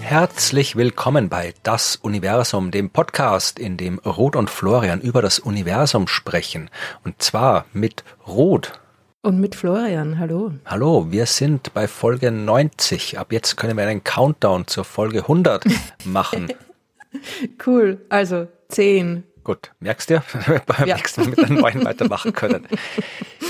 Herzlich willkommen bei Das Universum, dem Podcast, in dem Ruth und Florian über das Universum sprechen. Und zwar mit Ruth. Und mit Florian, hallo. Hallo, wir sind bei Folge 90. Ab jetzt können wir einen Countdown zur Folge 100 machen. cool, also 10. Gut, merkst du, beim ja. nächsten Mal mit einem neuen weitermachen können.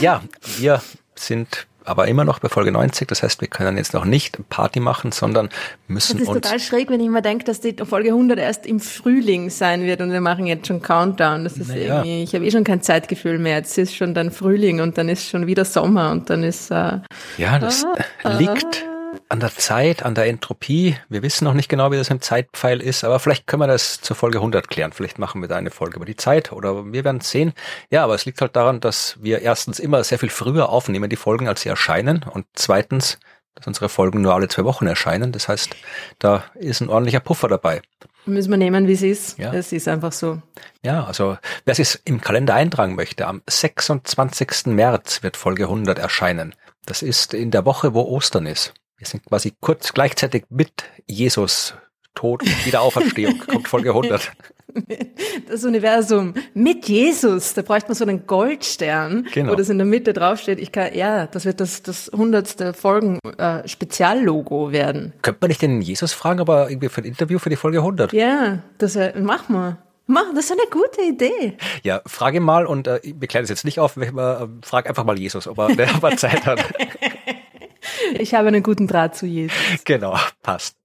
Ja, wir sind aber immer noch bei Folge 90. Das heißt, wir können jetzt noch nicht Party machen, sondern müssen uns... Das ist uns total schräg, wenn ich immer denke, dass die Folge 100 erst im Frühling sein wird und wir machen jetzt schon Countdown. Das ist naja. irgendwie, ich habe eh schon kein Zeitgefühl mehr. Jetzt ist schon dann Frühling und dann ist schon wieder Sommer und dann ist... Äh, ja, das ah, liegt... An der Zeit, an der Entropie. Wir wissen noch nicht genau, wie das im Zeitpfeil ist, aber vielleicht können wir das zur Folge 100 klären. Vielleicht machen wir da eine Folge über die Zeit oder wir werden sehen. Ja, aber es liegt halt daran, dass wir erstens immer sehr viel früher aufnehmen, die Folgen, als sie erscheinen und zweitens, dass unsere Folgen nur alle zwei Wochen erscheinen. Das heißt, da ist ein ordentlicher Puffer dabei. Müssen wir nehmen, wie es ist. Ja. Es ist einfach so. Ja, also wer es im Kalender eintragen möchte, am 26. März wird Folge 100 erscheinen. Das ist in der Woche, wo Ostern ist. Wir sind quasi kurz gleichzeitig mit Jesus Tod und Wiederauferstehung. Kommt Folge 100. Das Universum mit Jesus, da bräuchte man so einen Goldstern, genau. wo das in der Mitte draufsteht. Ich kann, ja, das wird das, das hundertste Folgen äh, Speziallogo werden. Könnte man nicht den Jesus fragen, aber irgendwie für ein Interview für die Folge 100? Ja, das äh, mach mal. Mach, das ist eine gute Idee. Ja, frage mal und äh, wir klären es jetzt nicht auf, äh, frag einfach mal Jesus, ob er, ob er Zeit hat. Ich habe einen guten Draht zu Jesus. Genau, passt.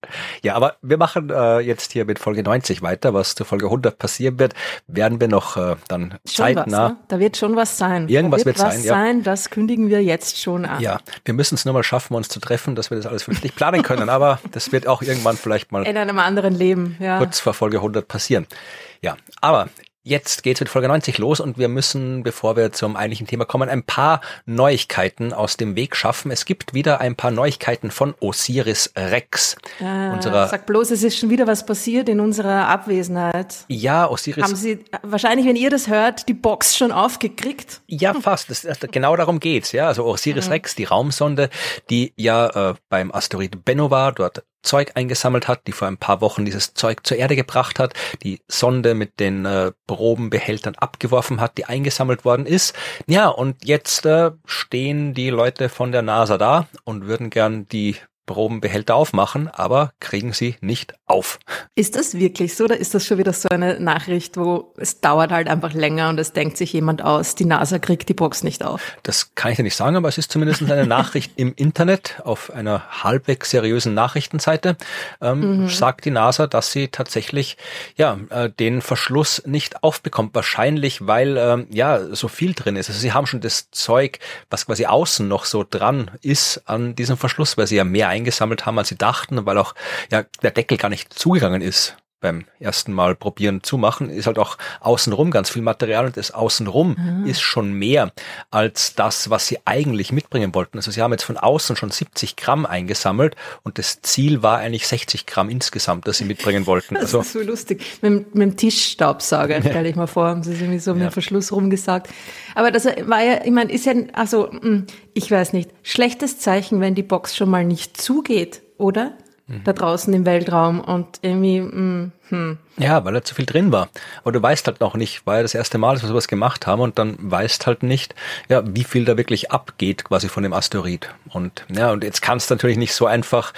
Ja, aber wir machen äh, jetzt hier mit Folge 90 weiter. Was zur Folge 100 passieren wird, werden wir noch äh, dann schon zeitnah. Was, ne? Da wird schon was sein. Irgendwas wird, wird was sein, ja. sein. Das kündigen wir jetzt schon an. Ja, wir müssen es nur mal schaffen, uns zu treffen, dass wir das alles vernünftig planen können. aber das wird auch irgendwann vielleicht mal in einem anderen Leben, ja. kurz vor Folge 100 passieren. Ja, aber Jetzt geht's mit Folge 90 los und wir müssen, bevor wir zum eigentlichen Thema kommen, ein paar Neuigkeiten aus dem Weg schaffen. Es gibt wieder ein paar Neuigkeiten von Osiris Rex. Ah, unserer sag bloß, es ist schon wieder was passiert in unserer Abwesenheit. Ja, Osiris. Haben Sie wahrscheinlich, wenn ihr das hört, die Box schon aufgekriegt? Ja, fast. Das, genau darum geht's. Ja, also Osiris mhm. Rex, die Raumsonde, die ja äh, beim Asteroid Bennu war, dort Zeug eingesammelt hat, die vor ein paar Wochen dieses Zeug zur Erde gebracht hat, die Sonde mit den äh, Probenbehältern abgeworfen hat, die eingesammelt worden ist. Ja, und jetzt äh, stehen die Leute von der NASA da und würden gern die Probenbehälter aufmachen, aber kriegen sie nicht auf. Ist das wirklich so oder ist das schon wieder so eine Nachricht, wo es dauert halt einfach länger und es denkt sich jemand aus, die NASA kriegt die Box nicht auf? Das kann ich dir nicht sagen, aber es ist zumindest eine Nachricht im Internet auf einer halbwegs seriösen Nachrichtenseite. Ähm, mhm. Sagt die NASA, dass sie tatsächlich ja äh, den Verschluss nicht aufbekommt. Wahrscheinlich, weil ähm, ja so viel drin ist. Also sie haben schon das Zeug, was quasi außen noch so dran ist an diesem Verschluss, weil sie ja mehr eingesammelt haben, als sie dachten, weil auch ja der Deckel gar nicht zugegangen ist beim ersten Mal probieren zu machen, ist halt auch außenrum ganz viel Material und das außenrum mhm. ist schon mehr als das, was sie eigentlich mitbringen wollten. Also sie haben jetzt von außen schon 70 Gramm eingesammelt und das Ziel war eigentlich 60 Gramm insgesamt, das sie mitbringen wollten. Das also, ist so lustig. Mit, mit dem Tischstaubsauger, stelle ich mal vor, haben sie es irgendwie so mit dem Verschluss rumgesagt. Aber das war ja, ich meine, ist ja, also, hm, ich weiß nicht, schlechtes Zeichen, wenn die Box schon mal nicht zugeht, oder? Da draußen im Weltraum und irgendwie, mh, mm, hm. Ja, weil da zu viel drin war. Aber du weißt halt noch nicht, war ja das erste Mal, dass wir sowas gemacht haben und dann weißt halt nicht, ja, wie viel da wirklich abgeht quasi von dem Asteroid. Und ja, und jetzt kannst du natürlich nicht so einfach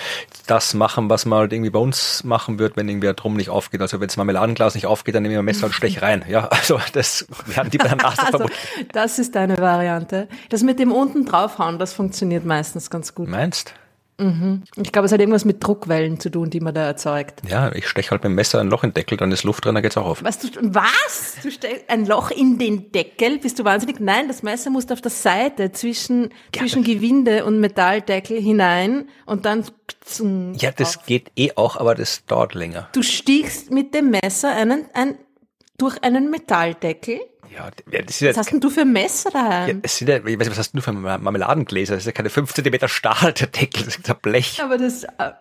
das machen, was man halt irgendwie bei uns machen wird, wenn irgendwie der Drum nicht aufgeht. Also wenn das Marmeladenglas nicht aufgeht, dann nehmen wir ein Messer und stech rein. Ja, also das werden die bei der Nase also, Das ist deine Variante. Das mit dem unten draufhauen, das funktioniert meistens ganz gut. Meinst? Mhm. Ich glaube, es hat irgendwas mit Druckwellen zu tun, die man da erzeugt. Ja, ich steche halt mit dem Messer ein Loch in den Deckel, dann ist Luft drin, dann geht's auch auf. Was? Du, was? Du steckst ein Loch in den Deckel? Bist du wahnsinnig? Nein, das Messer muss auf der Seite zwischen, zwischen Gewinde und Metalldeckel hinein und dann zum Ja, das auf. geht eh auch, aber das dauert länger. Du stichst mit dem Messer einen, ein, durch einen Metalldeckel ja, das ist was hast denn du für Messer? Ja, es sind ja, ich weiß nicht, was hast du für Marmeladengläser? Das ist ja keine 5 cm Stahl, der Deckel, das ist ja Blech. Aber das, äh,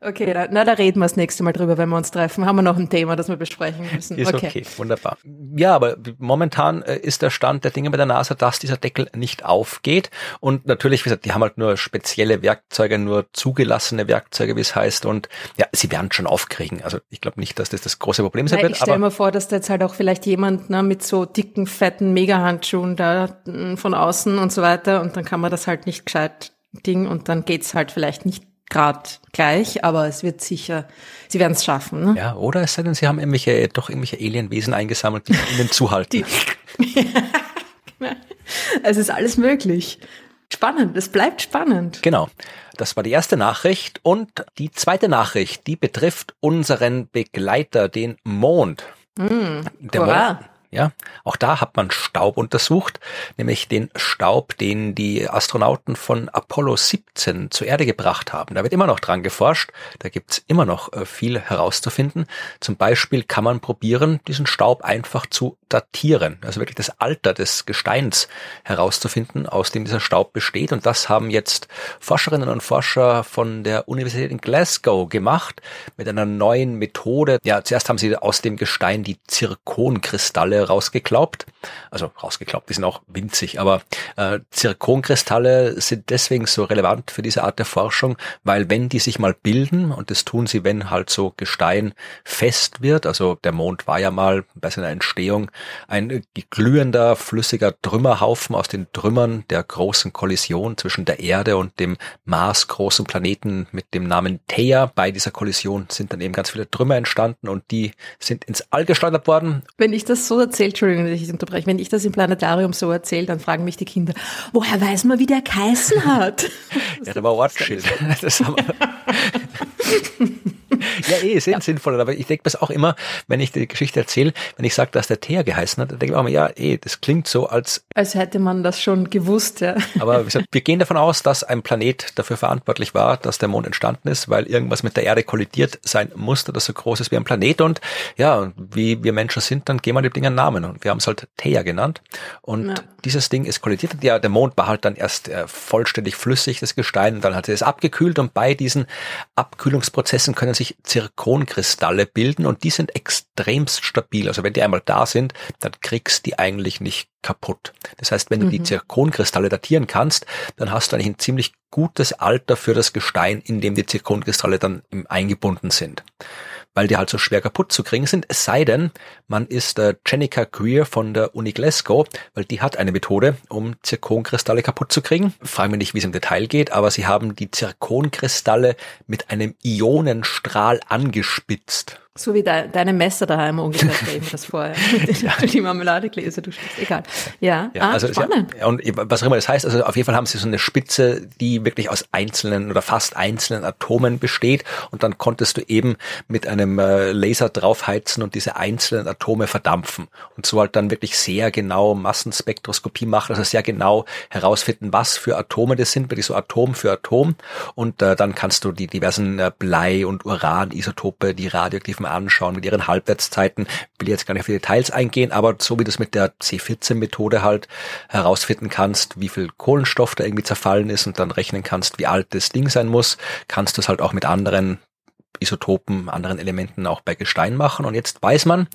Okay, na, na, da reden wir das nächste Mal drüber, wenn wir uns treffen. Haben wir noch ein Thema, das wir besprechen müssen. Ist okay, okay wunderbar. Ja, aber momentan äh, ist der Stand der Dinge bei der NASA, dass dieser Deckel nicht aufgeht. Und natürlich, wie gesagt, die haben halt nur spezielle Werkzeuge, nur zugelassene Werkzeuge, wie es heißt. Und ja, sie werden schon aufkriegen. Also ich glaube nicht, dass das das große Problem sein Nein, wird. Ich stelle mir vor, dass da jetzt halt auch vielleicht jemand ne, mit so dicken, fetten Megahandschuhen da von außen und so weiter und dann kann man das halt nicht gescheit Ding und dann geht's halt vielleicht nicht gerade gleich, aber es wird sicher, sie werden es schaffen. Ne? Ja, oder es sei denn, sie haben irgendwelche, doch irgendwelche Alienwesen eingesammelt, die ihnen zuhalten. es ist alles möglich. Spannend, es bleibt spannend. Genau. Das war die erste Nachricht. Und die zweite Nachricht, die betrifft unseren Begleiter, den Mond. Mm, Der Mond, ja, auch da hat man Staub untersucht, nämlich den Staub, den die Astronauten von Apollo 17 zur Erde gebracht haben. Da wird immer noch dran geforscht, da gibt's immer noch äh, viel herauszufinden. Zum Beispiel kann man probieren, diesen Staub einfach zu datieren, also wirklich das Alter des Gesteins herauszufinden, aus dem dieser Staub besteht. Und das haben jetzt Forscherinnen und Forscher von der Universität in Glasgow gemacht mit einer neuen Methode. Ja, zuerst haben sie aus dem Gestein die Zirkonkristalle rausgeklaubt. Also rausgeklaubt, die sind auch winzig, aber äh, Zirkonkristalle sind deswegen so relevant für diese Art der Forschung, weil wenn die sich mal bilden, und das tun sie, wenn halt so Gestein fest wird, also der Mond war ja mal bei seiner Entstehung ein glühender, flüssiger Trümmerhaufen aus den Trümmern der großen Kollision zwischen der Erde und dem Mars großen Planeten mit dem Namen Theia. Bei dieser Kollision sind dann eben ganz viele Trümmer entstanden und die sind ins All geschleudert worden. Wenn ich das so erzähle, Entschuldigung, dass ich unterbreche, wenn ich das im Planetarium so erzähle, dann fragen mich die Kinder, woher weiß man, wie der geheißen hat? ja, der war Ortsschild. Das haben wir. ja, eh, sehr ja. sinnvoll. Aber ich denke das auch immer, wenn ich die Geschichte erzähle, wenn ich sage, dass der Thea geheißen hat, dann denke ich auch immer, ja, eh, das klingt so, als... Als hätte man das schon gewusst, ja. Aber gesagt, wir gehen davon aus, dass ein Planet dafür verantwortlich war, dass der Mond entstanden ist, weil irgendwas mit der Erde kollidiert sein musste, das so groß ist wie ein Planet. Und ja, wie wir Menschen sind, dann geben wir dem Ding Namen. Und wir haben es halt Thea genannt. Und ja. dieses Ding ist kollidiert. Ja, der Mond war halt dann erst äh, vollständig flüssig, das Gestein, und dann hat es abgekühlt. Und bei diesen Abkühlungsprozessen können sich Zirkonkristalle bilden und die sind extremst stabil. Also wenn die einmal da sind, dann kriegst die eigentlich nicht kaputt. Das heißt, wenn du mhm. die Zirkonkristalle datieren kannst, dann hast du eigentlich ein ziemlich gutes Alter für das Gestein, in dem die Zirkonkristalle dann eingebunden sind weil die halt so schwer kaputt zu kriegen sind. Es sei denn, man ist äh, Jenica Greer von der Uni Glasgow, weil die hat eine Methode, um Zirkonkristalle kaputt zu kriegen. Fragen wir nicht, wie es im Detail geht, aber sie haben die Zirkonkristalle mit einem Ionenstrahl angespitzt. So wie de deine Messer daheim ungefähr drehen das vorher. ja. die Marmeladegläser, du schickst, egal. Ja, ja ah, also spannend. Ja, und was auch immer das heißt, also auf jeden Fall haben sie so eine Spitze, die wirklich aus einzelnen oder fast einzelnen Atomen besteht und dann konntest du eben mit einem äh, Laser draufheizen und diese einzelnen Atome verdampfen und so halt dann wirklich sehr genau Massenspektroskopie machen, also sehr genau herausfinden, was für Atome das sind, wirklich so Atom für Atom und äh, dann kannst du die diversen äh, Blei- und Uran-Isotope, die radioaktiven mal anschauen mit ihren Halbwertszeiten. Will jetzt gar nicht auf die Details eingehen, aber so wie du es mit der C14-Methode halt herausfinden kannst, wie viel Kohlenstoff da irgendwie zerfallen ist und dann rechnen kannst, wie alt das Ding sein muss, kannst du es halt auch mit anderen Isotopen, anderen Elementen auch bei Gestein machen. Und jetzt weiß man,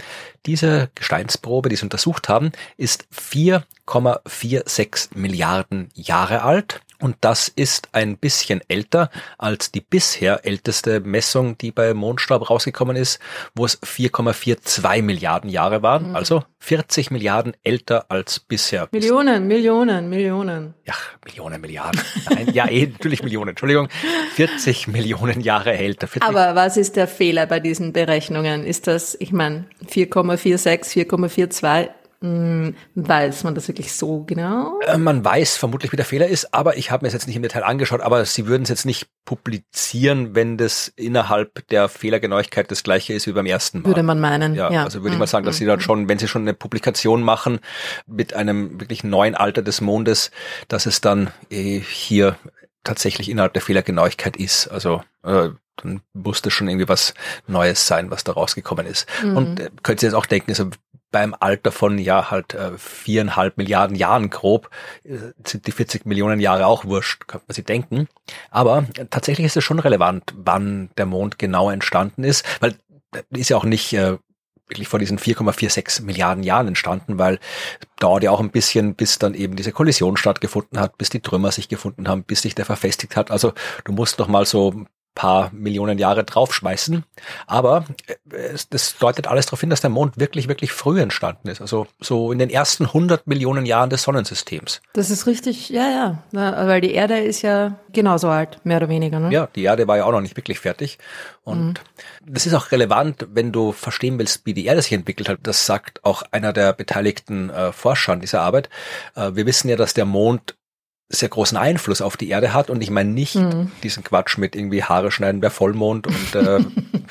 diese Gesteinsprobe, die sie untersucht haben, ist 4,46 Milliarden Jahre alt und das ist ein bisschen älter als die bisher älteste Messung, die bei Mondstaub rausgekommen ist, wo es 4,42 Milliarden Jahre waren. Mhm. Also 40 Milliarden älter als bisher. Millionen, Millionen, Millionen. Ja, Millionen, Milliarden. Nein, ja, eh, natürlich Millionen. Entschuldigung. 40 Millionen Jahre älter. 40 Aber was ist der Fehler bei diesen Berechnungen? Ist das, ich meine, 4,46, 4,42? Hm, weiß man das wirklich so genau? Äh, man weiß vermutlich, wie der Fehler ist, aber ich habe mir es jetzt nicht im Detail angeschaut, aber sie würden es jetzt nicht publizieren, wenn das innerhalb der Fehlergenauigkeit das gleiche ist wie beim ersten Mal. Würde man meinen, ja. ja. Also würde ich mal sagen, dass sie dort hm, schon, wenn sie schon eine Publikation machen mit einem wirklich neuen Alter des Mondes, dass es dann äh, hier tatsächlich innerhalb der Fehlergenauigkeit ist. Also äh, dann muss das schon irgendwie was Neues sein, was da rausgekommen ist. Mhm. Und äh, könnt ihr jetzt auch denken, also beim Alter von ja halt äh, viereinhalb Milliarden Jahren grob äh, sind die 40 Millionen Jahre auch wurscht, könnte man sich denken. Aber tatsächlich ist es schon relevant, wann der Mond genau entstanden ist, weil ist ja auch nicht äh, wirklich vor diesen 4,46 Milliarden Jahren entstanden, weil dauert ja auch ein bisschen, bis dann eben diese Kollision stattgefunden hat, bis die Trümmer sich gefunden haben, bis sich der verfestigt hat. Also du musst noch mal so paar Millionen Jahre draufschmeißen. Aber äh, es, das deutet alles darauf hin, dass der Mond wirklich, wirklich früh entstanden ist. Also so in den ersten 100 Millionen Jahren des Sonnensystems. Das ist richtig, ja, ja. Weil die Erde ist ja genauso alt, mehr oder weniger. Ne? Ja, die Erde war ja auch noch nicht wirklich fertig. Und mhm. das ist auch relevant, wenn du verstehen willst, wie die Erde sich entwickelt hat. Das sagt auch einer der beteiligten äh, Forscher an dieser Arbeit. Äh, wir wissen ja, dass der Mond sehr großen Einfluss auf die Erde hat und ich meine nicht mhm. diesen Quatsch mit irgendwie Haare schneiden bei Vollmond und äh,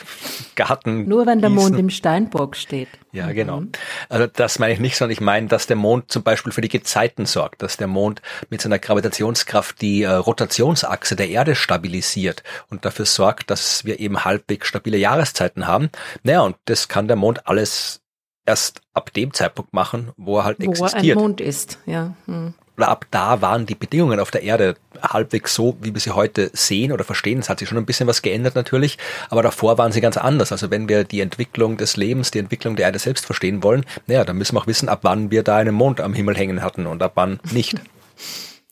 Garten. Nur wenn der Mond im Steinbock steht. Ja, genau. Mhm. Also das meine ich nicht, sondern ich meine, dass der Mond zum Beispiel für die Gezeiten sorgt, dass der Mond mit seiner Gravitationskraft die äh, Rotationsachse der Erde stabilisiert und dafür sorgt, dass wir eben halbwegs stabile Jahreszeiten haben. Naja, und das kann der Mond alles erst ab dem Zeitpunkt machen, wo er halt wo existiert. Wo ein Mond ist, ja. Hm oder ab da waren die Bedingungen auf der Erde halbwegs so, wie wir sie heute sehen oder verstehen. Es hat sich schon ein bisschen was geändert natürlich, aber davor waren sie ganz anders. Also wenn wir die Entwicklung des Lebens, die Entwicklung der Erde selbst verstehen wollen, naja, dann müssen wir auch wissen, ab wann wir da einen Mond am Himmel hängen hatten und ab wann nicht.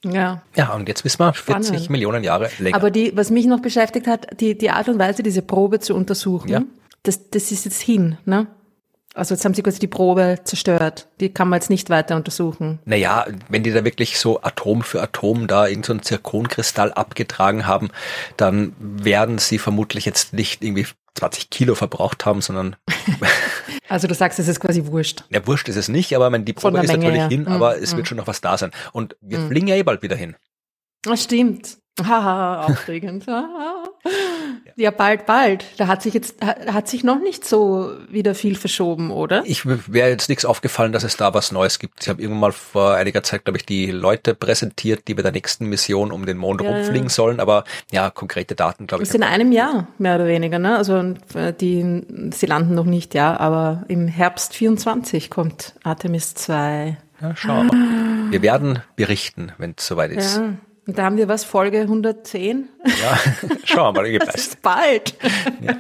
Ja. Ja, und jetzt wissen wir 40 Spannend. Millionen Jahre länger. Aber die, was mich noch beschäftigt hat, die, die Art und Weise, diese Probe zu untersuchen, ja. das, das ist jetzt hin, ne? Also jetzt haben sie quasi die Probe zerstört. Die kann man jetzt nicht weiter untersuchen. Naja, wenn die da wirklich so Atom für Atom da irgendein so Zirkonkristall abgetragen haben, dann werden sie vermutlich jetzt nicht irgendwie 20 Kilo verbraucht haben, sondern. also du sagst, es ist quasi wurscht. Ja, wurscht ist es nicht, aber man, die Probe ist Menge, natürlich ja. hin, aber es wird schon noch was da sein. Und wir mhm. fliegen ja eh bald wieder hin. Das stimmt. Haha, aufregend. ja, bald, bald. Da hat sich jetzt, hat sich noch nicht so wieder viel verschoben, oder? Ich wäre jetzt nichts aufgefallen, dass es da was Neues gibt. Ich habe irgendwann mal vor einiger Zeit, glaube ich, die Leute präsentiert, die bei der nächsten Mission um den Mond ja. rumfliegen sollen, aber ja, konkrete Daten, glaube ich. Das ist in einem Jahr, mehr oder weniger, ne? Also äh, die, sie landen noch nicht, ja, aber im Herbst 24 kommt Artemis 2. Ja, schauen wir mal. Wir werden berichten, wenn es soweit ist. Ja. Und da haben wir was, Folge 110? Ja, schauen wir mal, das ist bald. Ja.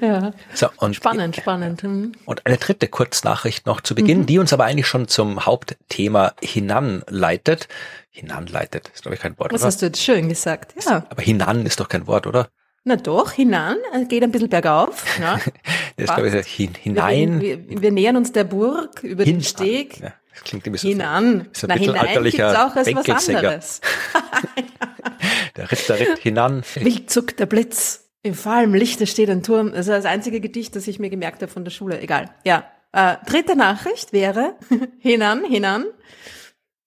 ja. So, und spannend, spannend. Hm. Und eine dritte Kurznachricht noch zu Beginn, mhm. die uns aber eigentlich schon zum Hauptthema hinanleitet. Hinanleitet, ist glaube ich kein Wort, Was oder? hast du jetzt schön gesagt, ja. Aber hinan ist doch kein Wort, oder? Na doch, hinan, äh, geht ein bisschen bergauf. Ja. das ist, glaube ich, hin, hinein. Wir, wir, wir, nähern uns der Burg über hin, den Steg. Ja. Das klingt ein bisschen hinan. Ist ein Na, hinein gibt's auch als was anderes. der Ritter ritt hinan. Wild zuckt der Blitz. Im fallem Lichte steht ein Turm. Das ist das einzige Gedicht, das ich mir gemerkt habe von der Schule. Egal. Ja. Äh, dritte Nachricht wäre hinan, hinan.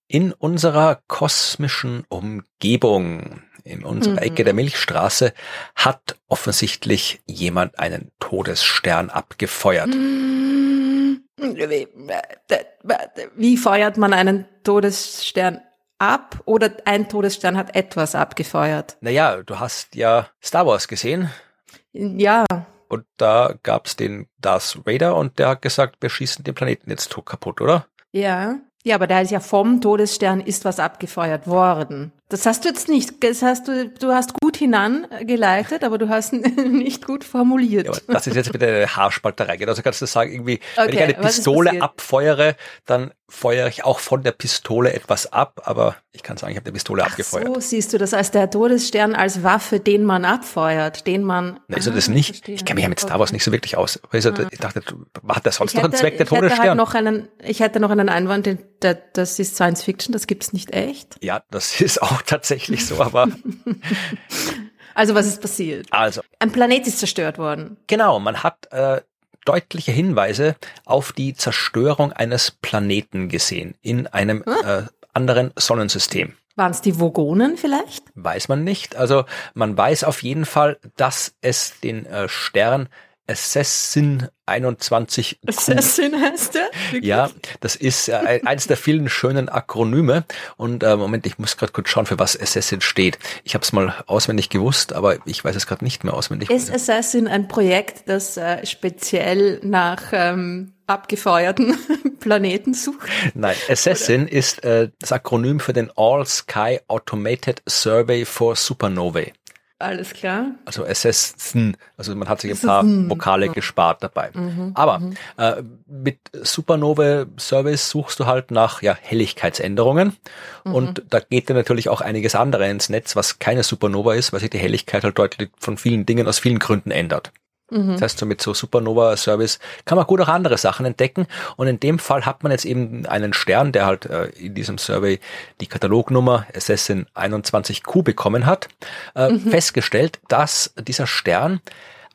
In unserer kosmischen Umgebung, in unserer mhm. Ecke der Milchstraße, hat offensichtlich jemand einen Todesstern abgefeuert. Mhm. Wie feuert man einen Todesstern ab oder ein Todesstern hat etwas abgefeuert? Naja, du hast ja Star Wars gesehen. Ja. Und da gab's den Darth Vader und der hat gesagt, wir schießen den Planeten jetzt kaputt, oder? Ja. Ja, aber da ist ja vom Todesstern ist was abgefeuert worden. Das hast du jetzt nicht. Das hast du, du hast gut hinangeleitet, aber du hast nicht gut formuliert. Ja, das ist jetzt wieder eine Haarspalterei. Also kannst du sagen, irgendwie, okay, wenn ich eine Pistole abfeuere, dann feuere ich auch von der Pistole etwas ab, aber ich kann sagen, ich habe eine Pistole Ach abgefeuert. So siehst du das als der Todesstern als Waffe, den man abfeuert, den man. Na, ist er das ah, nicht? Verstehe. Ich kenne mich ja mit Star Wars nicht so wirklich aus. Ah. Ich dachte, hat der sonst noch einen Zweck, der ich Todesstern? Hätte halt noch einen, ich hätte noch einen Einwand, der, das ist Science Fiction, das gibt's nicht echt. Ja, das ist auch tatsächlich so, aber. also was ist passiert? Also. Ein Planet ist zerstört worden. Genau, man hat äh, deutliche Hinweise auf die Zerstörung eines Planeten gesehen in einem äh, anderen Sonnensystem. Waren es die Vogonen vielleicht? Weiß man nicht. Also man weiß auf jeden Fall, dass es den äh, Stern Assassin 21. Assassin heißt der? Ja, das ist äh, eins der vielen schönen Akronyme. Und äh, Moment, ich muss gerade kurz schauen, für was Assassin steht. Ich habe es mal auswendig gewusst, aber ich weiß es gerade nicht mehr auswendig. Ist Assassin ein Projekt, das äh, speziell nach ähm, abgefeuerten Planeten sucht? Nein, Assassin Oder? ist äh, das Akronym für den All Sky Automated Survey for Supernovae. Alles klar. Also Assassin, also man hat sich ein paar Vokale gespart dabei. Mhm, Aber mhm. äh, mit Supernova Service suchst du halt nach ja, Helligkeitsänderungen mhm. und da geht dir natürlich auch einiges andere ins Netz, was keine Supernova ist, weil sich die Helligkeit halt deutlich von vielen Dingen aus vielen Gründen ändert. Mhm. Das heißt, so mit so Supernova-Service kann man gut auch andere Sachen entdecken. Und in dem Fall hat man jetzt eben einen Stern, der halt äh, in diesem Survey die Katalognummer Assassin 21Q bekommen hat, äh, mhm. festgestellt, dass dieser Stern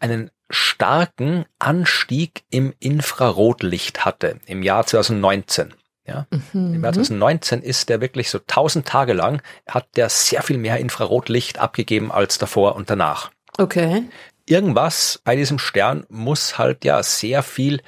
einen starken Anstieg im Infrarotlicht hatte im Jahr 2019. Ja, mhm. im Jahr 2019 ist der wirklich so 1000 Tage lang, hat der sehr viel mehr Infrarotlicht abgegeben als davor und danach. Okay irgendwas bei diesem Stern muss halt ja sehr viel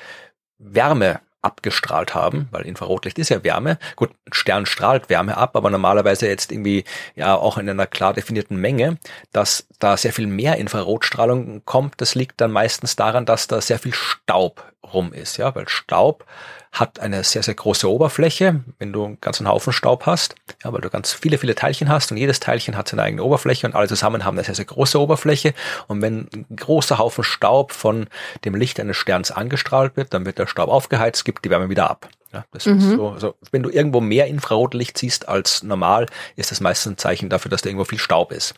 Wärme abgestrahlt haben, weil Infrarotlicht ist ja Wärme. Gut, ein Stern strahlt Wärme ab, aber normalerweise jetzt irgendwie ja auch in einer klar definierten Menge, dass da sehr viel mehr Infrarotstrahlung kommt. Das liegt dann meistens daran, dass da sehr viel Staub rum ist, ja, weil Staub hat eine sehr, sehr große Oberfläche, wenn du einen ganzen Haufen Staub hast, ja, weil du ganz viele, viele Teilchen hast und jedes Teilchen hat seine eigene Oberfläche und alle zusammen haben eine sehr, sehr große Oberfläche und wenn ein großer Haufen Staub von dem Licht eines Sterns angestrahlt wird, dann wird der Staub aufgeheizt, gibt die Wärme wieder ab. Ja, das mhm. ist so, also wenn du irgendwo mehr Infrarotlicht siehst als normal, ist das meistens ein Zeichen dafür, dass da irgendwo viel Staub ist.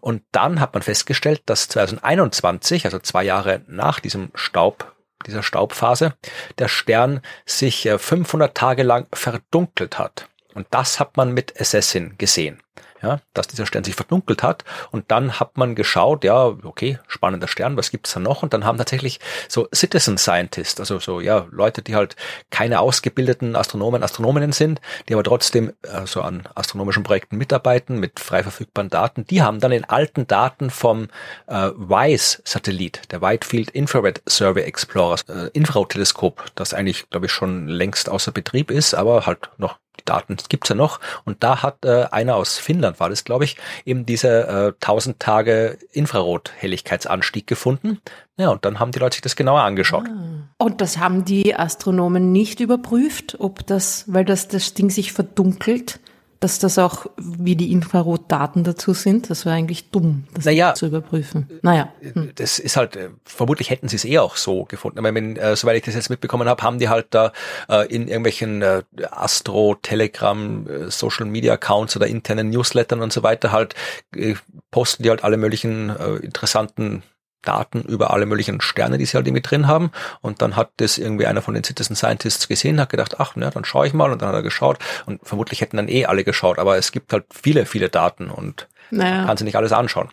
Und dann hat man festgestellt, dass 2021, also zwei Jahre nach diesem Staub dieser Staubphase, der Stern sich 500 äh, Tage lang verdunkelt hat. Und das hat man mit Assassin gesehen ja, dass dieser Stern sich verdunkelt hat. Und dann hat man geschaut, ja, okay, spannender Stern, was gibt's da noch? Und dann haben tatsächlich so Citizen Scientists, also so, ja, Leute, die halt keine ausgebildeten Astronomen, Astronominnen sind, die aber trotzdem äh, so an astronomischen Projekten mitarbeiten mit frei verfügbaren Daten, die haben dann in alten Daten vom äh, WISE-Satellit, der Wide Field Infrared Survey Explorer, äh, Infrarotteleskop, das eigentlich, glaube ich, schon längst außer Betrieb ist, aber halt noch Daten gibt's ja noch. Und da hat äh, einer aus Finnland, war das glaube ich, eben diese äh, 1000 Tage Infrarothelligkeitsanstieg gefunden. Ja, und dann haben die Leute sich das genauer angeschaut. Ah. Und das haben die Astronomen nicht überprüft, ob das, weil das, das Ding sich verdunkelt, dass das auch, wie die Infrarotdaten dazu sind, das wäre eigentlich dumm, das naja, zu überprüfen. Naja. Hm. Das ist halt, äh, vermutlich hätten sie es eh auch so gefunden. Aber wenn, äh, soweit ich das jetzt mitbekommen habe, haben die halt da äh, in irgendwelchen äh, Astro, Telegram, äh, Social Media Accounts oder internen Newslettern und so weiter halt, äh, posten die halt alle möglichen äh, interessanten Daten über alle möglichen Sterne, die sie halt irgendwie drin haben. Und dann hat das irgendwie einer von den Citizen Scientists gesehen, hat gedacht, ach, na, dann schaue ich mal. Und dann hat er geschaut. Und vermutlich hätten dann eh alle geschaut. Aber es gibt halt viele, viele Daten und naja. man kann sie nicht alles anschauen.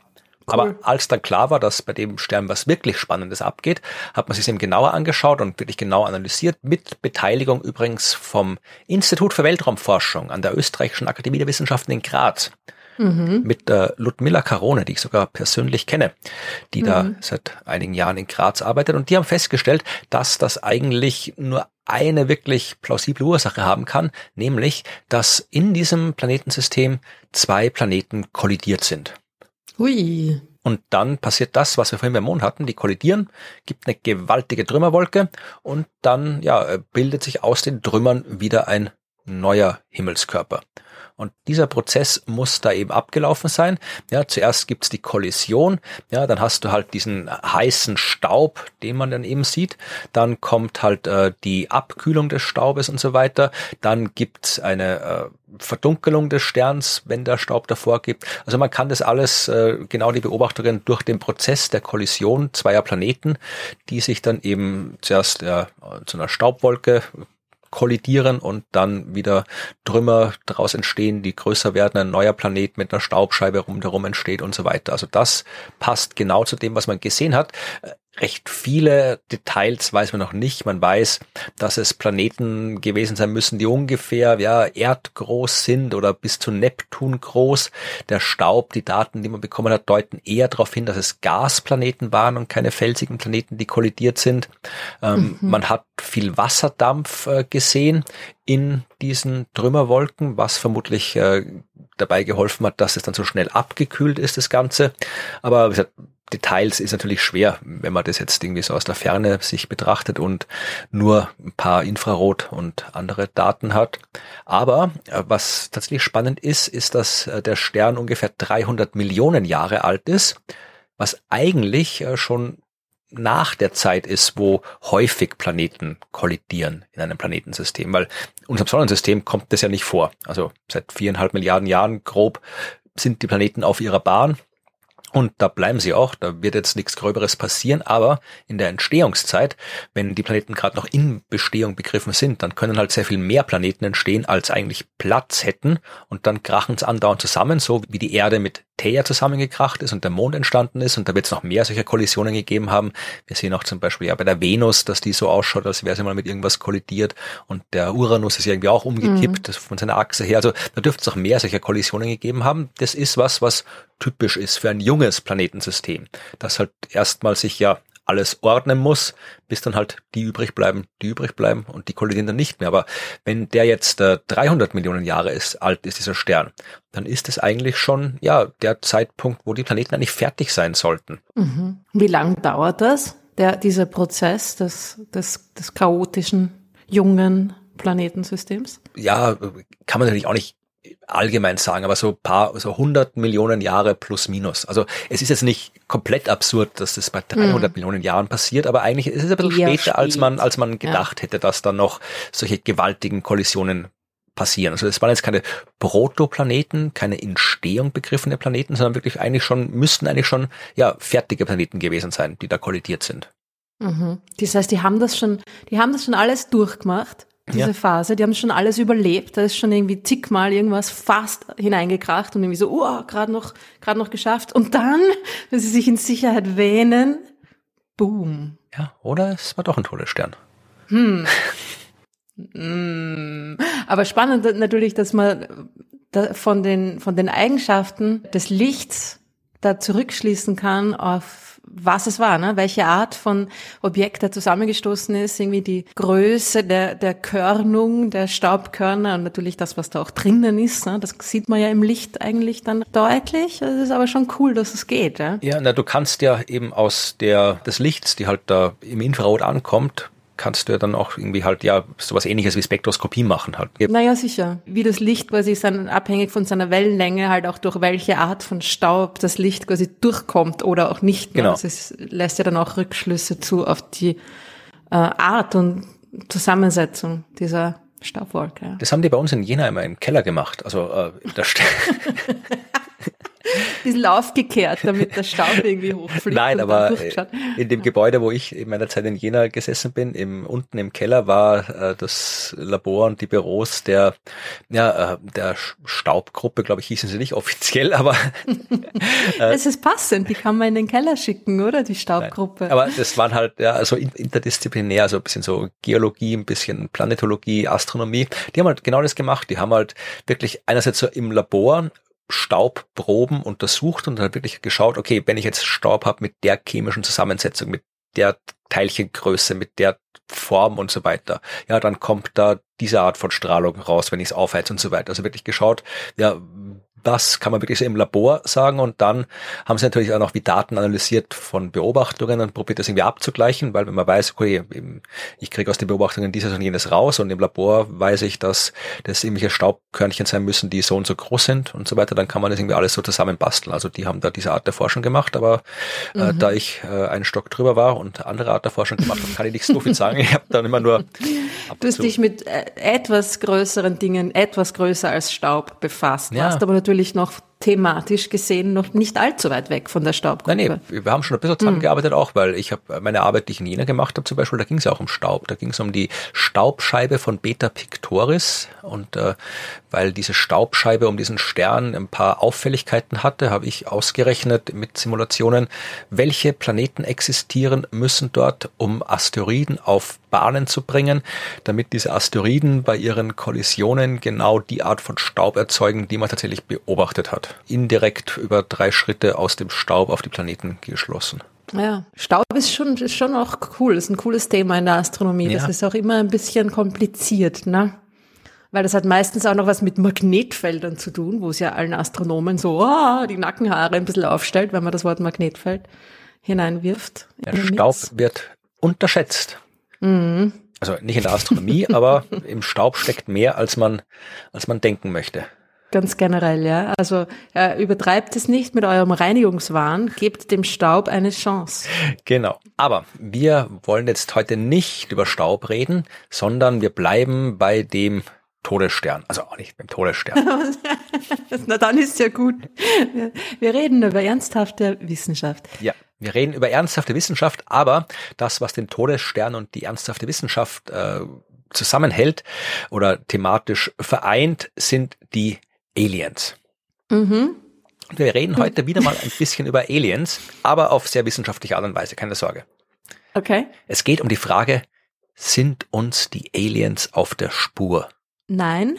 Cool. Aber als dann klar war, dass bei dem Stern was wirklich Spannendes abgeht, hat man sich eben genauer angeschaut und wirklich genau analysiert, mit Beteiligung übrigens vom Institut für Weltraumforschung an der Österreichischen Akademie der Wissenschaften in Graz mhm. mit der Ludmilla Carone, die ich sogar persönlich kenne, die mhm. da seit einigen Jahren in Graz arbeitet. Und die haben festgestellt, dass das eigentlich nur eine wirklich plausible Ursache haben kann, nämlich, dass in diesem Planetensystem zwei Planeten kollidiert sind. Hui. Und dann passiert das, was wir vorhin beim Mond hatten, die kollidieren, gibt eine gewaltige Trümmerwolke und dann ja, bildet sich aus den Trümmern wieder ein neuer Himmelskörper. Und dieser Prozess muss da eben abgelaufen sein. Ja, zuerst gibt's die Kollision, ja, dann hast du halt diesen heißen Staub, den man dann eben sieht. Dann kommt halt äh, die Abkühlung des Staubes und so weiter. Dann gibt's eine äh, Verdunkelung des Sterns, wenn der Staub davor gibt. Also man kann das alles, äh, genau die Beobachtung durch den Prozess der Kollision zweier Planeten, die sich dann eben zuerst äh, zu einer Staubwolke kollidieren und dann wieder Trümmer daraus entstehen, die größer werden, ein neuer Planet mit einer Staubscheibe rundherum entsteht und so weiter. Also das passt genau zu dem, was man gesehen hat recht viele Details weiß man noch nicht. Man weiß, dass es Planeten gewesen sein müssen, die ungefähr ja erdgroß sind oder bis zu Neptun groß. Der Staub, die Daten, die man bekommen hat, deuten eher darauf hin, dass es Gasplaneten waren und keine felsigen Planeten, die kollidiert sind. Ähm, mhm. Man hat viel Wasserdampf äh, gesehen in diesen Trümmerwolken, was vermutlich äh, dabei geholfen hat, dass es dann so schnell abgekühlt ist, das Ganze. Aber wie gesagt, Details ist natürlich schwer, wenn man das jetzt irgendwie so aus der Ferne sich betrachtet und nur ein paar Infrarot und andere Daten hat. Aber äh, was tatsächlich spannend ist, ist, dass äh, der Stern ungefähr 300 Millionen Jahre alt ist, was eigentlich äh, schon nach der Zeit ist, wo häufig Planeten kollidieren in einem Planetensystem, weil unserem Sonnensystem kommt das ja nicht vor. Also seit viereinhalb Milliarden Jahren grob sind die Planeten auf ihrer Bahn und da bleiben sie auch, da wird jetzt nichts Gröberes passieren, aber in der Entstehungszeit, wenn die Planeten gerade noch in Bestehung begriffen sind, dann können halt sehr viel mehr Planeten entstehen, als eigentlich Platz hätten. Und dann krachen es andauernd zusammen, so wie die Erde mit Theia zusammengekracht ist und der Mond entstanden ist und da wird es noch mehr solcher Kollisionen gegeben haben. Wir sehen auch zum Beispiel ja bei der Venus, dass die so ausschaut, als wäre sie mal mit irgendwas kollidiert und der Uranus ist irgendwie auch umgekippt mhm. von seiner Achse her. Also da dürfte es noch mehr solcher Kollisionen gegeben haben. Das ist was, was typisch ist für ein junges Planetensystem, das halt erstmal sich ja alles ordnen muss, bis dann halt die übrig bleiben, die übrig bleiben und die kollidieren dann nicht mehr. Aber wenn der jetzt äh, 300 Millionen Jahre ist, alt ist, dieser Stern, dann ist es eigentlich schon, ja, der Zeitpunkt, wo die Planeten eigentlich fertig sein sollten. Mhm. Wie lang dauert das, der, dieser Prozess des, des, des chaotischen, jungen Planetensystems? Ja, kann man natürlich auch nicht allgemein sagen, aber so paar, so 100 Millionen Jahre plus minus. Also es ist jetzt nicht komplett absurd, dass das bei 300 hm. Millionen Jahren passiert, aber eigentlich ist es ein bisschen ja, später, spät. als man, als man gedacht ja. hätte, dass dann noch solche gewaltigen Kollisionen passieren. Also es waren jetzt keine Protoplaneten, keine Entstehung begriffene Planeten, sondern wirklich eigentlich schon, müssten eigentlich schon, ja, fertige Planeten gewesen sein, die da kollidiert sind. Mhm. Das heißt, die haben das schon, die haben das schon alles durchgemacht diese ja. Phase. Die haben schon alles überlebt. Da ist schon irgendwie zigmal irgendwas fast hineingekracht und irgendwie so, oh, gerade noch, gerade noch geschafft. Und dann, wenn sie sich in Sicherheit wähnen, boom. Ja, oder es war doch ein Todesstern. Hm. hm. Aber spannend natürlich, dass man von den, von den Eigenschaften des Lichts da zurückschließen kann auf was es war, ne? welche Art von Objekt da zusammengestoßen ist, irgendwie die Größe der, der Körnung, der Staubkörner und natürlich das, was da auch drinnen ist. Ne? Das sieht man ja im Licht eigentlich dann deutlich. Es ist aber schon cool, dass es geht. Ja, ja na, du kannst ja eben aus der, des Lichts, die halt da im Infrarot ankommt, kannst du ja dann auch irgendwie halt ja sowas ähnliches wie Spektroskopie machen halt. Naja, sicher. Wie das Licht quasi sein, abhängig von seiner Wellenlänge halt auch durch welche Art von Staub das Licht quasi durchkommt oder auch nicht. Ne? Genau. Also es lässt ja dann auch Rückschlüsse zu auf die äh, Art und Zusammensetzung dieser Staubwolke. Das haben die bei uns in Jena immer im Keller gemacht. Also äh, da bisschen aufgekehrt, damit der Staub irgendwie hochfliegt. Nein, aber in dem Gebäude, wo ich in meiner Zeit in Jena gesessen bin, im, unten im Keller war äh, das Labor und die Büros der, ja, äh, der Staubgruppe, glaube ich, hießen sie nicht offiziell, aber äh, es ist passend, die kann man in den Keller schicken, oder? Die Staubgruppe. Nein, aber das waren halt, ja, also interdisziplinär, also ein bisschen so Geologie, ein bisschen Planetologie, Astronomie. Die haben halt genau das gemacht. Die haben halt wirklich einerseits so im Labor Staubproben untersucht und dann wirklich geschaut, okay, wenn ich jetzt Staub habe mit der chemischen Zusammensetzung, mit der Teilchengröße, mit der Form und so weiter, ja, dann kommt da diese Art von Strahlung raus, wenn ich es aufheize und so weiter. Also wirklich geschaut, ja, das kann man wirklich so im Labor sagen und dann haben sie natürlich auch noch wie Daten analysiert von Beobachtungen und probiert das irgendwie abzugleichen, weil wenn man weiß, okay, ich kriege aus den Beobachtungen dieses und jenes raus und im Labor weiß ich, dass das irgendwelche Staubkörnchen sein müssen, die so und so groß sind und so weiter, dann kann man das irgendwie alles so zusammenbasteln. Also die haben da diese Art der Forschung gemacht, aber äh, mhm. da ich äh, einen Stock drüber war und andere Art der Forschung gemacht habe, kann ich nicht so viel sagen. Ich habe dann immer nur Du hast dich mit äh, etwas größeren Dingen, etwas größer als Staub befasst, ja. hast aber natürlich noch thematisch gesehen noch nicht allzu weit weg von der Staubgruppe. Nein, nee, wir haben schon ein bisschen zusammengearbeitet mhm. auch, weil ich habe meine Arbeit, die ich in Jena gemacht habe zum Beispiel, da ging es auch um Staub. Da ging es um die Staubscheibe von Beta Pictoris und äh, weil diese Staubscheibe um diesen Stern ein paar Auffälligkeiten hatte, habe ich ausgerechnet mit Simulationen, welche Planeten existieren müssen dort, um Asteroiden auf Bahnen zu bringen, damit diese Asteroiden bei ihren Kollisionen genau die Art von Staub erzeugen, die man tatsächlich beobachtet hat. Indirekt über drei Schritte aus dem Staub auf die Planeten geschlossen. Ja, Staub ist schon, ist schon auch cool, ist ein cooles Thema in der Astronomie. Ja. Das ist auch immer ein bisschen kompliziert, ne? Weil das hat meistens auch noch was mit Magnetfeldern zu tun, wo es ja allen Astronomen so oh, die Nackenhaare ein bisschen aufstellt, wenn man das Wort Magnetfeld hineinwirft. Der Staub wird unterschätzt. Mhm. Also nicht in der Astronomie, aber im Staub steckt mehr, als man, als man denken möchte. Ganz generell, ja. Also äh, übertreibt es nicht mit eurem Reinigungswahn, gebt dem Staub eine Chance. Genau. Aber wir wollen jetzt heute nicht über Staub reden, sondern wir bleiben bei dem Todesstern. Also auch nicht beim Todesstern. Na dann ist ja gut. Wir reden über ernsthafte Wissenschaft. Ja. Wir reden über ernsthafte Wissenschaft, aber das, was den Todesstern und die ernsthafte Wissenschaft äh, zusammenhält oder thematisch vereint, sind die Aliens. Mhm. Wir reden heute wieder mal ein bisschen über Aliens, aber auf sehr wissenschaftliche Art und Weise, keine Sorge. Okay. Es geht um die Frage, sind uns die Aliens auf der Spur? Nein.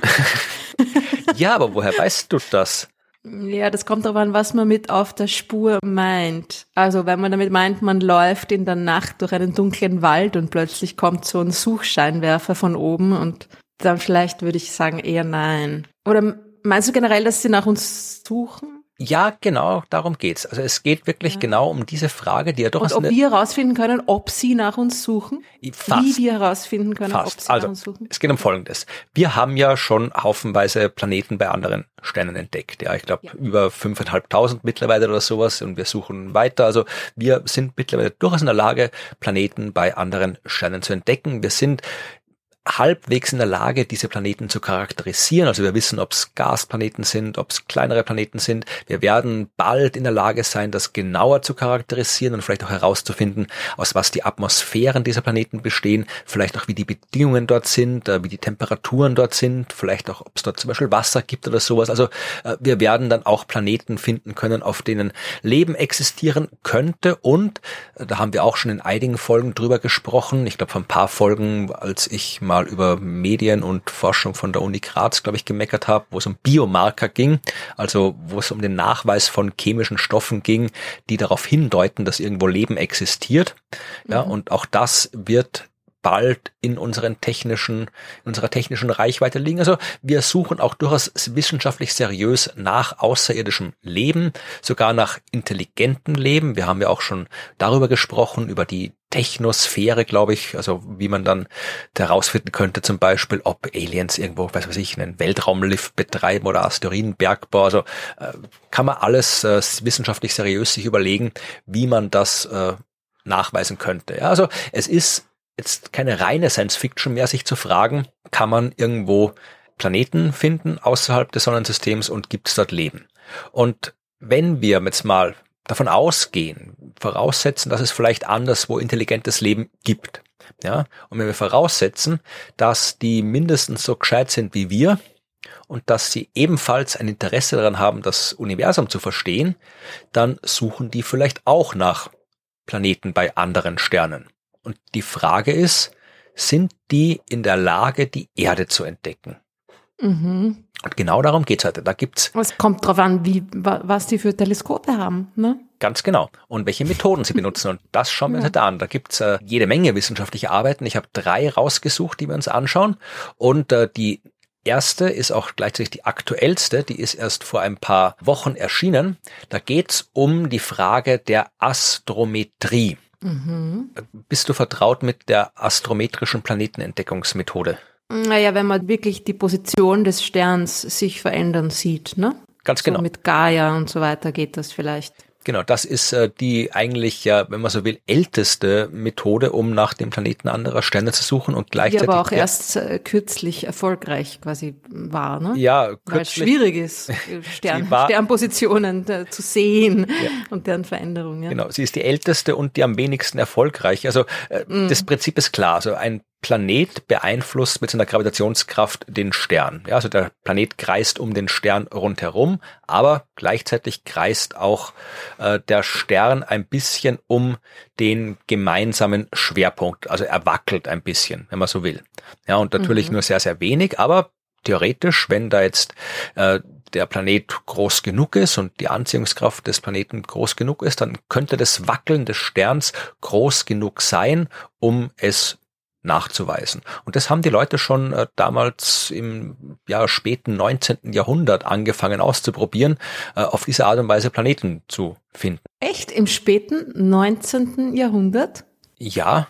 ja, aber woher weißt du das? Ja, das kommt darauf an, was man mit auf der Spur meint. Also wenn man damit meint, man läuft in der Nacht durch einen dunklen Wald und plötzlich kommt so ein Suchscheinwerfer von oben und dann vielleicht würde ich sagen eher nein. Oder meinst du generell, dass sie nach uns suchen? Ja, genau, darum geht's. Also es geht wirklich ja. genau um diese Frage, die ja doch. Und ob wir herausfinden können, ob sie nach uns suchen? Fast. Wie wir herausfinden können, Fast. ob sie also, nach uns suchen? Es geht um Folgendes. Wir haben ja schon haufenweise Planeten bei anderen Sternen entdeckt. Ja, ich glaube ja. über 5.500 mittlerweile oder sowas und wir suchen weiter. Also wir sind mittlerweile durchaus in der Lage, Planeten bei anderen Sternen zu entdecken. Wir sind halbwegs in der Lage, diese Planeten zu charakterisieren. Also wir wissen, ob es Gasplaneten sind, ob es kleinere Planeten sind. Wir werden bald in der Lage sein, das genauer zu charakterisieren und vielleicht auch herauszufinden, aus was die Atmosphären dieser Planeten bestehen, vielleicht auch wie die Bedingungen dort sind, äh, wie die Temperaturen dort sind, vielleicht auch, ob es dort zum Beispiel Wasser gibt oder sowas. Also äh, wir werden dann auch Planeten finden können, auf denen Leben existieren könnte. Und äh, da haben wir auch schon in einigen Folgen drüber gesprochen. Ich glaube, vor ein paar Folgen, als ich mal mal über Medien und Forschung von der Uni Graz, glaube ich, gemeckert habe, wo es um Biomarker ging, also wo es um den Nachweis von chemischen Stoffen ging, die darauf hindeuten, dass irgendwo Leben existiert. Ja, mhm. und auch das wird bald in unseren technischen, in unserer technischen Reichweite liegen. Also wir suchen auch durchaus wissenschaftlich seriös nach außerirdischem Leben, sogar nach intelligentem Leben. Wir haben ja auch schon darüber gesprochen, über die Technosphäre, glaube ich, also wie man dann herausfinden könnte, zum Beispiel, ob Aliens irgendwo, weiß was ich, einen Weltraumlift betreiben oder Asteroidenbergbau. Also äh, kann man alles äh, wissenschaftlich seriös sich überlegen, wie man das äh, nachweisen könnte. Ja, also es ist jetzt keine reine Science Fiction mehr, sich zu fragen, kann man irgendwo Planeten finden außerhalb des Sonnensystems und gibt es dort Leben? Und wenn wir jetzt mal davon ausgehen, voraussetzen, dass es vielleicht anderswo intelligentes Leben gibt, ja, und wenn wir voraussetzen, dass die mindestens so gescheit sind wie wir und dass sie ebenfalls ein Interesse daran haben, das Universum zu verstehen, dann suchen die vielleicht auch nach Planeten bei anderen Sternen. Und die Frage ist, sind die in der Lage, die Erde zu entdecken? Mhm. Und genau darum geht's heute. Da gibt's. Es kommt drauf an, wie, was die für Teleskope haben, ne? Ganz genau. Und welche Methoden sie benutzen. Und das schauen wir uns heute an. Da gibt's äh, jede Menge wissenschaftliche Arbeiten. Ich habe drei rausgesucht, die wir uns anschauen. Und äh, die erste ist auch gleichzeitig die aktuellste. Die ist erst vor ein paar Wochen erschienen. Da geht's um die Frage der Astrometrie. Mhm. Bist du vertraut mit der astrometrischen Planetenentdeckungsmethode? Naja, wenn man wirklich die Position des Sterns sich verändern sieht, ne? Ganz genau. So mit Gaia und so weiter geht das vielleicht. Genau, das ist äh, die eigentlich ja, wenn man so will, älteste Methode, um nach dem Planeten anderer Sterne zu suchen und gleichzeitig. Die aber auch erst äh, kürzlich erfolgreich quasi war, ne? Ja, kürzlich. Weil es schwierig ist, Stern, war, Sternpositionen äh, zu sehen ja. und deren Veränderungen. Ja. Genau, sie ist die älteste und die am wenigsten erfolgreich. Also äh, mm. das Prinzip ist klar. Also ein Planet beeinflusst mit seiner Gravitationskraft den Stern. Ja, also der Planet kreist um den Stern rundherum, aber gleichzeitig kreist auch äh, der Stern ein bisschen um den gemeinsamen Schwerpunkt. Also er wackelt ein bisschen, wenn man so will. Ja, und natürlich mhm. nur sehr, sehr wenig, aber theoretisch, wenn da jetzt äh, der Planet groß genug ist und die Anziehungskraft des Planeten groß genug ist, dann könnte das Wackeln des Sterns groß genug sein, um es nachzuweisen. Und das haben die Leute schon äh, damals im ja, späten 19. Jahrhundert angefangen auszuprobieren, äh, auf diese Art und Weise Planeten zu finden. Echt? Im späten 19. Jahrhundert? Ja,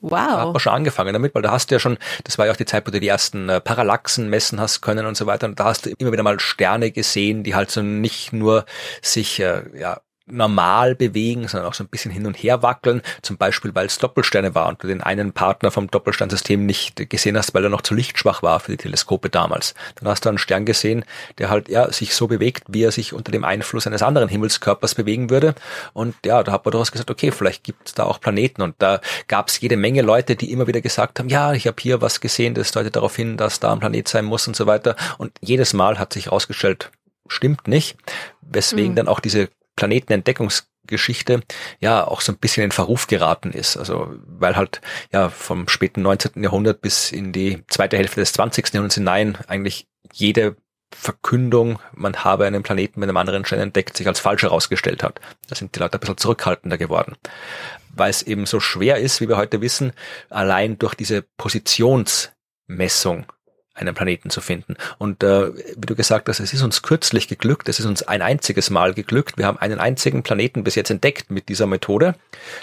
Wow. Da hat man schon angefangen damit, weil da hast du ja schon, das war ja auch die Zeit, wo du die ersten äh, Parallaxen messen hast können und so weiter. Und da hast du immer wieder mal Sterne gesehen, die halt so nicht nur sich äh, ja normal bewegen, sondern auch so ein bisschen hin und her wackeln. Zum Beispiel, weil es Doppelsterne war und du den einen Partner vom Doppelsternsystem nicht gesehen hast, weil er noch zu lichtschwach war für die Teleskope damals. Dann hast du einen Stern gesehen, der halt ja sich so bewegt, wie er sich unter dem Einfluss eines anderen Himmelskörpers bewegen würde. Und ja, da hat man daraus gesagt, okay, vielleicht gibt es da auch Planeten. Und da gab es jede Menge Leute, die immer wieder gesagt haben, ja, ich habe hier was gesehen, das deutet darauf hin, dass da ein Planet sein muss und so weiter. Und jedes Mal hat sich herausgestellt, stimmt nicht, weswegen mhm. dann auch diese Planetenentdeckungsgeschichte ja auch so ein bisschen in Verruf geraten ist. Also weil halt ja vom späten 19. Jahrhundert bis in die zweite Hälfte des 20. Jahrhunderts hinein eigentlich jede Verkündung, man habe einen Planeten mit einem anderen Stern entdeckt, sich als falsch herausgestellt hat. Da sind die Leute ein bisschen zurückhaltender geworden. Weil es eben so schwer ist, wie wir heute wissen, allein durch diese Positionsmessung einen Planeten zu finden. Und äh, wie du gesagt hast, es ist uns kürzlich geglückt, es ist uns ein einziges Mal geglückt. Wir haben einen einzigen Planeten bis jetzt entdeckt mit dieser Methode.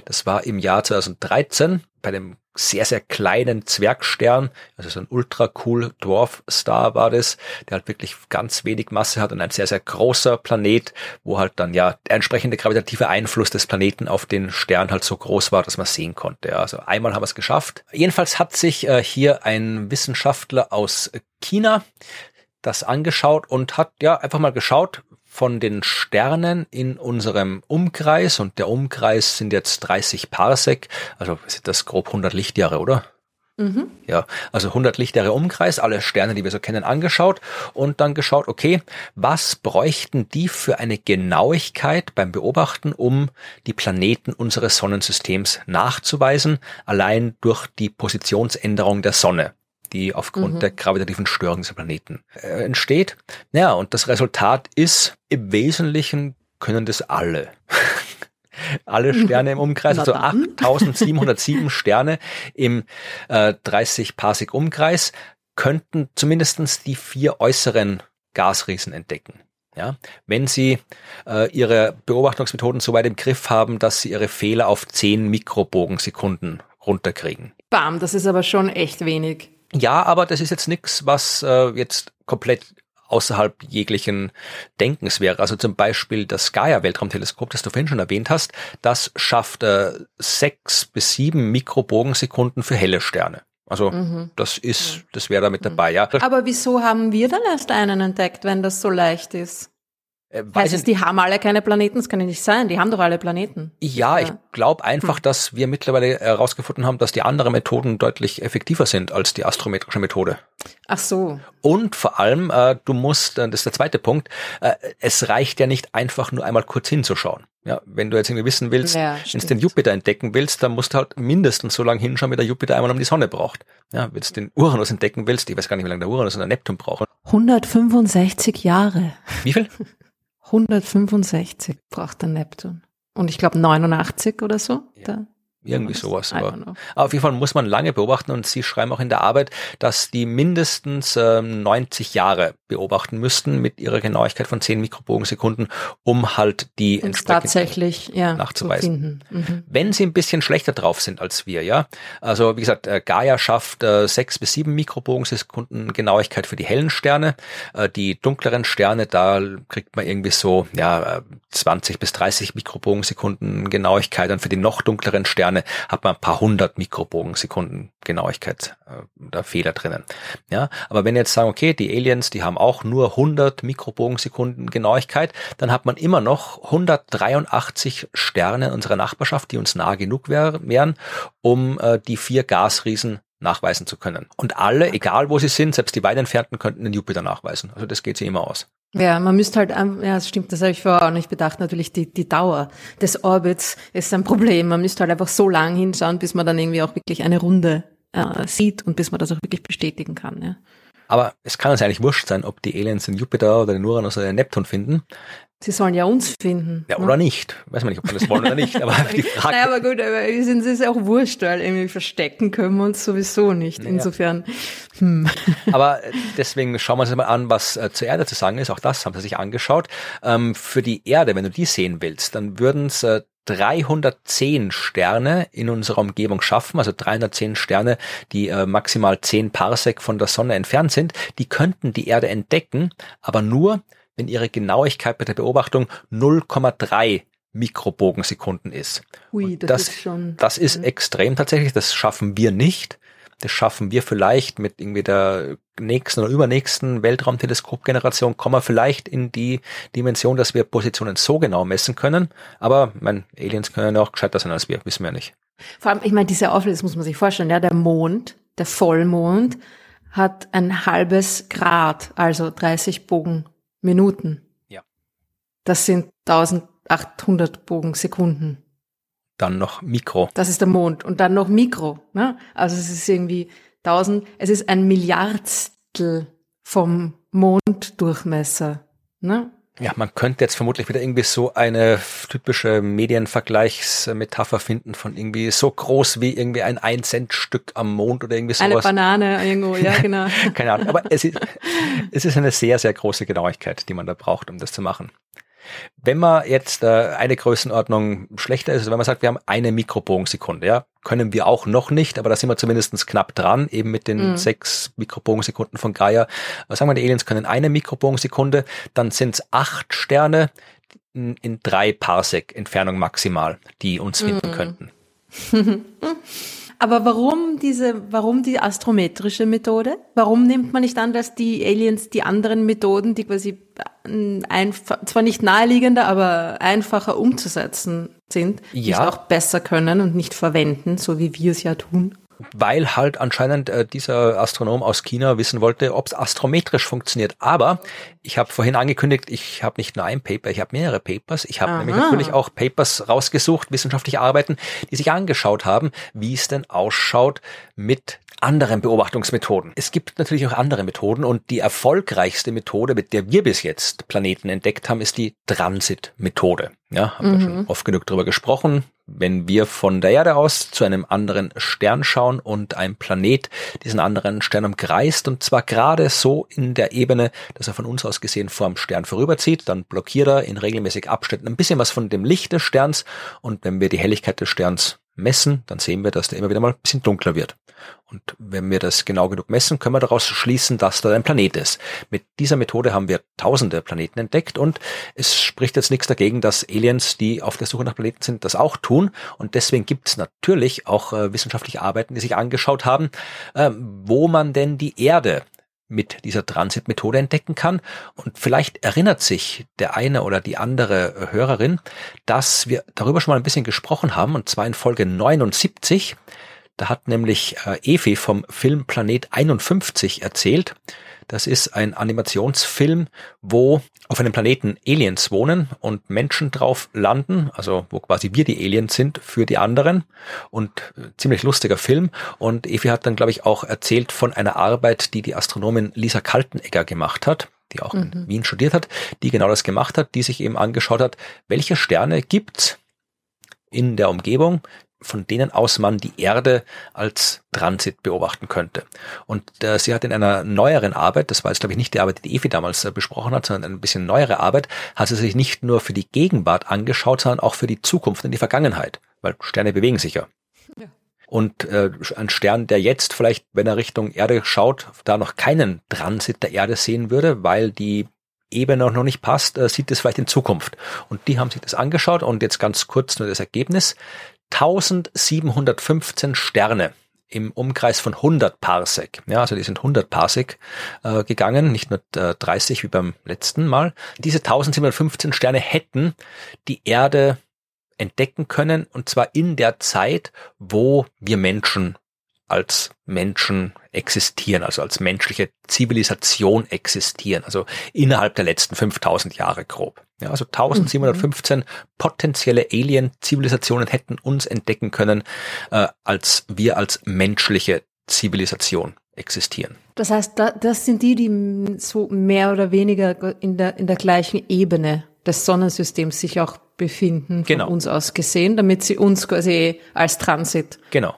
Das war im Jahr 2013 bei dem sehr, sehr kleinen Zwergstern, also so ein ultra cool Dwarf Star war das, der halt wirklich ganz wenig Masse hat und ein sehr, sehr großer Planet, wo halt dann ja der entsprechende gravitative Einfluss des Planeten auf den Stern halt so groß war, dass man sehen konnte. Also einmal haben wir es geschafft. Jedenfalls hat sich äh, hier ein Wissenschaftler aus China das angeschaut und hat ja einfach mal geschaut, von den Sternen in unserem Umkreis und der Umkreis sind jetzt 30 Parsec, also sind das grob 100 Lichtjahre, oder? Mhm. Ja, also 100 Lichtjahre Umkreis, alle Sterne, die wir so kennen, angeschaut und dann geschaut, okay, was bräuchten die für eine Genauigkeit beim Beobachten, um die Planeten unseres Sonnensystems nachzuweisen, allein durch die Positionsänderung der Sonne die aufgrund mhm. der gravitativen Störung des Planeten äh, entsteht. Ja, und das Resultat ist, im Wesentlichen können das alle. alle Sterne im Umkreis, also 8707 Sterne im äh, 30 Parsec Umkreis, könnten zumindestens die vier äußeren Gasriesen entdecken. Ja, wenn Sie äh, Ihre Beobachtungsmethoden so weit im Griff haben, dass Sie Ihre Fehler auf 10 Mikrobogensekunden runterkriegen. Bam, das ist aber schon echt wenig. Ja, aber das ist jetzt nichts, was äh, jetzt komplett außerhalb jeglichen Denkens wäre. Also zum Beispiel das Gaia-Weltraumteleskop, das du vorhin schon erwähnt hast, das schafft äh, sechs bis sieben Mikrobogensekunden für helle Sterne. Also mhm. das ist, das wäre da mit dabei, ja. Aber wieso haben wir dann erst einen entdeckt, wenn das so leicht ist? Äh, heißt es, die haben alle keine Planeten? Das kann ja nicht sein. Die haben doch alle Planeten. Ja, ich glaube einfach, hm. dass wir mittlerweile herausgefunden haben, dass die anderen Methoden deutlich effektiver sind als die astrometrische Methode. Ach so. Und vor allem, äh, du musst, äh, das ist der zweite Punkt, äh, es reicht ja nicht einfach nur einmal kurz hinzuschauen. Ja, wenn du jetzt irgendwie wissen willst, ja, wenn du den Jupiter entdecken willst, dann musst du halt mindestens so lange hinschauen, wie der Jupiter einmal um die Sonne braucht. Ja, wenn du den Uranus entdecken willst, ich weiß gar nicht, wie lange der Uranus und der Neptun brauchen. 165 Jahre. Wie viel? 165 braucht der Neptun. Und ich glaube 89 oder so. Ja. Irgendwie sowas. Aber auf jeden Fall muss man lange beobachten und Sie schreiben auch in der Arbeit, dass die mindestens ähm, 90 Jahre beobachten müssten mit ihrer Genauigkeit von 10 Mikrobogensekunden, um halt die entsprechend tatsächlich ja, nachzuweisen. Mhm. Wenn Sie ein bisschen schlechter drauf sind als wir, ja, also wie gesagt, äh, Gaia schafft äh, 6 bis 7 Mikrobogensekunden Genauigkeit für die hellen Sterne, äh, die dunkleren Sterne, da kriegt man irgendwie so ja 20 bis 30 Mikrobogensekunden Genauigkeit und für die noch dunkleren Sterne hat man ein paar hundert Mikrobogensekunden Genauigkeit äh, Fehler drinnen. Ja, aber wenn jetzt sagen, okay, die Aliens, die haben auch nur 100 Mikrobogensekunden Genauigkeit, dann hat man immer noch 183 Sterne in unserer Nachbarschaft, die uns nah genug wären, um äh, die vier Gasriesen nachweisen zu können. Und alle, egal wo sie sind, selbst die weit entfernten, könnten den Jupiter nachweisen. Also das geht sie immer aus. Ja, man müsste halt, ja, das stimmt, das habe ich vorher auch nicht bedacht. Natürlich die, die Dauer des Orbits ist ein Problem. Man müsste halt einfach so lang hinschauen, bis man dann irgendwie auch wirklich eine Runde äh, sieht und bis man das auch wirklich bestätigen kann. Ja. Aber es kann uns eigentlich wurscht sein, ob die Aliens den Jupiter oder den Uranus oder den Neptun finden. Sie sollen ja uns finden. Ja, ne? oder nicht. Weiß man nicht, ob wir das wollen oder nicht. Aber die Frage. Naja, aber gut, aber sind es auch wurscht, weil irgendwie verstecken können wir uns sowieso nicht. Insofern. Hm. Aber deswegen schauen wir uns mal an, was äh, zur Erde zu sagen ist. Auch das haben sie sich angeschaut. Ähm, für die Erde, wenn du die sehen willst, dann würden es äh, 310 Sterne in unserer Umgebung schaffen, also 310 Sterne, die äh, maximal 10 Parsec von der Sonne entfernt sind, die könnten die Erde entdecken, aber nur, wenn ihre Genauigkeit bei der Beobachtung 0,3 Mikrobogensekunden ist. Ui, das, das, ist schon. Das ist extrem tatsächlich. Das schaffen wir nicht. Das schaffen wir vielleicht mit irgendwie der nächsten oder übernächsten Weltraumteleskopgeneration kommen wir vielleicht in die Dimension, dass wir Positionen so genau messen können. Aber mein Aliens können ja auch gescheiter sein als wir, wissen wir ja nicht. Vor allem, ich meine, diese Auflösung, das muss man sich vorstellen, ja, der Mond, der Vollmond hat ein halbes Grad, also 30 Bogenminuten. Ja. Das sind 1800 Bogensekunden dann noch Mikro. Das ist der Mond und dann noch Mikro. Ne? Also es ist irgendwie 1000, es ist ein Milliardstel vom Monddurchmesser. Ne? Ja, man könnte jetzt vermutlich wieder irgendwie so eine typische Medienvergleichsmetapher finden von irgendwie so groß wie irgendwie ein ein Cent Stück am Mond oder irgendwie sowas. Eine Banane irgendwo, ja genau. Keine Ahnung, aber es ist, es ist eine sehr, sehr große Genauigkeit, die man da braucht, um das zu machen. Wenn man jetzt äh, eine Größenordnung schlechter ist, also wenn man sagt, wir haben eine Mikrobogensekunde, ja, können wir auch noch nicht, aber da sind wir zumindest knapp dran, eben mit den mhm. sechs Mikrobogensekunden von Gaia. Was sagen wir, die Aliens können eine Mikrobogensekunde, dann sind es acht Sterne in, in drei Parsec Entfernung maximal, die uns finden mhm. könnten. Aber warum diese, warum die astrometrische Methode? Warum nimmt man nicht an, dass die Aliens die anderen Methoden, die quasi einfach, zwar nicht naheliegender, aber einfacher umzusetzen sind, ja. nicht auch besser können und nicht verwenden, so wie wir es ja tun? Weil halt anscheinend äh, dieser Astronom aus China wissen wollte, ob es astrometrisch funktioniert. Aber ich habe vorhin angekündigt, ich habe nicht nur ein Paper, ich habe mehrere Papers. Ich habe nämlich natürlich auch Papers rausgesucht, wissenschaftliche Arbeiten, die sich angeschaut haben, wie es denn ausschaut mit anderen Beobachtungsmethoden. Es gibt natürlich auch andere Methoden und die erfolgreichste Methode, mit der wir bis jetzt Planeten entdeckt haben, ist die Transit-Methode. Ja, haben mhm. wir schon oft genug darüber gesprochen. Wenn wir von der Erde aus zu einem anderen Stern schauen und ein Planet diesen anderen Stern umkreist und zwar gerade so in der Ebene, dass er von uns aus gesehen vorm Stern vorüberzieht, dann blockiert er in regelmäßigen Abständen ein bisschen was von dem Licht des Sterns und wenn wir die Helligkeit des Sterns messen, dann sehen wir, dass der immer wieder mal ein bisschen dunkler wird. Und wenn wir das genau genug messen, können wir daraus schließen, dass da ein Planet ist. Mit dieser Methode haben wir tausende Planeten entdeckt und es spricht jetzt nichts dagegen, dass Aliens, die auf der Suche nach Planeten sind, das auch tun. Und deswegen gibt es natürlich auch äh, wissenschaftliche Arbeiten, die sich angeschaut haben, äh, wo man denn die Erde mit dieser Transitmethode entdecken kann. Und vielleicht erinnert sich der eine oder die andere Hörerin, dass wir darüber schon mal ein bisschen gesprochen haben, und zwar in Folge 79. Da hat nämlich äh, Evi vom Film Planet 51 erzählt. Das ist ein Animationsfilm, wo auf einem Planeten Aliens wohnen und Menschen drauf landen, also wo quasi wir die Aliens sind für die anderen und äh, ziemlich lustiger Film. Und Evi hat dann, glaube ich, auch erzählt von einer Arbeit, die die Astronomin Lisa Kaltenegger gemacht hat die auch mhm. in Wien studiert hat, die genau das gemacht hat, die sich eben angeschaut hat, welche Sterne gibt's in der Umgebung, von denen aus man die Erde als Transit beobachten könnte. Und äh, sie hat in einer neueren Arbeit, das war jetzt glaube ich nicht die Arbeit, die Evi damals äh, besprochen hat, sondern eine bisschen neuere Arbeit, hat sie sich nicht nur für die Gegenwart angeschaut, sondern auch für die Zukunft und die Vergangenheit, weil Sterne bewegen sich ja. ja. Und äh, ein Stern, der jetzt vielleicht, wenn er Richtung Erde schaut, da noch keinen Transit der Erde sehen würde, weil die Ebene noch nicht passt, äh, sieht es vielleicht in Zukunft. Und die haben sich das angeschaut und jetzt ganz kurz nur das Ergebnis. 1715 Sterne im Umkreis von 100 Parsec. Ja, also die sind 100 Parsec äh, gegangen, nicht nur äh, 30 wie beim letzten Mal. Diese 1715 Sterne hätten die Erde entdecken können und zwar in der Zeit, wo wir Menschen als Menschen existieren, also als menschliche Zivilisation existieren, also innerhalb der letzten 5000 Jahre grob. Ja, also 1715 mhm. potenzielle Alien-Zivilisationen hätten uns entdecken können, äh, als wir als menschliche Zivilisation existieren. Das heißt, das sind die, die so mehr oder weniger in der, in der gleichen Ebene des Sonnensystems sich auch befinden, von Genau. uns aus gesehen, damit sie uns quasi als Transit Genau.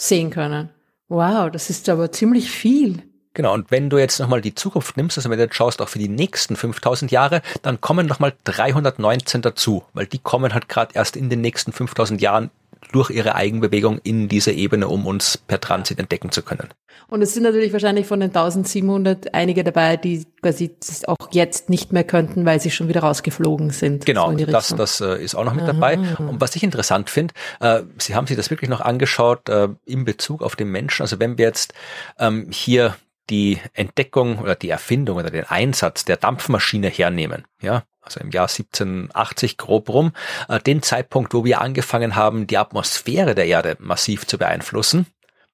Sehen können. Wow, das ist aber ziemlich viel. Genau, und wenn du jetzt nochmal die Zukunft nimmst, also wenn du jetzt schaust auch für die nächsten 5000 Jahre, dann kommen nochmal 319 dazu, weil die kommen halt gerade erst in den nächsten 5000 Jahren durch ihre Eigenbewegung in diese Ebene, um uns per Transit entdecken zu können. Und es sind natürlich wahrscheinlich von den 1700 einige dabei, die quasi das auch jetzt nicht mehr könnten, weil sie schon wieder rausgeflogen sind. Genau, so das, das äh, ist auch noch mit dabei. Und was ich interessant finde, äh, Sie haben sich das wirklich noch angeschaut äh, in Bezug auf den Menschen. Also wenn wir jetzt ähm, hier die Entdeckung oder die Erfindung oder den Einsatz der Dampfmaschine hernehmen, ja, also im Jahr 1780 grob rum, äh, den Zeitpunkt, wo wir angefangen haben, die Atmosphäre der Erde massiv zu beeinflussen,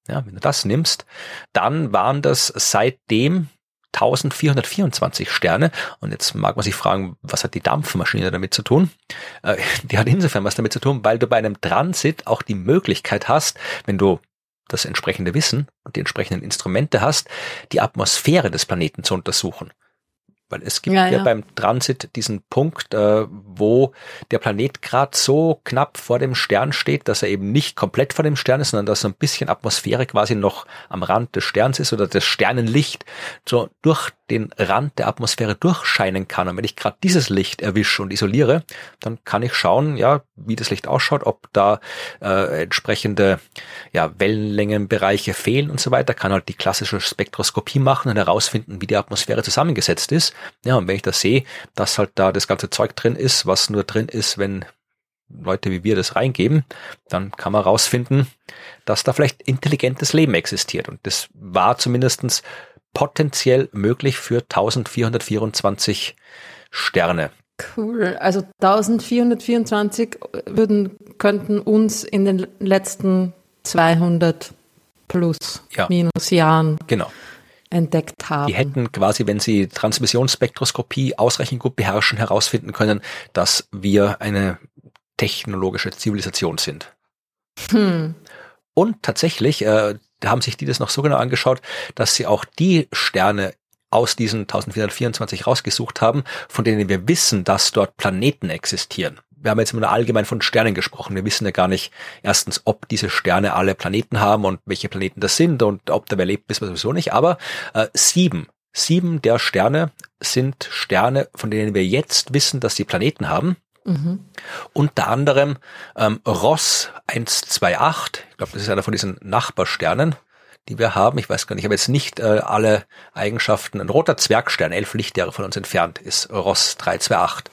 ja, wenn du das nimmst, dann waren das seitdem 1424 Sterne. Und jetzt mag man sich fragen, was hat die Dampfmaschine damit zu tun? Äh, Die hat insofern was damit zu tun, weil du bei einem Transit auch die Möglichkeit hast, wenn du das entsprechende Wissen und die entsprechenden Instrumente hast, die Atmosphäre des Planeten zu untersuchen. Weil es gibt Ja, ja, ja. beim Transit diesen Punkt, äh, wo der Planet gerade so knapp vor dem Stern steht, dass er eben nicht komplett vor dem Stern ist, sondern dass so ein bisschen Atmosphäre quasi noch am Rand des Sterns ist oder das Sternenlicht so durch den Rand der Atmosphäre durchscheinen kann. Und wenn ich gerade dieses Licht erwische und isoliere, dann kann ich schauen, ja, wie das Licht ausschaut, ob da äh, entsprechende ja, Wellenlängenbereiche fehlen und so weiter, kann halt die klassische Spektroskopie machen und herausfinden, wie die Atmosphäre zusammengesetzt ist. Ja, und wenn ich das sehe, dass halt da das ganze Zeug drin ist, was nur drin ist, wenn Leute wie wir das reingeben, dann kann man rausfinden, dass da vielleicht intelligentes Leben existiert. Und das war zumindestens potenziell möglich für 1424 Sterne. Cool. Also 1424 würden, könnten uns in den letzten 200 plus Ja. minus Jahren Genau. entdeckt haben. Die hätten quasi, wenn sie Transmissionsspektroskopie ausreichend gut beherrschen, herausfinden können, dass wir eine technologische Zivilisation sind. Hm. Und tatsächlich äh, da haben sich die das noch so genau angeschaut, dass sie auch die Sterne aus diesen 1424 rausgesucht haben, von denen wir wissen, dass dort Planeten existieren. Wir haben jetzt immer nur allgemein von Sternen gesprochen. Wir wissen ja gar nicht erstens, ob diese Sterne alle Planeten haben und welche Planeten das sind und ob da wer lebt, wissen wir sowieso nicht. Aber äh, sieben, sieben der Sterne sind Sterne, von denen wir jetzt wissen, dass sie Planeten haben. Mhm. Unter anderem ähm, Ross 128, ich glaube, das ist einer von diesen Nachbarsternen, die wir haben. Ich weiß gar nicht, ich habe jetzt nicht äh, alle Eigenschaften. Ein roter Zwergstern, elf Lichtjahre von uns entfernt, ist Ross 328.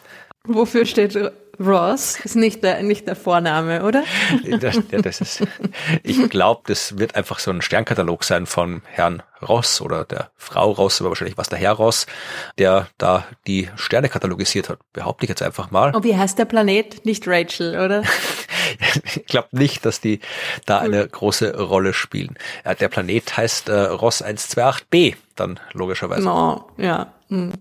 Wofür steht Ross? Ist nicht der, nicht der Vorname, oder? Das, ja, das ist, ich glaube, das wird einfach so ein Sternkatalog sein von Herrn Ross oder der Frau Ross, aber wahrscheinlich was der Herr Ross, der da die Sterne katalogisiert hat. Behaupte ich jetzt einfach mal. Und wie heißt der Planet? Nicht Rachel, oder? ich glaube nicht, dass die da eine große Rolle spielen. Ja, der Planet heißt äh, Ross 128b, dann logischerweise. No, ja. Hm.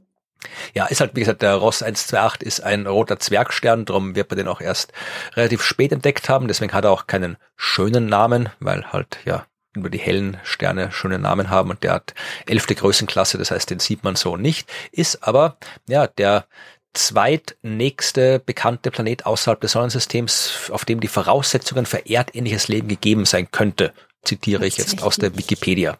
Ja, ist halt, wie gesagt, der Ross 128 ist ein roter Zwergstern, darum wird man den auch erst relativ spät entdeckt haben, deswegen hat er auch keinen schönen Namen, weil halt, ja, nur die hellen Sterne schöne Namen haben und der hat elfte Größenklasse, das heißt, den sieht man so nicht, ist aber, ja, der zweitnächste bekannte Planet außerhalb des Sonnensystems, auf dem die Voraussetzungen für erdähnliches Leben gegeben sein könnte, zitiere ich jetzt aus der Wikipedia.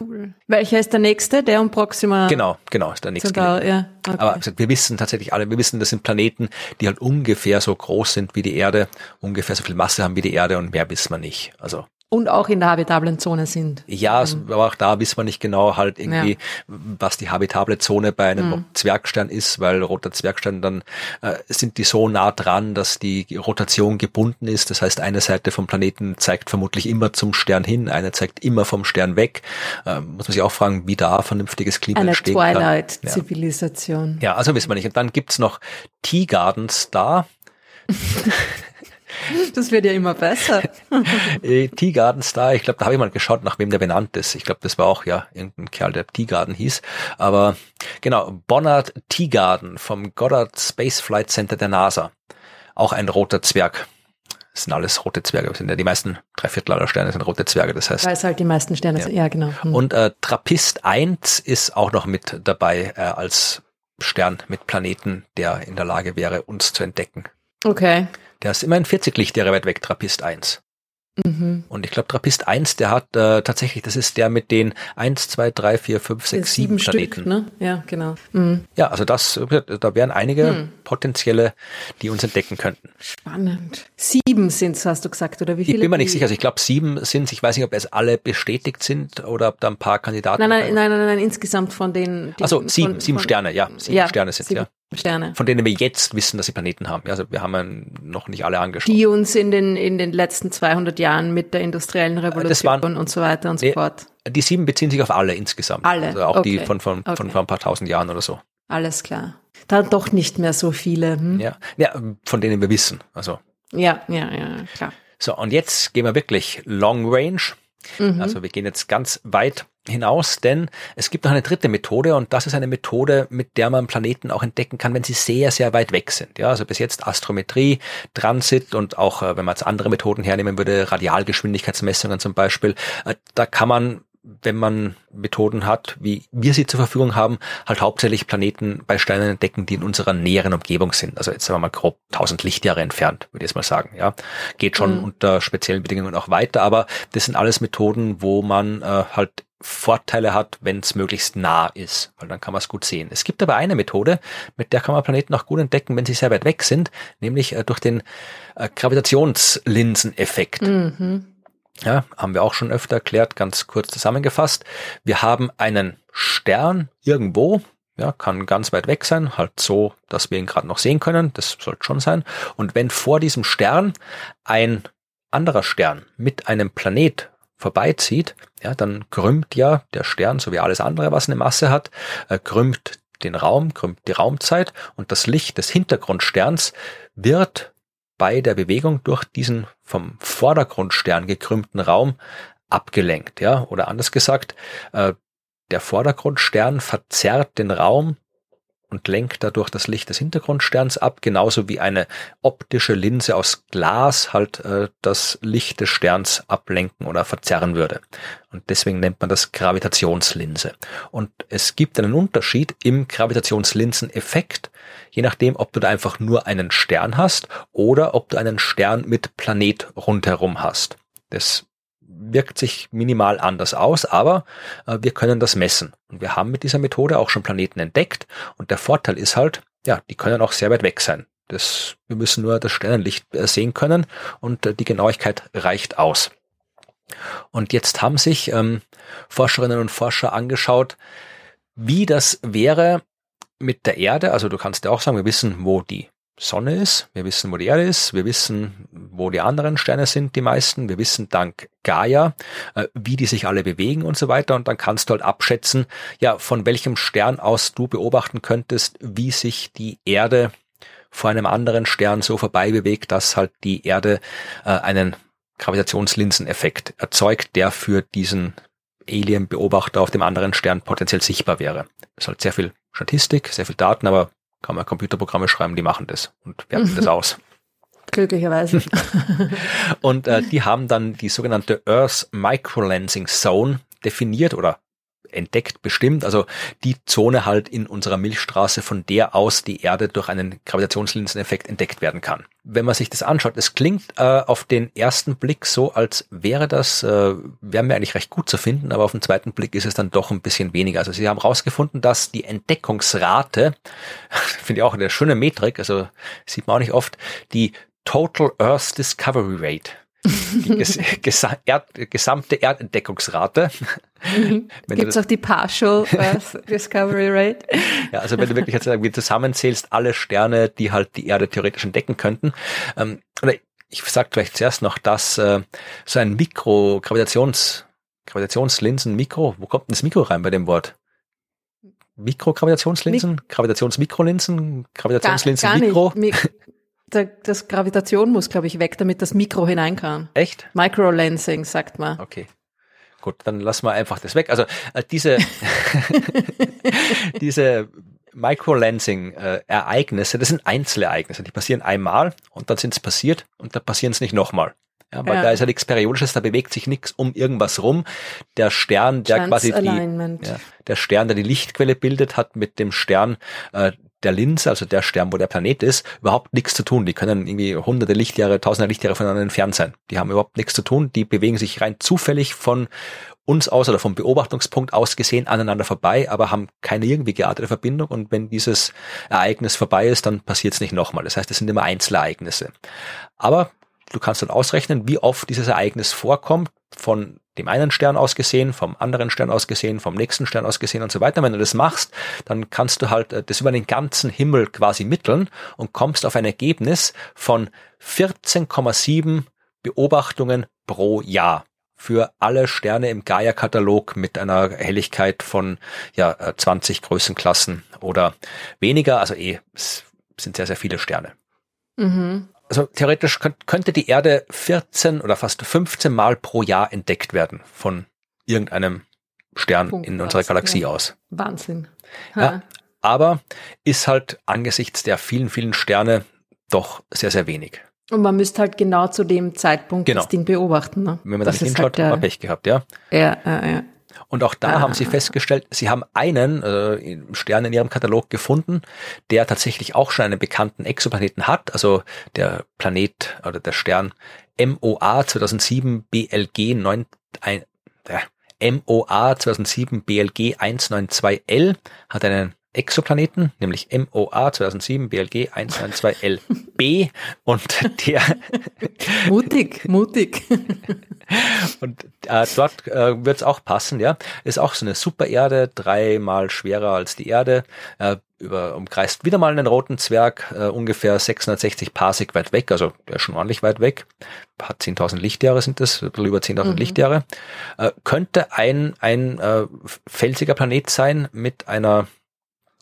Cool. Welcher ist der nächste? Der um Proxima Genau, genau, ist der nächste. Centauri, ja. Okay. Aber gesagt, wir wissen tatsächlich alle, wir wissen, das sind Planeten, die halt ungefähr so groß sind wie die Erde, ungefähr so viel Masse haben wie die Erde und mehr wissen wir nicht. Also Und auch in der habitablen Zone sind. ja, es- aber auch da wissen wir nicht genau halt irgendwie, was die habitable Zone bei einem Zwergstern ist, weil roter Zwergstern dann äh, sind die so nah dran, dass die Rotation gebunden ist. Das heißt, eine Seite vom Planeten zeigt vermutlich immer zum Stern hin, eine zeigt immer vom Stern weg. Äh, muss man sich auch fragen, wie da vernünftiges Klima Eine entstehen kann. Ja. Twilight-Zivilisation. Ja, also wissen wir nicht. Und dann gibt's noch Teagarden Star. Das wird ja immer besser. Äh, Teagarden Star, ich glaube, da habe ich mal geschaut, nach wem der benannt ist. Ich glaube, das war auch ja irgendein Kerl, der Teagarden hieß. Aber genau, Bonnard Teagarden vom Goddard Space Flight Center der NASA. Auch ein roter Zwerg. Das sind alles rote Zwerge. Das sind ja die meisten, drei Viertel aller Sterne sind rote Zwerge. Das heißt, Weil es halt die meisten Sterne sind. Ja, genau. Hm. und äh, Trappist 1 ist auch noch mit dabei äh, als Stern mit Planeten, der in der Lage wäre, uns zu entdecken. Okay. Der ist immerhin 40 Lichtjahre weit weg, Trappist 1. Mhm. Und ich glaube, Trappist 1, der hat äh, tatsächlich, das ist der mit den 1, 2, 3, 4, 5, 6, 7 Planeten. Stück, ne? Ja, genau. Mhm. Ja, also das, da wären einige mhm. potenzielle, die uns entdecken könnten. Spannend. Sieben sind es, hast du gesagt, oder wie viele? Ich bin mir nicht sicher. Also ich glaube, sieben sind Ich weiß nicht, ob es alle bestätigt sind oder ob da ein paar Kandidaten. Nein, nein, nein, nein, nein, insgesamt von den. Also sieben, von, sieben Sterne, ja. Sieben Sterne sind sieben. ja. Sterne. Von denen wir jetzt wissen, dass sie Planeten haben. Also wir haben noch nicht alle angeschaut. Die uns in den, in den letzten 200 Jahren mit der industriellen Revolution waren, und so weiter und so fort. Die sieben beziehen sich auf alle insgesamt. Alle. Also auch okay. die von, von, okay. von vor ein paar tausend Jahren oder so. Alles klar. Da doch nicht mehr so viele. Hm? Ja. ja, von denen wir wissen. Also. Ja, ja, ja, klar. So, und jetzt gehen wir wirklich Long Range. Mhm. Also wir gehen jetzt ganz weit hinaus, denn es gibt noch eine dritte Methode und das ist eine Methode, mit der man Planeten auch entdecken kann, wenn sie sehr, sehr weit weg sind. Ja, also bis jetzt Astrometrie, Transit und auch, äh, wenn man jetzt andere Methoden hernehmen würde, Radialgeschwindigkeitsmessungen zum Beispiel, äh, da kann man wenn man Methoden hat, wie wir sie zur Verfügung haben, halt hauptsächlich Planeten bei Sternen entdecken, die in unserer näheren Umgebung sind. Also jetzt sagen wir mal grob 1000 Lichtjahre entfernt, würde ich jetzt mal sagen. Ja, geht schon mhm. unter speziellen Bedingungen auch weiter, aber das sind alles Methoden, wo man äh, halt Vorteile hat, wenn es möglichst nah ist, weil dann kann man es gut sehen. Es gibt aber eine Methode, mit der kann man Planeten auch gut entdecken, wenn sie sehr weit weg sind, nämlich äh, durch den äh, Gravitationslinseneffekt. Mhm. Ja, haben wir auch schon öfter erklärt, ganz kurz zusammengefasst. Wir haben einen Stern irgendwo, ja, kann ganz weit weg sein, halt so, dass wir ihn gerade noch sehen können, das sollte schon sein. Und wenn vor diesem Stern ein anderer Stern mit einem Planet vorbeizieht, ja, dann krümmt ja der Stern, so wie alles andere, was eine Masse hat, äh, krümmt den Raum, krümmt die Raumzeit und das Licht des Hintergrundsterns wird bei der Bewegung durch diesen vom Vordergrundstern gekrümmten Raum abgelenkt, ja, oder anders gesagt, äh, der Vordergrundstern verzerrt den Raum und lenkt dadurch das Licht des Hintergrundsterns ab, genauso wie eine optische Linse aus Glas halt äh, das Licht des Sterns ablenken oder verzerren würde. Und deswegen nennt man das Gravitationslinse. Und es gibt einen Unterschied im Gravitationslinseneffekt, je nachdem, ob du da einfach nur einen Stern hast oder ob du einen Stern mit Planet rundherum hast. Das wirkt sich minimal anders aus, aber äh, wir können das messen. Und wir haben mit dieser Methode auch schon Planeten entdeckt. Und der Vorteil ist halt, ja, die können auch sehr weit weg sein. Das, wir müssen nur das Sternenlicht äh, sehen können und äh, die Genauigkeit reicht aus. Und jetzt haben sich ähm, Forscherinnen und Forscher angeschaut, wie das wäre mit der Erde. Also du kannst ja auch sagen, wir wissen, wo die Sonne ist, wir wissen, wo die Erde ist, wir wissen, wo die anderen Sterne sind, die meisten, wir wissen dank Gaia, äh, wie die sich alle bewegen und so weiter und dann kannst du halt abschätzen, ja, von welchem Stern aus du beobachten könntest, wie sich die Erde vor einem anderen Stern so vorbei bewegt, dass halt die Erde äh, einen Gravitationslinseneffekt erzeugt, der für diesen Alien-Beobachter auf dem anderen Stern potenziell sichtbar wäre. Das ist halt sehr viel Statistik, sehr viel Daten, aber kann man Computerprogramme schreiben, die machen das und werten das aus. Glücklicherweise. und äh, die haben dann die sogenannte Earth Microlensing Zone definiert oder entdeckt, bestimmt, also die Zone halt in unserer Milchstraße, von der aus die Erde durch einen Gravitationslinseneffekt entdeckt werden kann. Wenn man sich das anschaut, es klingt äh, auf den ersten Blick so, als wäre das, äh, wäre mir eigentlich recht gut zu finden, aber auf den zweiten Blick ist es dann doch ein bisschen weniger. Also sie haben herausgefunden, dass die Entdeckungsrate, finde ich auch eine schöne Metrik, also sieht man auch nicht oft, die Total Earth Discovery Rate die ges ges Erd gesamte Erdentdeckungsrate. Mhm. Gibt es auch die Partial Earth Discovery Rate? ja, also wenn du wirklich jetzt irgendwie zusammenzählst, alle Sterne, die halt die Erde theoretisch entdecken könnten. Ähm, ich sage vielleicht zuerst noch, dass äh, so ein Mikro-Gravitations, Gravitationslinsen, Mikro, wo kommt denn das Mikro rein bei dem Wort? Mikrogravitationslinsen, Mik Gravitationsmikrolinsen, Gravitationslinsen, gar, gar Mikro. Nicht das Gravitation muss, glaube ich, weg, damit das Mikro hinein kann. Echt? Microlensing, sagt man. Okay. Gut, dann lassen wir einfach das weg. Also äh, diese, diese Microlensing-Ereignisse, das sind Einzelereignisse, die passieren einmal und dann sind es passiert und dann passieren es nicht nochmal. Ja, weil ja. da ist ja nichts Periodisches, da bewegt sich nichts um irgendwas rum. Der Stern, der quasi die, ja, der Stern, der die Lichtquelle bildet, hat mit dem Stern äh, der Linse, also der Stern, wo der Planet ist, überhaupt nichts zu tun. Die können irgendwie hunderte Lichtjahre, tausende Lichtjahre voneinander entfernt sein. Die haben überhaupt nichts zu tun. Die bewegen sich rein zufällig von uns aus oder vom Beobachtungspunkt aus gesehen aneinander vorbei, aber haben keine irgendwie geartete Verbindung. Und wenn dieses Ereignis vorbei ist, dann passiert es nicht nochmal. Das heißt, es sind immer Einzelereignisse. Aber du kannst dann ausrechnen, wie oft dieses Ereignis vorkommt, von dem einen Stern aus gesehen, vom anderen Stern aus gesehen, vom nächsten Stern aus gesehen und so weiter. Wenn du das machst, dann kannst du halt äh, das über den ganzen Himmel quasi mitteln und kommst auf ein Ergebnis von 14,7 Beobachtungen pro Jahr für alle Sterne im Gaia-Katalog mit einer Helligkeit von ja 20 äh, Größenklassen oder weniger. Also eh, es sind sehr, sehr viele Sterne. Mhm also theoretisch könnte die Erde 14 oder fast 15 Mal pro Jahr entdeckt werden von irgendeinem Stern Punkt in unserer Galaxie ja. aus. Wahnsinn. Ja, aber ist halt angesichts der vielen, vielen Sterne doch sehr, sehr wenig. Und man müsste halt genau zu dem Zeitpunkt genau. das Ding beobachten. Ne? Wenn man das, das hinschaut, halt hat man Pech gehabt, ja. Ja, ja, ja. Und auch da ah. haben sie festgestellt, sie haben einen äh, Stern in ihrem Katalog gefunden, der tatsächlich auch schon einen bekannten Exoplaneten hat, also der Planet oder der Stern MOA 2007 BLG 9, ein, äh, MOA 2007 BLG 192L hat einen Exoplaneten, nämlich MOA 2007 BLG 192LB und der mutig, mutig. und äh, dort äh, wird es auch passen, ja. Ist auch so eine Supererde, dreimal schwerer als die Erde, äh, über, umkreist wieder mal einen roten Zwerg, äh, ungefähr 660 Parsec weit weg, also der ist schon ordentlich weit weg, hat 10.000 Lichtjahre sind das, über 10.000 mhm. Lichtjahre, äh, könnte ein, ein äh, felsiger Planet sein mit einer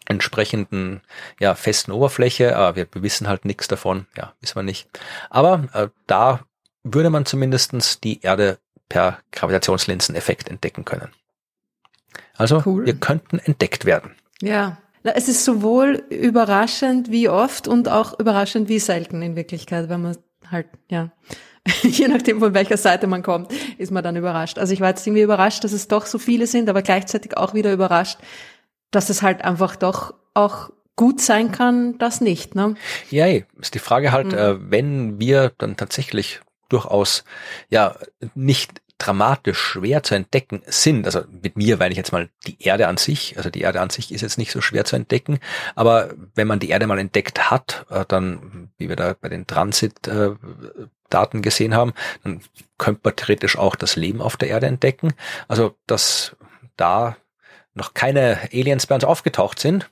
entsprechenden ja, festen Oberfläche. Aber wir, wissen halt nichts davon, ja, wissen wir nicht. Aber äh, da würde man zumindestens die Erde per Gravitationslinseneffekt entdecken können. Also cool. wir könnten entdeckt werden. Ja, es ist sowohl überraschend wie oft und auch überraschend wie selten in Wirklichkeit, wenn man halt, ja, je nachdem von welcher Seite man kommt, ist man dann überrascht. Also ich war jetzt irgendwie überrascht, dass es doch so viele sind, aber gleichzeitig auch wieder überrascht, dass es halt einfach doch auch gut sein kann, das nicht. Ne? Ja, ist die Frage halt, mhm. äh, wenn wir dann tatsächlich durchaus ja nicht dramatisch schwer zu entdecken sind. Also mit mir meine ich jetzt mal die Erde an sich. Also die Erde an sich ist jetzt nicht so schwer zu entdecken. Aber wenn man die Erde mal entdeckt hat, äh, dann, wie wir da bei den Transit-Daten gesehen haben, dann könnte man theoretisch auch das Leben auf der Erde entdecken. Also dass da noch keine Aliens bei uns aufgetaucht sind,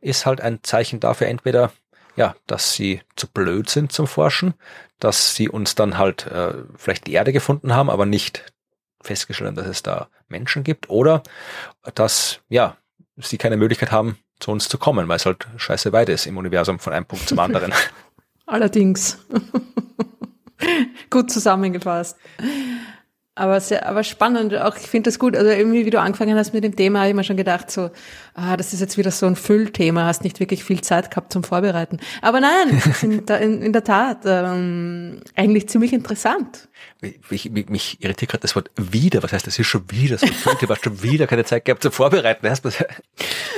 ist halt ein Zeichen dafür entweder, ja, dass sie zu blöd sind zum Forschen, dass sie uns dann halt äh, vielleicht die Erde gefunden haben, aber nicht festgestellt haben, dass es da Menschen gibt, oder dass, ja, sie keine Möglichkeit haben, zu uns zu kommen, weil es halt scheiße weit ist im Universum von einem Punkt zum anderen. Allerdings. Gut zusammengefasst. Aber sehr, aber spannend. Auch ich finde das gut. Also irgendwie, wie du angefangen hast mit dem Thema, habe ich mir schon gedacht, so, ah, das ist jetzt wieder so ein Füllthema. Hast nicht wirklich viel Zeit gehabt zum Vorbereiten. Aber nein, in, in, in der Tat ähm, eigentlich ziemlich interessant. Mich, mich, mich irritiert gerade das Wort wieder. Was heißt das ist schon wieder so ein Füllthema? hast schon wieder keine Zeit gehabt zum Vorbereiten.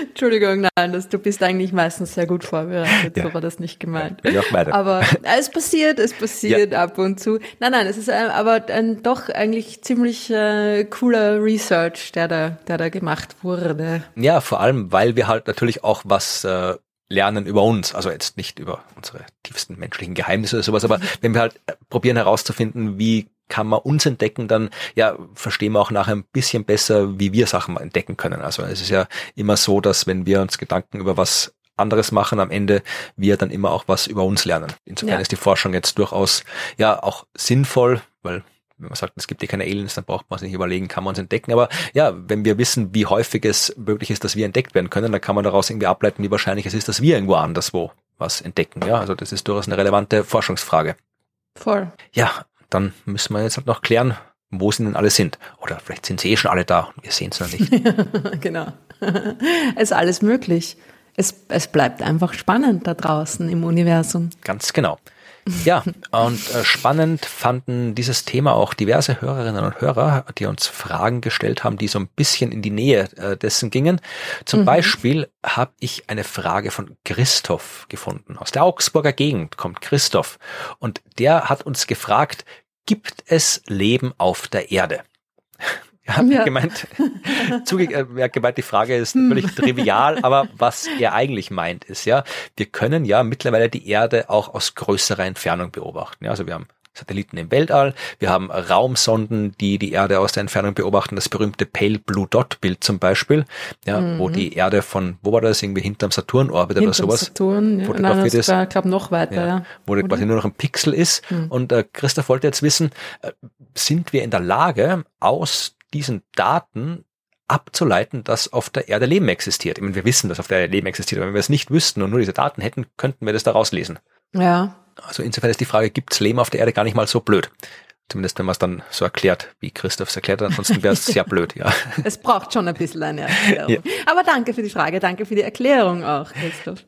Entschuldigung, nein, das, du bist eigentlich meistens sehr gut vorbereitet. Ja. So war das nicht gemeint. Ja. Aber es passiert, es passiert ja. ab und zu. Nein, nein, es ist aber ein, doch eigentlich eigentlich ziemlich äh, cooler Research, der da, der da gemacht wurde. Ja, vor allem, weil wir halt natürlich auch was äh, lernen über uns, also jetzt nicht über unsere tiefsten menschlichen Geheimnisse oder sowas, aber wenn wir halt äh, probieren herauszufinden, wie kann man uns entdecken, dann ja verstehen wir auch nachher ein bisschen besser, wie wir Sachen entdecken können. Also es ist ja immer so, dass wenn wir uns Gedanken über was anderes machen, am Ende wir dann immer auch was über uns lernen. Insofern ja. ist die Forschung jetzt durchaus ja auch sinnvoll, weil wenn man sagt, es gibt ja keine Aliens, dann braucht man sich nicht überlegen, kann man uns entdecken. Aber ja, wenn wir wissen, wie häufig es möglich ist, dass wir entdeckt werden können, dann kann man daraus irgendwie ableiten, wie wahrscheinlich es ist, dass wir irgendwo anderswo was entdecken. Ja, also das ist durchaus eine relevante Forschungsfrage. Voll. Ja, dann müssen wir jetzt halt noch klären, wo sie denn alle sind. Oder vielleicht sind sie eh schon alle da und wir sehen es noch nicht. genau. es ist alles möglich. Es, es bleibt einfach spannend da draußen im Universum. Ganz genau. Ja, und äh, spannend fanden dieses Thema auch diverse Hörerinnen und Hörer, die uns Fragen gestellt haben, die so ein bisschen in die Nähe äh, dessen gingen. Zum mhm. Beispiel habe ich eine Frage von Christoph gefunden. Aus der Augsburger Gegend kommt Christoph und der hat uns gefragt, gibt es Leben auf der Erde? Er hat ja. gemeint, zuge äh, gemeint, die Frage ist völlig trivial, aber was er eigentlich meint ist, ja, wir können ja mittlerweile die Erde auch aus größerer Entfernung beobachten. Ja, also wir haben Satelliten im Weltall, wir haben Raumsonden, die die Erde aus der Entfernung beobachten, das berühmte Pale Blue Dot Bild zum Beispiel, ja, mhm. wo die Erde von, wo war das, irgendwie hinterm Saturnorbit oder sowas Saturn, ja. Nein, ist. Ich glaube noch weiter, ja, ja. Wo oder? quasi nur noch ein Pixel ist. Mhm. Und äh, Christoph wollte jetzt wissen, äh, sind wir in der Lage, aus diesen Daten abzuleiten, dass auf der Erde Leben existiert. Ich meine, wir wissen, dass auf der Erde Leben existiert, aber wenn wir es nicht wüssten und nur diese Daten hätten, könnten wir das daraus lesen. Ja. Also insofern ist die Frage, gibt es Leben auf der Erde gar nicht mal so blöd. Zumindest wenn man es dann so erklärt, wie Christoph es erklärt hat. Ansonsten wäre es sehr blöd, ja. Es braucht schon ein bisschen eine Erklärung. Ja. Aber danke für die Frage, danke für die Erklärung auch, Christoph.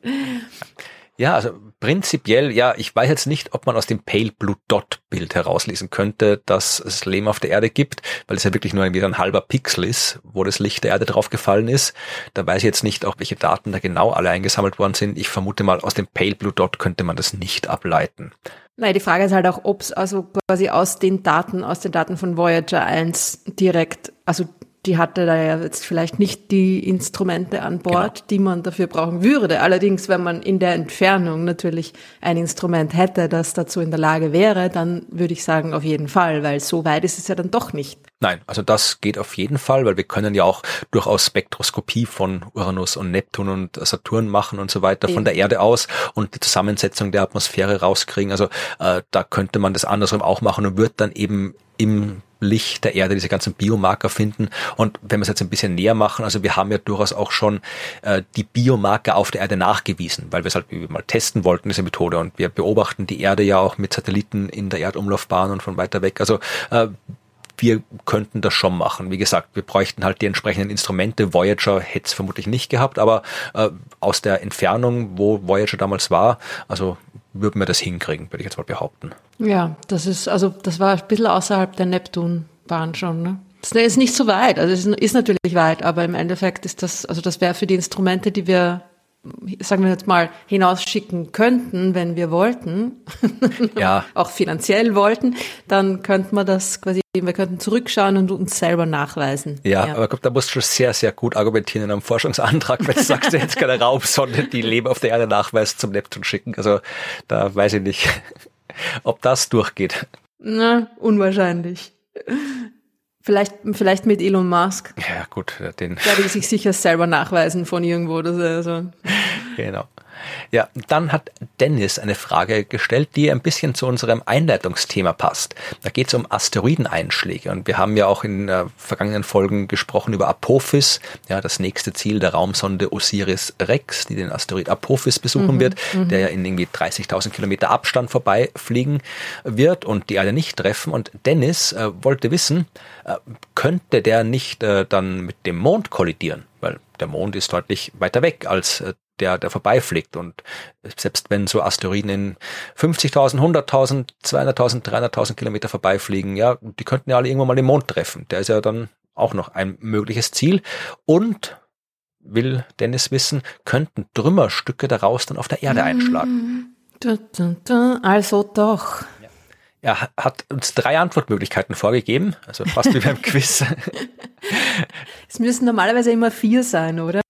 Ja, also prinzipiell, ja, ich weiß jetzt nicht, ob man aus dem Pale Blue Dot Bild herauslesen könnte, dass es Leben auf der Erde gibt, weil es ja wirklich nur ein halber Pixel ist, wo das Licht der Erde drauf gefallen ist. Da weiß ich jetzt nicht, auch welche Daten da genau alle eingesammelt worden sind. Ich vermute mal, aus dem Pale Blue Dot könnte man das nicht ableiten. Nein, die Frage ist halt auch, ob es also quasi aus den Daten, aus den Daten von Voyager 1 direkt, also die hatte da ja jetzt vielleicht nicht die Instrumente an Bord, genau. die man dafür brauchen würde. Allerdings, wenn man in der Entfernung natürlich ein Instrument hätte, das dazu in der Lage wäre, dann würde ich sagen, auf jeden Fall, weil so weit ist es ja dann doch nicht. Nein, also das geht auf jeden Fall, weil wir können ja auch durchaus Spektroskopie von Uranus und Neptun und Saturn machen und so weiter Eben. von der Erde aus und die Zusammensetzung der Atmosphäre rauskriegen. Also äh, da könnte man das andersrum auch machen und wird dann eben im Licht der Erde diese ganzen Biomarker finden. Und wenn wir es jetzt ein bisschen näher machen, also wir haben ja durchaus auch schon äh, die Biomarker auf der Erde nachgewiesen, weil wir es halt mal testen wollten, diese Methode. Und wir beobachten die Erde ja auch mit Satelliten in der Erdumlaufbahn und von weiter weg. Also äh, wir könnten das schon machen. Wie gesagt, wir bräuchten halt die entsprechenden Instrumente. Voyager hätte es vermutlich nicht gehabt, aber äh, aus der Entfernung, wo Voyager damals war, also würden wir das hinkriegen, würde ich jetzt mal behaupten. Ja, das ist, also das war ein bisschen außerhalb der Neptunbahn schon, ne? Das ist nicht so weit, also es ist natürlich weit, aber im Endeffekt ist das, also das wäre für die Instrumente, die wir sagen wir jetzt mal, hinausschicken könnten, wenn wir wollten, ja. auch finanziell wollten, dann könnte man das quasi, wir könnten zurückschauen und uns selber nachweisen. Ja, ja. aber glaub, da musst du schon sehr, sehr gut argumentieren in einem Forschungsantrag, wenn du sagst, du hättest keine Raumsonde, die Leben auf der Erde nachweist, zum Neptun schicken. Also da weiß ich nicht, ob das durchgeht. Na, unwahrscheinlich. Vielleicht, vielleicht mit Elon Musk. Ja, gut, den. Der will sich sicher selber nachweisen von irgendwo oder so. Also. Genau. Ja, dann hat Dennis eine Frage gestellt, die ein bisschen zu unserem Einleitungsthema passt. Da geht es um Asteroideneinschläge und wir haben ja auch in äh, vergangenen Folgen gesprochen über Apophis, ja, das nächste Ziel der Raumsonde Osiris Rex, die den Asteroid Apophis besuchen mhm, wird, mhm. der ja in irgendwie 30.000 Kilometer Abstand vorbeifliegen wird und die Erde nicht treffen. Und Dennis äh, wollte wissen, äh, könnte der nicht äh, dann mit dem Mond kollidieren? Weil der Mond ist deutlich weiter weg als äh, der, der vorbeifliegt. Und selbst wenn so Asteroiden in 50.000, 100.000, 200.000, 300.000 Kilometer vorbeifliegen, ja, die könnten ja alle irgendwann mal den Mond treffen. Der ist ja dann auch noch ein mögliches Ziel. Und will Dennis wissen, könnten Trümmerstücke daraus dann auf der Erde einschlagen. Also doch. Er hat uns drei Antwortmöglichkeiten vorgegeben, also fast wie beim Quiz. Es müssen normalerweise immer vier sein, oder?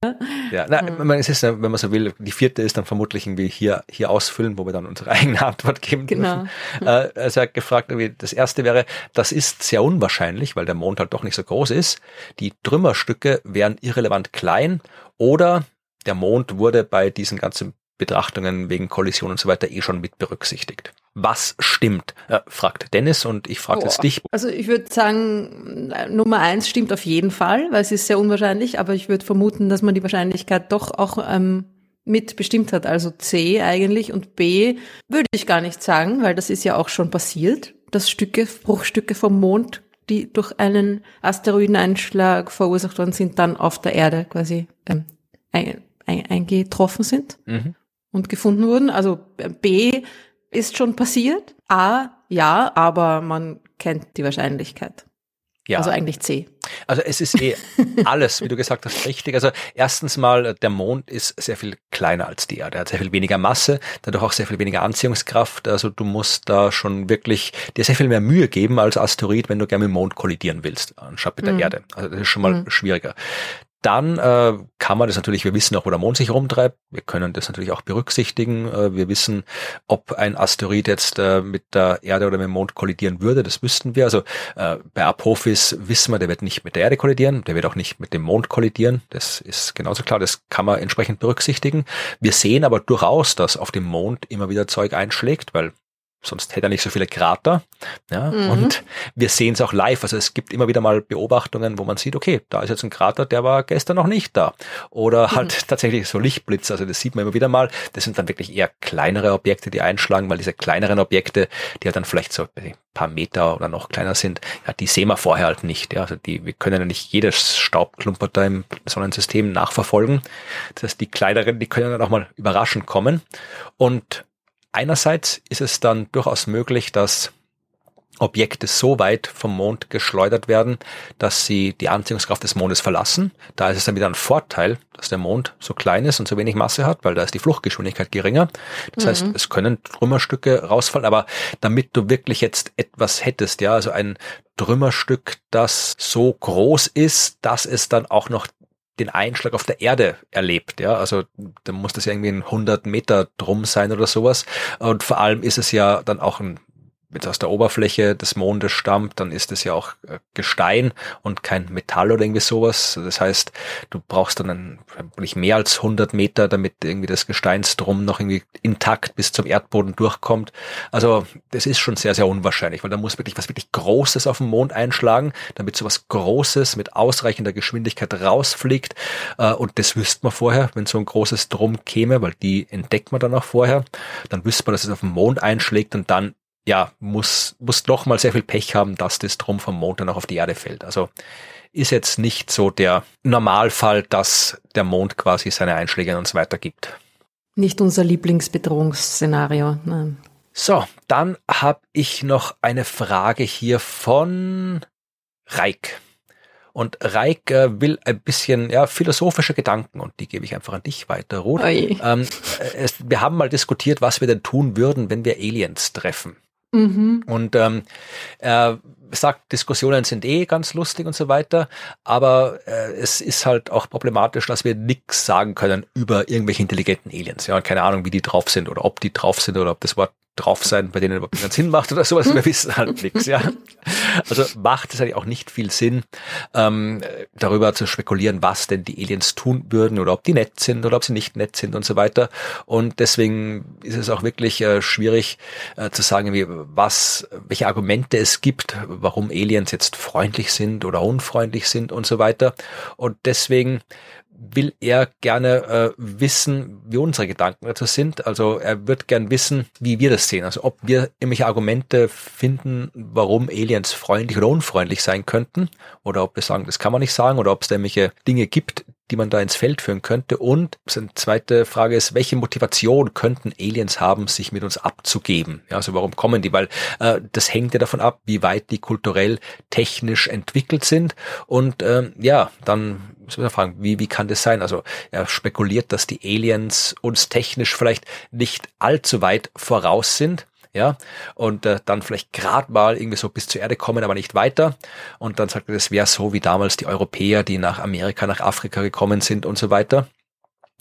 Ja, na, mhm. es ist, wenn man so will, die vierte ist dann vermutlich irgendwie hier, hier ausfüllen, wo wir dann unsere eigene Antwort geben genau. dürfen. Äh, also er hat gefragt, das erste wäre, das ist sehr unwahrscheinlich, weil der Mond halt doch nicht so groß ist. Die Trümmerstücke wären irrelevant klein oder der Mond wurde bei diesen ganzen Betrachtungen wegen Kollision und so weiter eh schon mit berücksichtigt. Was stimmt? Äh, fragt Dennis und ich frage jetzt dich. Also ich würde sagen, Nummer eins stimmt auf jeden Fall, weil es ist sehr unwahrscheinlich, aber ich würde vermuten, dass man die Wahrscheinlichkeit doch auch ähm, mit bestimmt hat. Also C eigentlich und B würde ich gar nicht sagen, weil das ist ja auch schon passiert, dass Stücke, Bruchstücke vom Mond, die durch einen Asteroideneinschlag verursacht worden sind, dann auf der Erde quasi ähm, ein, ein, eingetroffen sind. Mhm und gefunden wurden. Also B ist schon passiert? A, ja, aber man kennt die Wahrscheinlichkeit. Ja. Also eigentlich C. Also es ist eh alles, wie du gesagt hast, richtig. Also erstens mal, der Mond ist sehr viel kleiner als die Erde. Er hat sehr viel weniger Masse, dadurch auch sehr viel weniger Anziehungskraft. Also du musst da schon wirklich dir sehr viel mehr Mühe geben als Asteroid, wenn du gerne mit dem Mond kollidieren willst, anstatt mit der mhm. Erde. Also das ist schon mal mhm. schwieriger. Dann äh, kann man das natürlich, wir wissen auch, wo der Mond sich rumtreibt. Wir können das natürlich auch berücksichtigen. Äh, wir wissen, ob ein Asteroid jetzt äh, mit der Erde oder mit dem Mond kollidieren würde. Das wüssten wir. Also äh, bei Apophis wissen wir, der wird nicht mit der Erde kollidieren. Der wird auch nicht mit dem Mond kollidieren. Das ist genauso klar. Das kann man entsprechend berücksichtigen. Wir sehen aber durchaus, dass auf dem Mond immer wieder Zeug einschlägt, weil sonst hätte er nicht so viele Krater. Ja, mhm. Und wir sehen es auch live. Also es gibt immer wieder mal Beobachtungen, wo man sieht, okay, da ist jetzt ein Krater, der war gestern noch nicht da. Oder mhm. halt tatsächlich so Lichtblitze. Also das sieht man immer wieder mal. Das sind dann wirklich eher kleinere Objekte, die einschlagen, weil diese kleineren Objekte, die ja dann vielleicht so ein paar Meter oder noch kleiner sind, ja, die sehen wir vorher halt nicht. Ja, also die, wir können ja nicht jedes Staubklumper da im Sonnensystem nachverfolgen. Das heißt, die kleineren, die können dann auch mal überraschend kommen. Und Einerseits ist es dann durchaus möglich, dass Objekte so weit vom Mond geschleudert werden, dass sie die Anziehungskraft des Mondes verlassen. Da ist es dann wieder ein Vorteil, dass der Mond so klein ist und so wenig Masse hat, weil da ist die Fluchtgeschwindigkeit geringer. Das mhm. heißt, es können Trümmerstücke rausfallen, aber damit du wirklich jetzt etwas hättest, ja, also ein Trümmerstück, das so groß ist, dass es dann auch noch den Einschlag auf der Erde erlebt. Ja, also da muss das ja irgendwie ein 100 Meter drum sein oder sowas. Und vor allem ist es ja dann auch ein es aus der Oberfläche des Mondes stammt, dann ist es ja auch äh, Gestein und kein Metall oder irgendwie sowas. Das heißt, du brauchst dann nicht mehr als 100 Meter, damit irgendwie das Gesteinsdrum noch irgendwie intakt bis zum Erdboden durchkommt. Also das ist schon sehr, sehr unwahrscheinlich, weil da muss wirklich was wirklich Großes auf den Mond einschlagen, damit so was Großes mit ausreichender Geschwindigkeit rausfliegt. Äh, und das wüsste man vorher, wenn so ein großes Drum käme, weil die entdeckt man dann auch vorher. Dann wüsste man, dass es auf den Mond einschlägt und dann ja, muss, muss doch mal sehr viel Pech haben, dass das Drum vom Mond dann auch auf die Erde fällt. Also ist jetzt nicht so der Normalfall, dass der Mond quasi seine Einschläge an uns weitergibt. Nicht unser Lieblingsbedrohungsszenario. Nein. So, dann habe ich noch eine Frage hier von Reik. Und Reik äh, will ein bisschen ja, philosophische Gedanken und die gebe ich einfach an dich weiter, Ruth. Ähm, es, wir haben mal diskutiert, was wir denn tun würden, wenn wir Aliens treffen. Mhm. Und ähm, er sagt, Diskussionen sind eh ganz lustig und so weiter, aber äh, es ist halt auch problematisch, dass wir nichts sagen können über irgendwelche intelligenten Aliens. Ja, keine Ahnung, wie die drauf sind oder ob die drauf sind oder ob das Wort drauf sein, bei denen überhaupt keinen Sinn macht oder sowas. Wir wissen halt nichts, ja. Also macht es eigentlich auch nicht viel Sinn, ähm, darüber zu spekulieren, was denn die Aliens tun würden oder ob die nett sind oder ob sie nicht nett sind und so weiter. Und deswegen ist es auch wirklich äh, schwierig äh, zu sagen, wie, was, welche Argumente es gibt, warum Aliens jetzt freundlich sind oder unfreundlich sind und so weiter. Und deswegen will er gerne äh, wissen, wie unsere Gedanken dazu sind. Also er wird gern wissen, wie wir das sehen. Also ob wir irgendwelche Argumente finden, warum Aliens freundlich oder unfreundlich sein könnten. Oder ob wir sagen, das kann man nicht sagen. Oder ob es da irgendwelche Dinge gibt, die man da ins Feld führen könnte. Und eine zweite Frage ist, welche Motivation könnten Aliens haben, sich mit uns abzugeben? Ja, also warum kommen die? Weil äh, das hängt ja davon ab, wie weit die kulturell, technisch entwickelt sind. Und ähm, ja, dann muss man fragen, wie, wie kann das sein? Also er spekuliert, dass die Aliens uns technisch vielleicht nicht allzu weit voraus sind ja, und äh, dann vielleicht gerade mal irgendwie so bis zur Erde kommen, aber nicht weiter. Und dann sagt er, das wäre so wie damals die Europäer, die nach Amerika, nach Afrika gekommen sind und so weiter.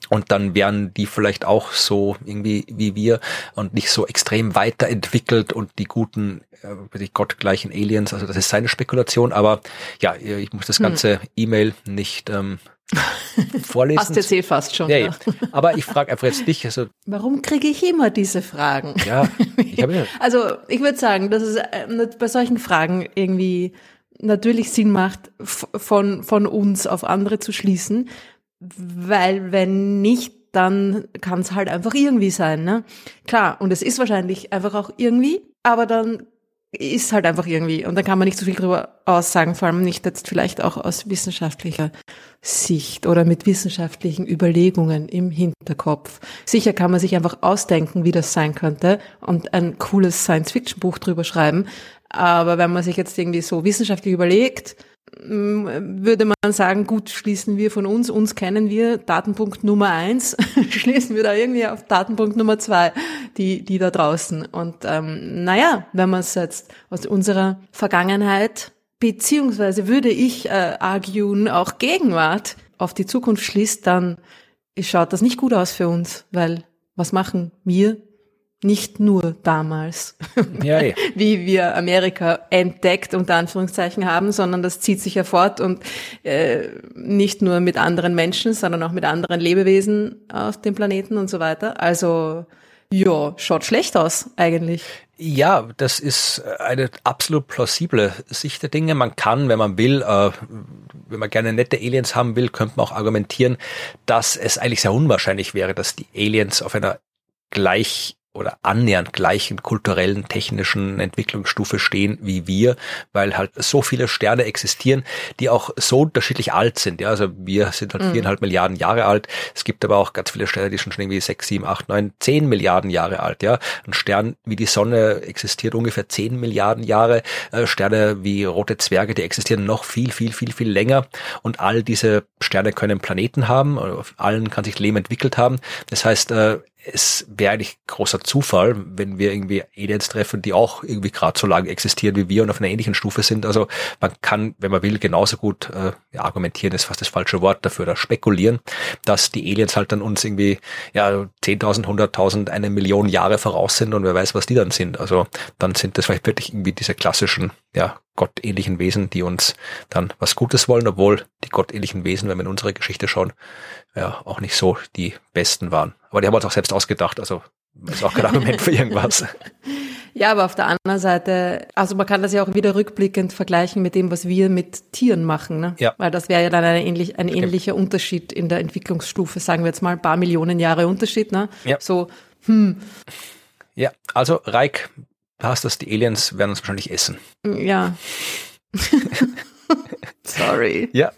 Und dann wären die vielleicht auch so irgendwie wie wir und nicht so extrem weiterentwickelt und die guten, äh, die gottgleichen Aliens. Also das ist seine Spekulation. Aber ja, ich muss das hm. ganze hm. E-Mail nicht ähm, vorlesen. Hast jetzt eh fast schon. Ja, ja. Aber ich frage einfach jetzt dich. Also, Warum kriege ich immer diese Fragen? Ja, ich habe ja. Also ich würde sagen, dass es äh, bei solchen Fragen irgendwie natürlich Sinn macht, von, von uns auf andere zu schließen, weil wenn nicht, dann kann es halt einfach irgendwie sein. Ne? Klar, und es ist wahrscheinlich einfach auch irgendwie, aber dann ist halt einfach irgendwie. Und da kann man nicht so viel drüber aussagen, vor allem nicht jetzt vielleicht auch aus wissenschaftlicher Sicht oder mit wissenschaftlichen Überlegungen im Hinterkopf. Sicher kann man sich einfach ausdenken, wie das sein könnte und ein cooles Science-Fiction-Buch drüber schreiben. Aber wenn man sich jetzt irgendwie so wissenschaftlich überlegt, würde man sagen, gut, schließen wir von uns, uns kennen wir, Datenpunkt Nummer eins, schließen wir da irgendwie auf Datenpunkt Nummer zwei, die, die da draußen. Und ähm, naja, wenn man es jetzt aus unserer Vergangenheit, beziehungsweise würde ich äh, arguen, auch Gegenwart auf die Zukunft schließt, dann schaut das nicht gut aus für uns, weil was machen wir nicht nur damals, ja, ja. wie wir Amerika entdeckt unter Anführungszeichen haben, sondern das zieht sich ja fort und äh, nicht nur mit anderen Menschen, sondern auch mit anderen Lebewesen auf dem Planeten und so weiter. Also ja, schaut schlecht aus eigentlich. Ja, das ist eine absolut plausible Sicht der Dinge. Man kann, wenn man will, äh, wenn man gerne nette Aliens haben will, könnte man auch argumentieren, dass es eigentlich sehr unwahrscheinlich wäre, dass die Aliens auf einer gleich oder annähernd gleichen kulturellen, technischen Entwicklungsstufe stehen wie wir, weil halt so viele Sterne existieren, die auch so unterschiedlich alt sind. Ja, also wir sind halt mhm. viereinhalb Milliarden Jahre alt. Es gibt aber auch ganz viele Sterne, die schon schon irgendwie sechs, sieben, acht, neun, zehn Milliarden Jahre alt. Ja, ein Stern wie die Sonne existiert ungefähr zehn Milliarden Jahre. Äh, Sterne wie rote Zwerge, die existieren noch viel, viel, viel, viel länger. Und all diese Sterne können Planeten haben. Auf allen kann sich Leben entwickelt haben. Das heißt, äh, es wäre eigentlich großer Zufall, wenn wir irgendwie Aliens treffen, die auch irgendwie gerade so lange existieren wie wir und auf einer ähnlichen Stufe sind. Also man kann, wenn man will, genauso gut äh, ja, argumentieren, ist fast das falsche Wort dafür, da spekulieren, dass die Aliens halt dann uns irgendwie ja 10.000, 100.000, eine Million Jahre voraus sind und wer weiß, was die dann sind. Also dann sind das vielleicht wirklich irgendwie diese klassischen ja, gottähnlichen Wesen, die uns dann was Gutes wollen, obwohl die gottähnlichen Wesen, wenn wir in unsere Geschichte schauen, ja auch nicht so die besten waren. Aber die haben wir uns auch selbst ausgedacht, also ist auch kein Argument für irgendwas. Ja, aber auf der anderen Seite, also man kann das ja auch wieder rückblickend vergleichen mit dem, was wir mit Tieren machen. Ne? Ja. Weil das wäre ja dann eine ähnlich, ein ähnlicher okay. Unterschied in der Entwicklungsstufe, sagen wir jetzt mal ein paar Millionen Jahre Unterschied. Ne? Ja. So, hm. Ja, also Reik, passt das, die Aliens werden uns wahrscheinlich essen. Ja. Sorry. Ja.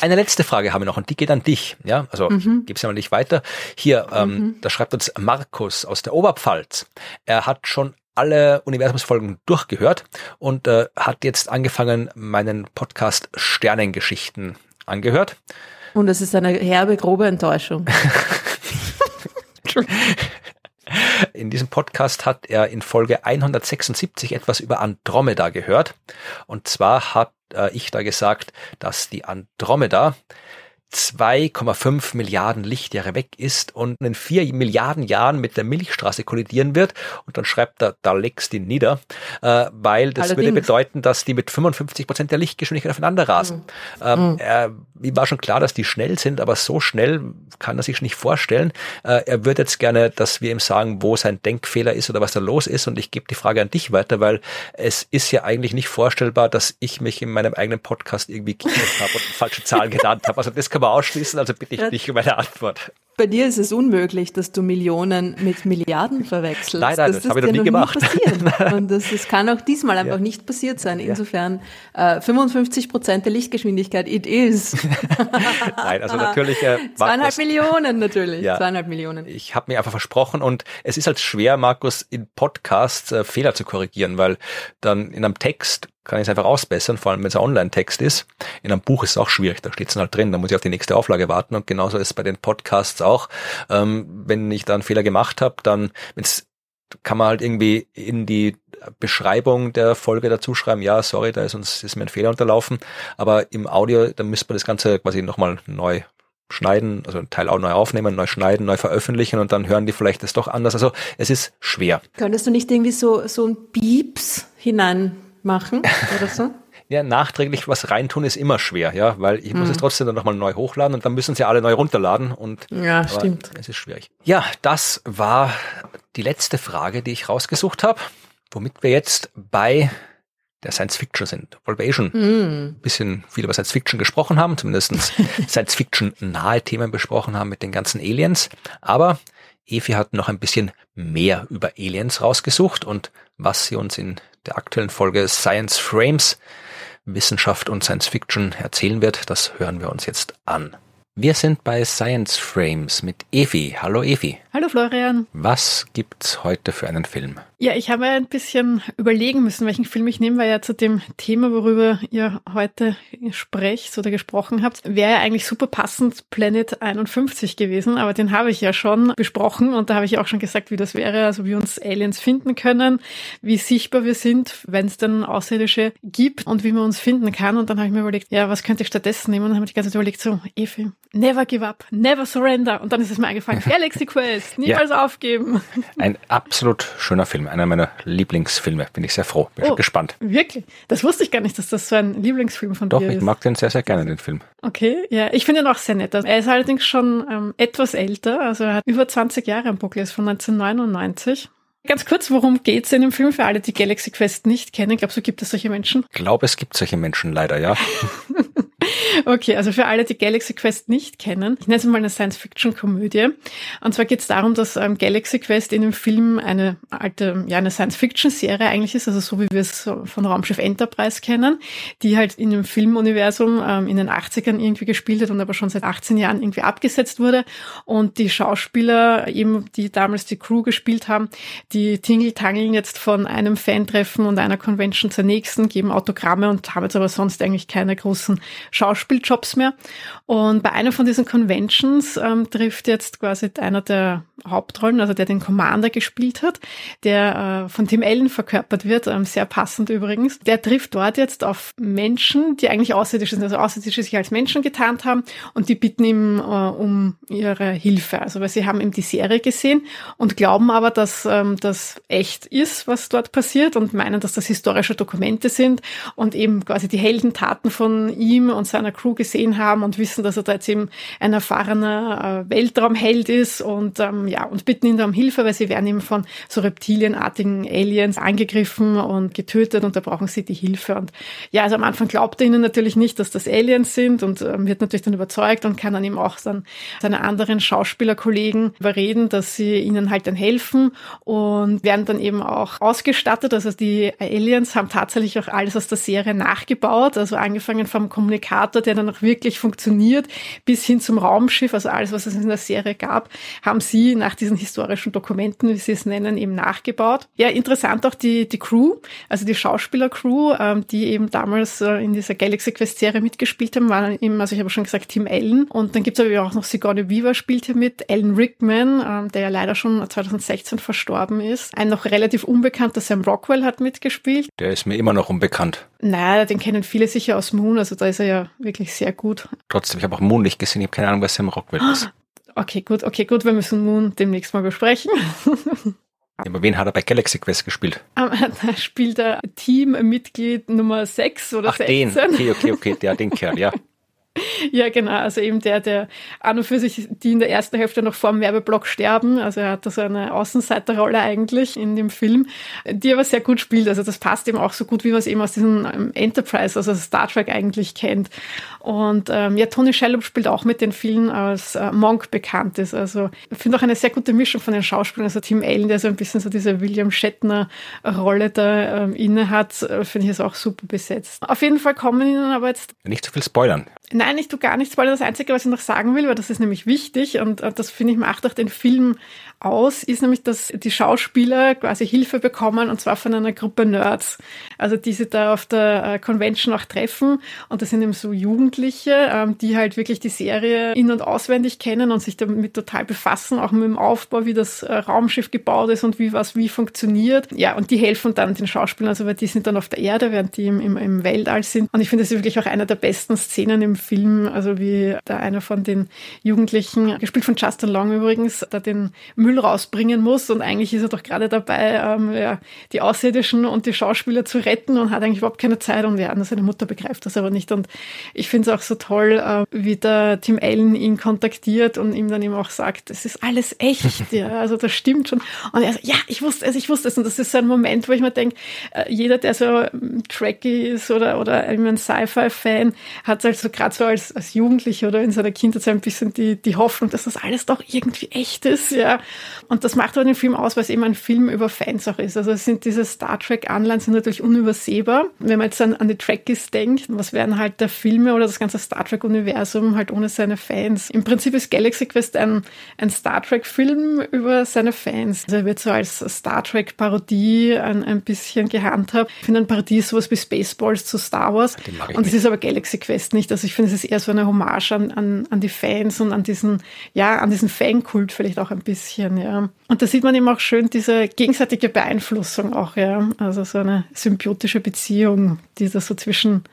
Eine letzte Frage haben wir noch und die geht an dich. Ja, also mhm. gib's ja mal nicht weiter. Hier, ähm, mhm. da schreibt uns Markus aus der Oberpfalz. Er hat schon alle Universumsfolgen durchgehört und äh, hat jetzt angefangen, meinen Podcast Sternengeschichten angehört. Und es ist eine herbe, grobe Enttäuschung. In diesem Podcast hat er in Folge 176 etwas über Andromeda gehört. Und zwar hat äh, ich da gesagt, dass die Andromeda 2,5 Milliarden Lichtjahre weg ist und in vier Milliarden Jahren mit der Milchstraße kollidieren wird. Und dann schreibt er, da legst ihn nieder, äh, weil das Allerdings. würde bedeuten, dass die mit 55 Prozent der Lichtgeschwindigkeit aufeinander rasen. Mhm. Ähm, mhm. Er, ihm war schon klar, dass die schnell sind, aber so schnell kann er sich nicht vorstellen. Äh, er würde jetzt gerne, dass wir ihm sagen, wo sein Denkfehler ist oder was da los ist. Und ich gebe die Frage an dich weiter, weil es ist ja eigentlich nicht vorstellbar, dass ich mich in meinem eigenen Podcast irgendwie gekillt habe und falsche Zahlen genannt habe. Also das kann man ausschließen, also bitte ich dich um eine Antwort. Bei dir ist es unmöglich, dass du Millionen mit Milliarden verwechselst. Nein, nein, das, das habe ich noch nie gemacht. Und das, das kann auch diesmal einfach ja. nicht passiert sein. Insofern äh, 55 Prozent der Lichtgeschwindigkeit, it is. nein, also natürlich. Äh, Zweieinhalb das, Millionen natürlich. Ja, Zweieinhalb Millionen. Ich habe mir einfach versprochen und es ist halt schwer, Markus, in Podcasts äh, Fehler zu korrigieren, weil dann in einem Text kann ich es einfach ausbessern, vor allem wenn es ein Online-Text ist. In einem Buch ist es auch schwierig, da steht es halt drin, da muss ich auf die nächste Auflage warten und genauso ist es bei den Podcasts auch. Ähm, wenn ich da einen Fehler gemacht habe, dann kann man halt irgendwie in die Beschreibung der Folge dazu schreiben, ja, sorry, da ist uns ist mir ein Fehler unterlaufen, aber im Audio, da müsste man das Ganze quasi nochmal neu schneiden, also einen Teil auch neu aufnehmen, neu schneiden, neu veröffentlichen und dann hören die vielleicht das doch anders. Also es ist schwer. Könntest du nicht irgendwie so, so ein Pieps hinein machen oder so? ja, nachträglich was reintun ist immer schwer, ja, weil ich muss es mhm. trotzdem dann nochmal neu hochladen und dann müssen sie alle neu runterladen und ja, stimmt. Es ist schwierig. Ja, das war die letzte Frage, die ich rausgesucht habe, womit wir jetzt bei der Science Fiction sind, wir eh mm. ein bisschen viel über Science Fiction gesprochen haben, zumindest Science Fiction nahe Themen besprochen haben mit den ganzen Aliens. Aber Evi hat noch ein bisschen mehr über Aliens rausgesucht und was sie uns in der aktuellen Folge Science Frames Wissenschaft und Science Fiction erzählen wird, das hören wir uns jetzt an. Wir sind bei Science Frames mit Evi. Hallo Evi. Hallo Florian. Was gibt's heute für einen Film? Ja, ich habe ein bisschen überlegen müssen, welchen Film ich nehme, weil ja zu dem Thema, worüber ihr heute sprecht oder gesprochen habt, wäre ja eigentlich super passend Planet 51 gewesen, aber den habe ich ja schon besprochen und da habe ich auch schon gesagt, wie das wäre, also wie uns Aliens finden können, wie sichtbar wir sind, wenn es dann Außerirdische gibt und wie man uns finden kann. Und dann habe ich mir überlegt, ja, was könnte ich stattdessen nehmen? Und dann habe ich die ganze Zeit überlegt, so, Evi, never give up, never surrender. Und dann ist es mir eingefallen, Galaxy Quest, niemals ja. aufgeben. Ein absolut schöner Film. Einer meiner Lieblingsfilme. Bin ich sehr froh. Bin oh, gespannt. Wirklich? Das wusste ich gar nicht, dass das so ein Lieblingsfilm von Doch, dir ist. Doch, ich mag den sehr, sehr gerne, den Film. Okay, ja. Ich finde ihn auch sehr nett. Er ist allerdings schon ähm, etwas älter. Also er hat über 20 Jahre am Buckel, ist von 1999. Ganz kurz, worum geht's in dem Film für alle, die Galaxy Quest nicht kennen? Glaubst du, gibt es solche Menschen? Ich glaube, es gibt solche Menschen leider, ja. Okay, also für alle, die Galaxy Quest nicht kennen, ich nenne es mal eine Science-Fiction-Komödie. Und zwar geht es darum, dass ähm, Galaxy Quest in dem Film eine alte, ja, eine Science-Fiction-Serie eigentlich ist, also so wie wir es von Raumschiff Enterprise kennen, die halt in dem Filmuniversum ähm, in den 80ern irgendwie gespielt hat und aber schon seit 18 Jahren irgendwie abgesetzt wurde. Und die Schauspieler, eben, die damals die Crew gespielt haben, die tingeltangeln jetzt von einem Fan-Treffen und einer Convention zur nächsten, geben Autogramme und haben jetzt aber sonst eigentlich keine großen Schauspieljobs mehr. Und bei einer von diesen Conventions ähm, trifft jetzt quasi einer der Hauptrollen, also der den Commander gespielt hat, der äh, von Tim Allen verkörpert wird, ähm, sehr passend übrigens. Der trifft dort jetzt auf Menschen, die eigentlich Außerirdische sind, also Außerirdische sich als Menschen getarnt haben und die bitten ihm äh, um ihre Hilfe. Also weil sie haben ihm die Serie gesehen und glauben aber, dass ähm, das echt ist, was dort passiert und meinen, dass das historische Dokumente sind und eben quasi die Heldentaten von ihm und seiner Crew gesehen haben und wissen, dass er da jetzt eben ein erfahrener äh, Weltraumheld ist und ähm, ja, und bitten ihn da um Hilfe, weil sie werden eben von so reptilienartigen Aliens angegriffen und getötet und da brauchen sie die Hilfe. Und ja, also am Anfang glaubt er ihnen natürlich nicht, dass das Aliens sind und ähm, wird natürlich dann überzeugt und kann dann eben auch dann seine anderen Schauspielerkollegen überreden, dass sie ihnen halt dann helfen und werden dann eben auch ausgestattet. Also die Aliens haben tatsächlich auch alles aus der Serie nachgebaut, also angefangen vom Kommunikator, der dann auch wirklich funktioniert, bis hin zum Raumschiff, also alles, was es in der Serie gab, haben sie nach diesen historischen Dokumenten, wie sie es nennen, eben nachgebaut. Ja, interessant auch die, die Crew, also die Schauspieler-Crew, ähm, die eben damals äh, in dieser Galaxy Quest-Serie mitgespielt haben, waren eben, also ich habe schon gesagt, Tim Allen. Und dann gibt es aber auch noch Sigourney Weaver spielt hier mit, Alan Rickman, ähm, der ja leider schon 2016 verstorben ist. Ein noch relativ unbekannter Sam Rockwell hat mitgespielt. Der ist mir immer noch unbekannt. Naja, den kennen viele sicher aus Moon, also da ist er ja wirklich sehr gut. Trotzdem, ich habe auch Moon nicht gesehen, ich habe keine Ahnung, wer Sam Rockwell ist. Okay, gut, okay, gut, wir müssen Moon demnächst mal besprechen. Aber wen hat er bei Galaxy Quest gespielt? Um, da spielt er Teammitglied Nummer 6 oder Ach, 16. den. Okay, okay, okay, der, den Kerl, ja. Ja, genau. Also eben der, der an und für sich, die in der ersten Hälfte noch vor dem Werbeblock sterben. Also er hat da so eine Außenseiterrolle eigentlich in dem Film, die aber sehr gut spielt. Also das passt eben auch so gut, wie man es eben aus diesem ähm, Enterprise, also Star Trek eigentlich kennt. Und ähm, ja, Tony Shalhoub spielt auch mit den vielen als äh, Monk bekannt ist. Also ich finde auch eine sehr gute Mischung von den Schauspielern. Also Tim Allen, der so ein bisschen so diese William Shatner-Rolle da ähm, inne hat, äh, finde ich es auch super besetzt. Auf jeden Fall kommen ihnen aber jetzt... Nicht zu viel spoilern. Nein, ich tue gar nichts, weil das Einzige, was ich noch sagen will, weil das ist nämlich wichtig und das finde ich macht auch den Film aus, ist nämlich, dass die Schauspieler quasi Hilfe bekommen und zwar von einer Gruppe Nerds. Also die sie da auf der äh, Convention auch treffen und das sind eben so Jugendliche, ähm, die halt wirklich die Serie in- und auswendig kennen und sich damit total befassen, auch mit dem Aufbau, wie das äh, Raumschiff gebaut ist und wie was wie funktioniert. Ja, und die helfen dann den Schauspielern, also weil die sind dann auf der Erde, während die im, im, Weltall sind. Und ich finde, das ist wirklich auch einer der besten Szenen im Film, also wie da einer von den Jugendlichen, gespielt von Justin Long übrigens, da den Müll rausbringen muss und eigentlich ist er doch gerade dabei, ähm, ja, die Außerirdischen und die Schauspieler zu retten und hat eigentlich überhaupt keine Zeit und ja, seine Mutter begreift das aber nicht. Und ich finde es auch so toll, äh, wie der Tim Allen ihn kontaktiert und ihm dann eben auch sagt, es ist alles echt, ja, also das stimmt schon. Und er sagt, ja, ich wusste es, ich wusste es. Und das ist so ein Moment, wo ich mir denke, äh, jeder, der so ähm, tracky ist oder, oder ein Sci-Fi-Fan, hat halt so gerade gerade so als, als Jugendlicher oder in seiner Kindheit so ein bisschen die, die Hoffnung, dass das alles doch irgendwie echt ist, ja. Und das macht aber den Film aus, weil es eben ein Film über Fans auch ist. Also es sind diese Star Trek-Anleihen sind natürlich unübersehbar. Wenn man jetzt an, an die Trekkies denkt, was wären halt der Filme oder das ganze Star Trek-Universum halt ohne seine Fans? Im Prinzip ist Galaxy Quest ein, ein Star Trek-Film über seine Fans. Also er wird so als Star Trek-Parodie ein, ein bisschen gehandhabt. Ich finde, ein Parodie ist sowas wie Spaceballs zu Star Wars. Und es ist aber Galaxy Quest nicht. Also ich finde, es ist eher so eine Hommage an, an, an die Fans und an diesen, ja, an diesen Fankult vielleicht auch ein bisschen, ja. Und da sieht man eben auch schön diese gegenseitige Beeinflussung auch, ja. Also so eine symbiotische Beziehung, die da so zwischen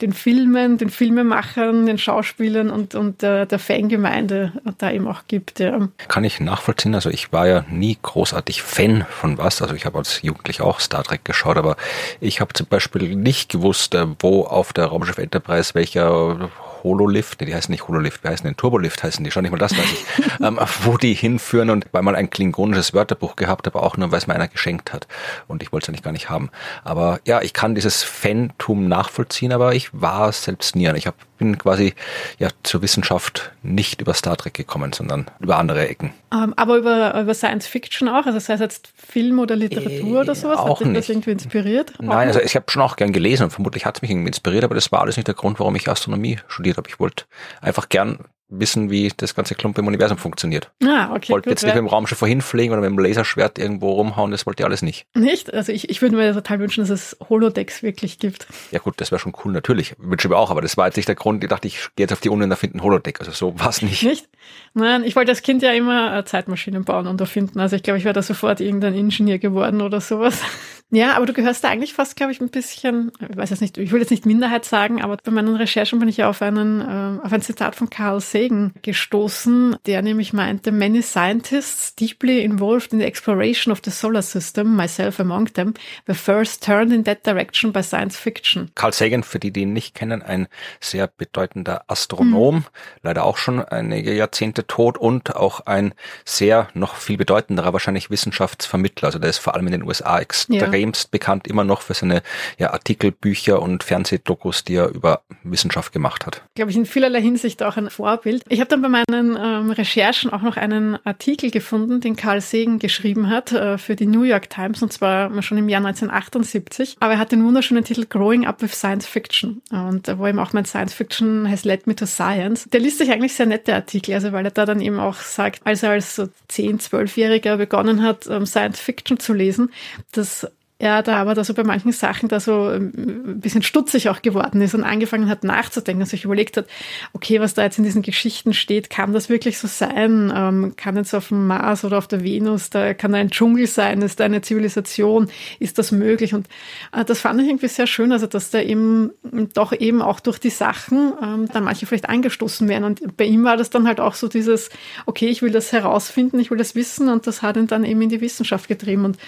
den Filmen, den Filmemachern, den Schauspielern und, und der, der Fangemeinde da eben auch gibt. Ja. Kann ich nachvollziehen. Also ich war ja nie großartig Fan von was. Also ich habe als Jugendlich auch Star Trek geschaut, aber ich habe zum Beispiel nicht gewusst, äh, wo auf der Raumschiff Enterprise welcher Hololift, nee, die heißen nicht Hololift, wie heißen denn Turbolift heißen die, schon nicht mal das weiß ich, ähm, wo die hinführen und weil man ein klingonisches Wörterbuch gehabt habe, auch nur weil es mir einer geschenkt hat und ich wollte es eigentlich gar nicht haben. Aber ja, ich kann dieses Fantum nachvollziehen, aber ich war selbst nie. Ich hab, bin quasi ja zur Wissenschaft nicht über Star Trek gekommen, sondern über andere Ecken. Ähm, aber über, über Science Fiction auch, also sei es jetzt Film oder Literatur äh, oder sowas, auch hat dich das irgendwie inspiriert? Nein, also ich habe schon auch gern gelesen und vermutlich hat es mich irgendwie inspiriert, aber das war alles nicht der Grund, warum ich Astronomie studiert habe. Ich wollte einfach gern wissen, wie das ganze Klump im Universum funktioniert. Ah, okay. Wollte jetzt nicht mit dem Raumschiff vorhin fliegen oder mit dem Laserschwert irgendwo rumhauen, das wollte ich alles nicht. Nicht? Also ich, ich würde mir total wünschen, dass es Holodecks wirklich gibt. Ja gut, das wäre schon cool, natürlich. Wünsche ich mir auch, aber das war jetzt nicht der Grund, ich dachte, ich gehe jetzt auf die Uni und erfinde ein Holodeck. Also so war es nicht. Nicht? Nein, ich wollte als Kind ja immer Zeitmaschinen bauen und erfinden. Also ich glaube, ich wäre da sofort irgendein Ingenieur geworden oder sowas. Ja, aber du gehörst da eigentlich fast, glaube ich, ein bisschen, ich weiß jetzt nicht, ich will jetzt nicht Minderheit sagen, aber bei meinen Recherchen bin ich ja auf einen, äh, auf ein Zitat von Carl Sagan gestoßen, der nämlich meinte, many scientists deeply involved in the exploration of the solar system, myself among them, were first turned in that direction by science fiction. Carl Sagan, für die, die ihn nicht kennen, ein sehr bedeutender Astronom, mhm. leider auch schon einige Jahrzehnte tot und auch ein sehr noch viel bedeutenderer wahrscheinlich Wissenschaftsvermittler. Also der ist vor allem in den USA extrem ja extremst bekannt immer noch für seine ja, Artikel, Bücher und Fernsehdokus, die er über Wissenschaft gemacht hat. Glaube ich in vielerlei Hinsicht auch ein Vorbild. Ich habe dann bei meinen ähm, Recherchen auch noch einen Artikel gefunden, den Carl Sagan geschrieben hat äh, für die New York Times und zwar schon im Jahr 1978. Aber er hat den wunderschönen Titel Growing Up with Science Fiction und äh, wo eben auch mein Science Fiction has led me to science. Der liest sich eigentlich sehr nette Artikel, also weil er da dann eben auch sagt, als er als so 10, 12-Jähriger begonnen hat, ähm, Science Fiction zu lesen, dass er da aber da so bei manchen Sachen da so ähm, ein bisschen stutzig auch geworden ist und angefangen hat nachzudenken und sich überlegt hat, okay, was da jetzt in diesen Geschichten steht, kann das wirklich so sein? Ähm, kann jetzt auf dem Mars oder auf der Venus, da kann da ein Dschungel sein, ist da eine Zivilisation, ist das möglich? Und äh, das fand ich irgendwie sehr schön, also dass da eben doch eben auch durch die Sachen ähm, dann manche vielleicht angestoßen werden. Und bei ihm war das dann halt auch so dieses, okay, ich will das herausfinden, ich will das wissen und das hat ihn dann eben in die Wissenschaft getrieben. Und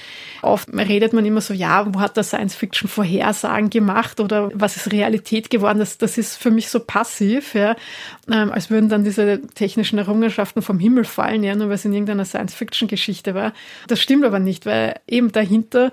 oft redet man immer so, ja, wo hat der Science Fiction Vorhersagen gemacht oder was ist Realität geworden? Das, das ist für mich so passiv, ja, ähm, als würden dann diese technischen Errungenschaften vom Himmel fallen, ja, nur weil es in irgendeiner Science Fiction Geschichte war. Das stimmt aber nicht, weil eben dahinter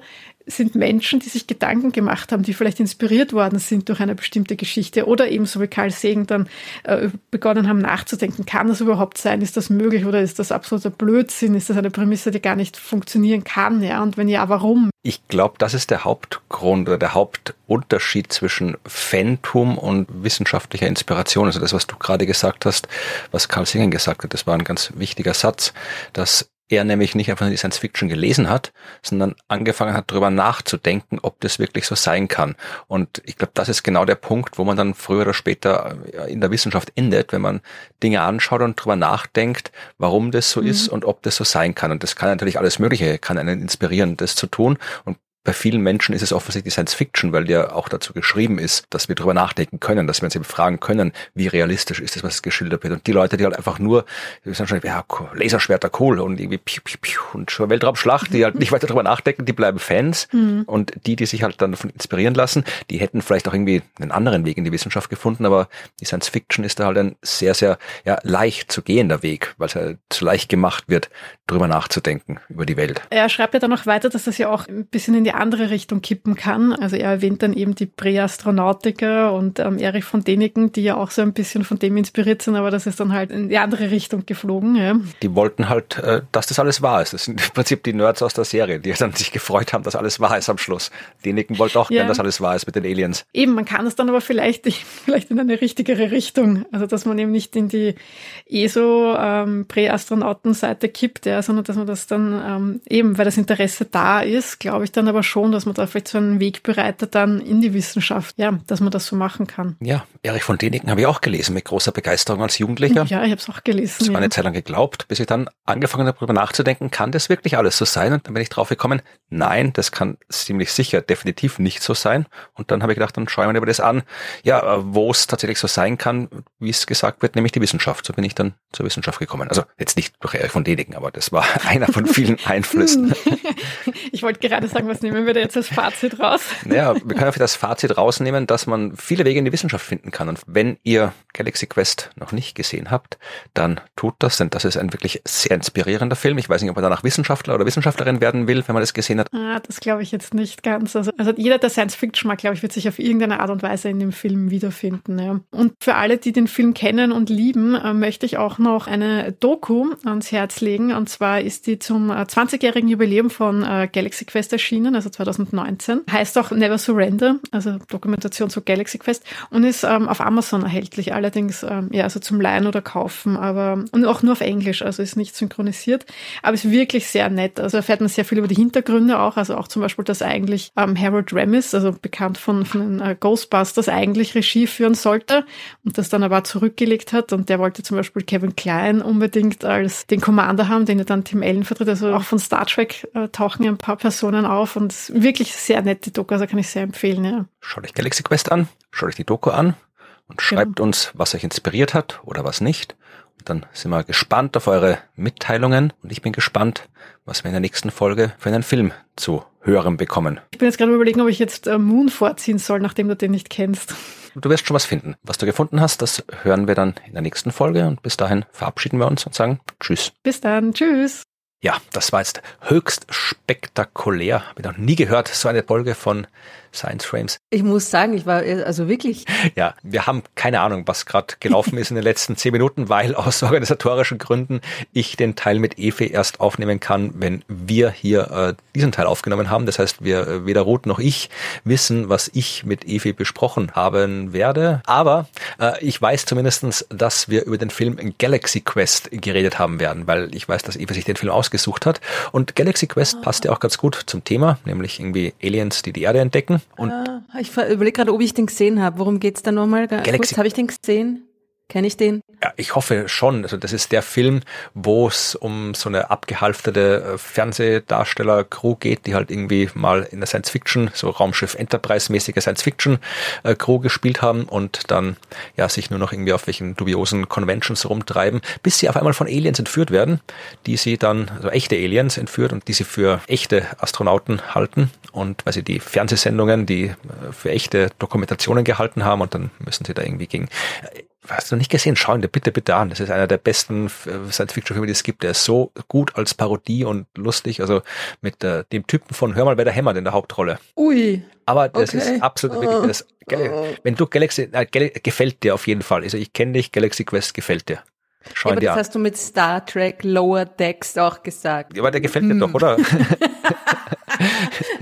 sind Menschen, die sich Gedanken gemacht haben, die vielleicht inspiriert worden sind durch eine bestimmte Geschichte oder ebenso wie Karl Segen dann äh, begonnen haben nachzudenken, kann das überhaupt sein, ist das möglich oder ist das absoluter Blödsinn, ist das eine Prämisse, die gar nicht funktionieren kann, ja, und wenn ja, warum? Ich glaube, das ist der Hauptgrund oder der Hauptunterschied zwischen Phantom und wissenschaftlicher Inspiration. Also das, was du gerade gesagt hast, was Karl Singen gesagt hat, das war ein ganz wichtiger Satz, dass er nämlich nicht einfach nur die Science Fiction gelesen hat, sondern angefangen hat, darüber nachzudenken, ob das wirklich so sein kann. Und ich glaube, das ist genau der Punkt, wo man dann früher oder später äh, in der Wissenschaft endet, wenn man Dinge anschaut und darüber nachdenkt, warum das so mhm. ist und ob das so sein kann. Und das kann natürlich alles Mögliche, kann einen inspirieren, das zu tun. Und bei vielen Menschen ist es offensichtlich Science Fiction, weil der auch dazu geschrieben ist, dass wir darüber nachdenken können, dass wir uns eben fragen können, wie realistisch ist das, was geschildert wird. Und die Leute, die halt einfach nur, die sagen schon, ja, Laserschwerter cool und irgendwie piu, piu, piu, und schon Weltraumschlacht, die halt nicht weiter darüber nachdenken, die bleiben Fans. Mhm. Und die, die sich halt dann davon inspirieren lassen, die hätten vielleicht auch irgendwie einen anderen Weg in die Wissenschaft gefunden, aber die Science Fiction ist da halt ein sehr, sehr ja, leicht zu gehender Weg, weil es halt zu leicht gemacht wird, darüber nachzudenken, über die Welt. Er schreibt ja dann noch weiter, dass das ja auch ein bisschen in die die andere Richtung kippen kann. Also er erwähnt dann eben die Präastronautiker und ähm, Erich von Däniken, die ja auch so ein bisschen von dem inspiriert sind, aber das ist dann halt in die andere Richtung geflogen. Ja. Die wollten halt, äh, dass das alles wahr ist. Das sind im Prinzip die Nerds aus der Serie, die dann sich gefreut haben, dass alles wahr ist am Schluss. Däniken wollte auch ja. gern, dass alles wahr ist mit den Aliens. Eben, man kann es dann aber vielleicht, vielleicht in eine richtigere Richtung. Also dass man eben nicht in die ESO ähm, kippt, ja, sondern dass man das dann ähm, eben, weil das Interesse da ist, glaube ich dann aber schon, dass man da vielleicht so einen Weg bereitet dann in die Wissenschaft, ja, dass man das so machen kann. Ja, Erich von Däniken habe ich auch gelesen mit großer Begeisterung als Jugendlicher. Ja, ich habe es auch gelesen. Das war ja. eine Zeit lang geglaubt, bis ich dann angefangen habe, darüber nachzudenken, kann das wirklich alles so sein? Und dann bin ich drauf gekommen, nein, das kann ziemlich sicher definitiv nicht so sein. Und dann habe ich gedacht, dann schauen wir mir das an, ja, wo es tatsächlich so sein kann, wie es gesagt wird, nämlich die Wissenschaft. So bin ich dann zur Wissenschaft gekommen. Also jetzt nicht durch Erich von Däniken, aber das war einer von vielen Einflüssen. ich wollte gerade sagen, was nehmen wir da jetzt als Fazit raus? Naja, wir können einfach das Fazit rausnehmen, dass man viele Wege in die Wissenschaft finden kann. Und wenn ihr Galaxy Quest noch nicht gesehen habt, dann tut das, denn das ist ein wirklich sehr inspirierender Film. Ich weiß nicht, ob man danach Wissenschaftler oder Wissenschaftlerin werden will, wenn man das gesehen hat. Ah, das glaube ich jetzt nicht ganz. Also, also jeder, der Science Fiction mag, glaube ich, wird sich auf irgendeine Art und Weise in dem Film wiederfinden. Ja. Und für alle, die den Film kennen und lieben, äh, möchte ich auch noch eine Doku ans Herz legen. Und zwar ist die zum 20-jährigen äh, Jubiläum von äh, Galaxy Quest erschienen, also 2019. Heißt auch Never Surrender, also Dokumentation zu Galaxy Quest und ist ähm, auf Amazon erhältlich. Allerdings, ähm, ja, also zum Leihen oder kaufen, aber und auch nur auf Englisch, also ist nicht synchronisiert. Aber ist wirklich sehr nett. Also erfährt man sehr viel über die Hintergründe auch, also auch zum Beispiel, dass eigentlich ähm, Harold Ramis, also bekannt von, von den äh, Ghostbusters, eigentlich Regie führen sollte und das dann aber zurückgelegt hat. Und der wollte zum Beispiel Kevin Klein unbedingt als den Commander haben, den er dann Tim Allen vertritt. Also auch von Star Trek äh, tauchen ein paar Personen auf und wirklich sehr nette Doku, also kann ich sehr empfehlen, ja. Schaut euch Galaxy Quest an, schaut euch die Doku an und schreibt genau. uns, was euch inspiriert hat oder was nicht. Dann sind wir gespannt auf eure Mitteilungen und ich bin gespannt, was wir in der nächsten Folge für einen Film zu hören bekommen. Ich bin jetzt gerade überlegen, ob ich jetzt äh, Moon vorziehen soll, nachdem du den nicht kennst. Du wirst schon was finden. Was du gefunden hast, das hören wir dann in der nächsten Folge und bis dahin verabschieden wir uns und sagen Tschüss. Bis dann. Tschüss. Ja, das war jetzt höchst spektakulär. Hab ich noch nie gehört, so eine Folge von Science Frames. Ich muss sagen, ich war also wirklich. Ja, wir haben keine Ahnung, was gerade gelaufen ist in den letzten zehn Minuten, weil aus organisatorischen Gründen ich den Teil mit Efe erst aufnehmen kann, wenn wir hier äh, diesen Teil aufgenommen haben. Das heißt, wir äh, weder Ruth noch ich wissen, was ich mit Efe besprochen haben werde. Aber äh, ich weiß zumindestens, dass wir über den Film Galaxy Quest geredet haben werden, weil ich weiß, dass Efe sich den Film ausgesucht hat. Und Galaxy Quest ah. passt ja auch ganz gut zum Thema, nämlich irgendwie Aliens, die die Erde entdecken. Und ah, ich überlege gerade, ob ich den gesehen habe. Worum geht's da nochmal? Galaxy. Habe ich den gesehen? Kenne ich den? Ja, ich hoffe schon. Also das ist der Film, wo es um so eine abgehalfterte äh, Fernsehdarsteller-Crew geht, die halt irgendwie mal in der Science-Fiction, so Raumschiff Enterprise-mäßige Science-Fiction-Crew äh, gespielt haben und dann ja sich nur noch irgendwie auf welchen dubiosen Conventions rumtreiben, bis sie auf einmal von Aliens entführt werden, die sie dann, also echte Aliens entführt und die sie für echte Astronauten halten und weil sie die Fernsehsendungen, die äh, für echte Dokumentationen gehalten haben und dann müssen sie da irgendwie gegen hast du nicht gesehen? Schau ihn dir bitte, bitte an. Das ist einer der besten äh, Science-Fiction-Filme, die es gibt. Der ist so gut als Parodie und lustig. Also mit äh, dem Typen von Hör mal, wer der hämmert in der Hauptrolle. Ui. Aber das okay. ist absolut wirklich, das, oh. wenn du Galaxy, äh, gefällt dir auf jeden Fall. Also ich kenne dich, Galaxy Quest gefällt dir. Schau ja, aber das an. hast du mit Star Trek Lower Decks auch gesagt. Ja, aber der gefällt hm. dir doch, oder?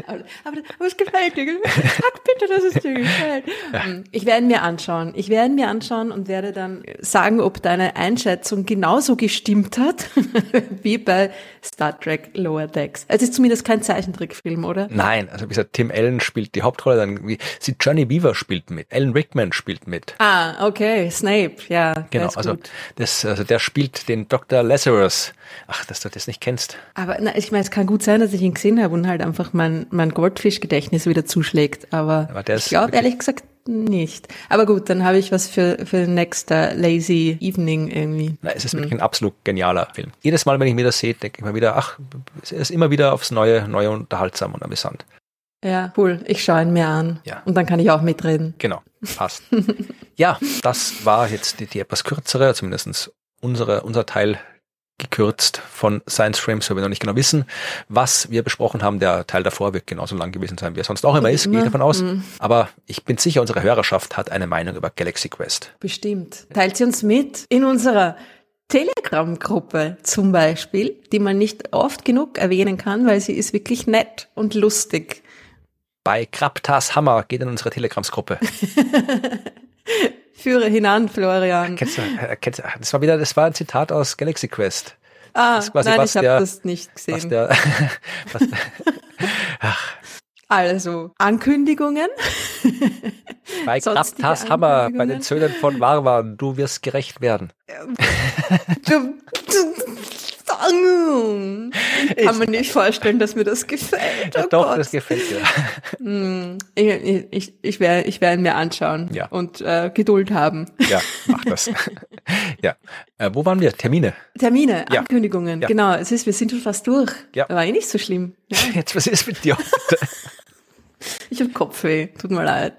aber, aber, es gefällt dir. Sag bitte, dass es dir gefällt. Ja. Hm, ich werde mir anschauen. Ich werde mir anschauen und werde dann sagen, ob deine Einschätzung genauso gestimmt hat wie bei Star Trek Lower Decks. Es ist zumindest kein Zeichentrickfilm, oder? Nein, also wie gesagt, Tim Allen spielt die Hauptrolle, dann sie Johnny Beaver spielt mit, Alan Rickman spielt mit. Ah, okay, Snape, ja. Genau, also das, also der spielt den Dr. Lazarus. Ach, dass du das nicht kennst. Aber na, ich meine, es kann gut sein, dass ich ihn gesehen habe und halt einfach mein, mein Goldfischgedächtnis wieder zuschlägt. Aber, Aber ich glaube ehrlich gesagt nicht. Aber gut, dann habe ich was für, für den uh, lazy evening irgendwie. Na, es ist wirklich hm. ein absolut genialer Film. Jedes Mal, wenn ich mir das sehe, denke ich mir wieder, ach, es ist immer wieder aufs Neue, neue unterhaltsam und amüsant. Ja, cool. Ich schaue ihn mir an. Ja. Und dann kann ich auch mitreden. Genau, passt. ja, das war jetzt die, die etwas kürzere, zumindest unsere, unser Teil gekürzt von Science Frames, weil wir noch nicht genau wissen, was wir besprochen haben. Der Teil davor wird genauso lang gewesen sein, wie er sonst auch immer ist, gehe ich davon aus. Mhm. Aber ich bin sicher, unsere Hörerschaft hat eine Meinung über Galaxy Quest. Bestimmt. Teilt sie uns mit in unserer Telegram-Gruppe zum Beispiel, die man nicht oft genug erwähnen kann, weil sie ist wirklich nett und lustig. Bei Kraptas Hammer geht in unsere Telegrams-Gruppe. Führe hinan, Florian. Kennst du, äh, kennst, das war wieder, das war ein Zitat aus Galaxy Quest. Ah, nein, ich habe das nicht gesehen. Was der, was, ach. Also, Ankündigungen. Bei Kraftas Hammer, bei den Söhnen von Warwan, du wirst gerecht werden. du, ich kann mir nicht vorstellen, dass mir das gefällt. Oh doch, Gott. das gefällt dir. Hm, ich, ich, ich werde ich werd ihn mir anschauen ja. und äh, Geduld haben. Ja, mach das. ja. Äh, wo waren wir? Termine. Termine, ja. Ankündigungen. Ja. Genau, es ist, wir sind schon fast durch. Ja. War eh nicht so schlimm. Ja. Jetzt, was ist mit dir Ich habe Kopfweh, tut mir leid.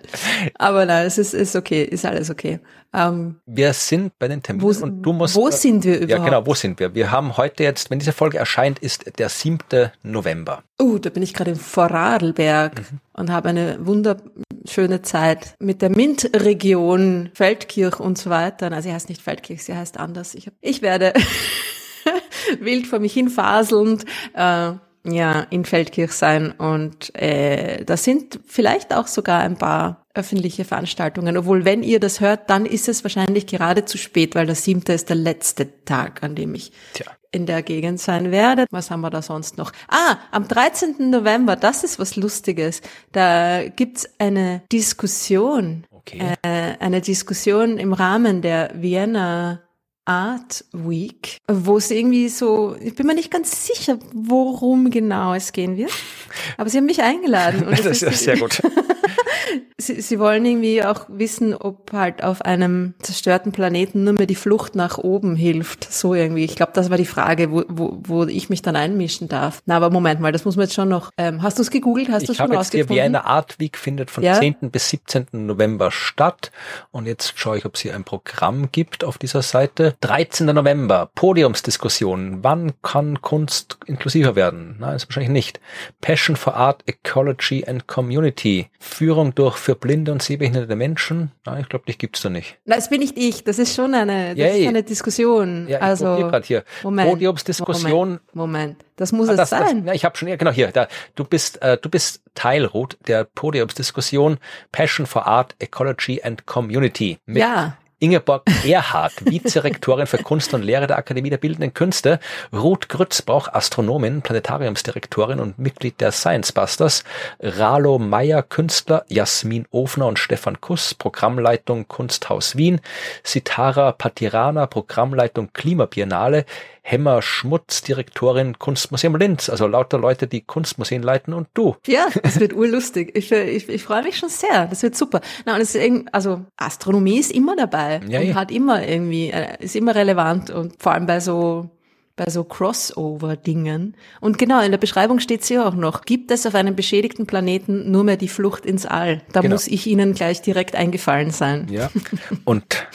Aber nein, es ist, ist okay, ist alles okay. Ähm, wir sind bei den Terminen wo, und du musst. Wo sind wir überhaupt? Ja, genau, wo sind wir? Wir haben heute jetzt, wenn diese Folge erscheint, ist der 7. November. Oh, uh, da bin ich gerade in Vorarlberg mhm. und habe eine wunderschöne Zeit mit der MINT-Region, Feldkirch und so weiter. Also sie heißt nicht Feldkirch, sie heißt anders. Ich, hab, ich werde wild vor mich hin faselnd. Äh, ja, in Feldkirch sein und äh, da sind vielleicht auch sogar ein paar öffentliche Veranstaltungen. Obwohl, wenn ihr das hört, dann ist es wahrscheinlich gerade zu spät, weil der siebte ist der letzte Tag, an dem ich Tja. in der Gegend sein werde. Was haben wir da sonst noch? Ah, am 13. November, das ist was Lustiges. Da gibt's eine Diskussion. Okay. Äh, eine Diskussion im Rahmen der Vienna Art Week, wo es irgendwie so, ich bin mir nicht ganz sicher, worum genau es gehen wird, aber sie haben mich eingeladen. Und das, das ist sehr gut. sie, sie wollen irgendwie auch wissen, ob halt auf einem zerstörten Planeten nur mehr die Flucht nach oben hilft. So irgendwie. Ich glaube, das war die Frage, wo, wo, wo ich mich dann einmischen darf. Na, aber Moment mal, das muss man jetzt schon noch. Ähm, hast du es gegoogelt? Hast du es schon rausgefunden? Die Vienna Art Week findet von ja? 10. bis 17. November statt. Und jetzt schaue ich, ob es hier ein Programm gibt auf dieser Seite. 13. November, Podiumsdiskussion. Wann kann Kunst inklusiver werden? Nein, ist wahrscheinlich nicht. Passion for Art, Ecology and Community. Führung durch für blinde und sehbehinderte Menschen. Nein, ich glaube, dich gibt's da nicht. Das bin nicht ich. Das ist schon eine, das Yay. ist eine Diskussion. Ja, ich also hier. Moment, Podiumsdiskussion. Moment, Moment. Das muss ah, das, es sein. Das, ja, ich habe schon, ja, genau hier. Da, du bist, äh, du bist Teil, Ruth, der Podiumsdiskussion Passion for Art, Ecology and Community. Mit ja. Ingeborg Erhardt, Vizerektorin für Kunst und Lehre der Akademie der Bildenden Künste, Ruth Grützbauch, Astronomin, Planetariumsdirektorin und Mitglied der Science Busters, Ralo Meyer, Künstler, Jasmin Ofner und Stefan Kuss, Programmleitung Kunsthaus Wien, Sitara Patirana, Programmleitung Klimabiennale, Hemmer Schmutz, Direktorin Kunstmuseum Linz. Also lauter Leute, die Kunstmuseen leiten und du. Ja, das wird urlustig. Ich, ich, ich freue mich schon sehr. Das wird super. Na, und es ist also Astronomie ist immer dabei ja, und ja. hat immer irgendwie, äh, ist immer relevant und vor allem bei so bei so Crossover-Dingen. Und genau, in der Beschreibung steht sie auch noch. Gibt es auf einem beschädigten Planeten nur mehr die Flucht ins All? Da genau. muss ich Ihnen gleich direkt eingefallen sein. Ja. Und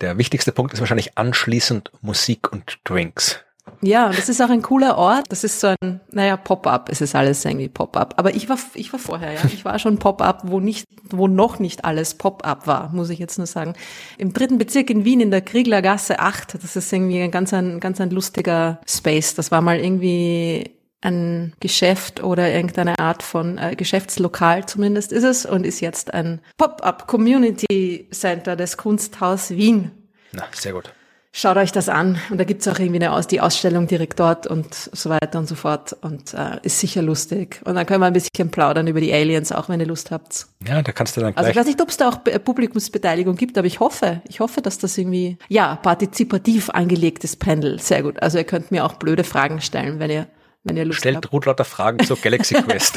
der wichtigste Punkt ist wahrscheinlich anschließend Musik und Drinks. Ja, das ist auch ein cooler Ort. Das ist so ein, naja, Pop-up. Es ist alles irgendwie Pop-up. Aber ich war, ich war vorher, ja. Ich war schon Pop-up, wo nicht, wo noch nicht alles Pop-up war, muss ich jetzt nur sagen. Im dritten Bezirk in Wien in der Krieglergasse 8. Das ist irgendwie ein ganz ein, ganz ein lustiger Space. Das war mal irgendwie ein Geschäft oder irgendeine Art von äh, Geschäftslokal zumindest ist es und ist jetzt ein Pop-up Community Center des Kunsthaus Wien. Na, sehr gut schaut euch das an. Und da gibt's auch irgendwie eine Aus die Ausstellung direkt dort und so weiter und so fort. Und äh, ist sicher lustig. Und dann können wir ein bisschen plaudern über die Aliens, auch wenn ihr Lust habt. Ja, da kannst du dann gleich. Also ich weiß nicht, ob es da auch Publikumsbeteiligung gibt, aber ich hoffe, ich hoffe, dass das irgendwie, ja, partizipativ angelegtes Panel. Sehr gut. Also ihr könnt mir auch blöde Fragen stellen, wenn ihr wenn ihr Lust Stellt habt. Ruth lauter Fragen zur Galaxy Quest.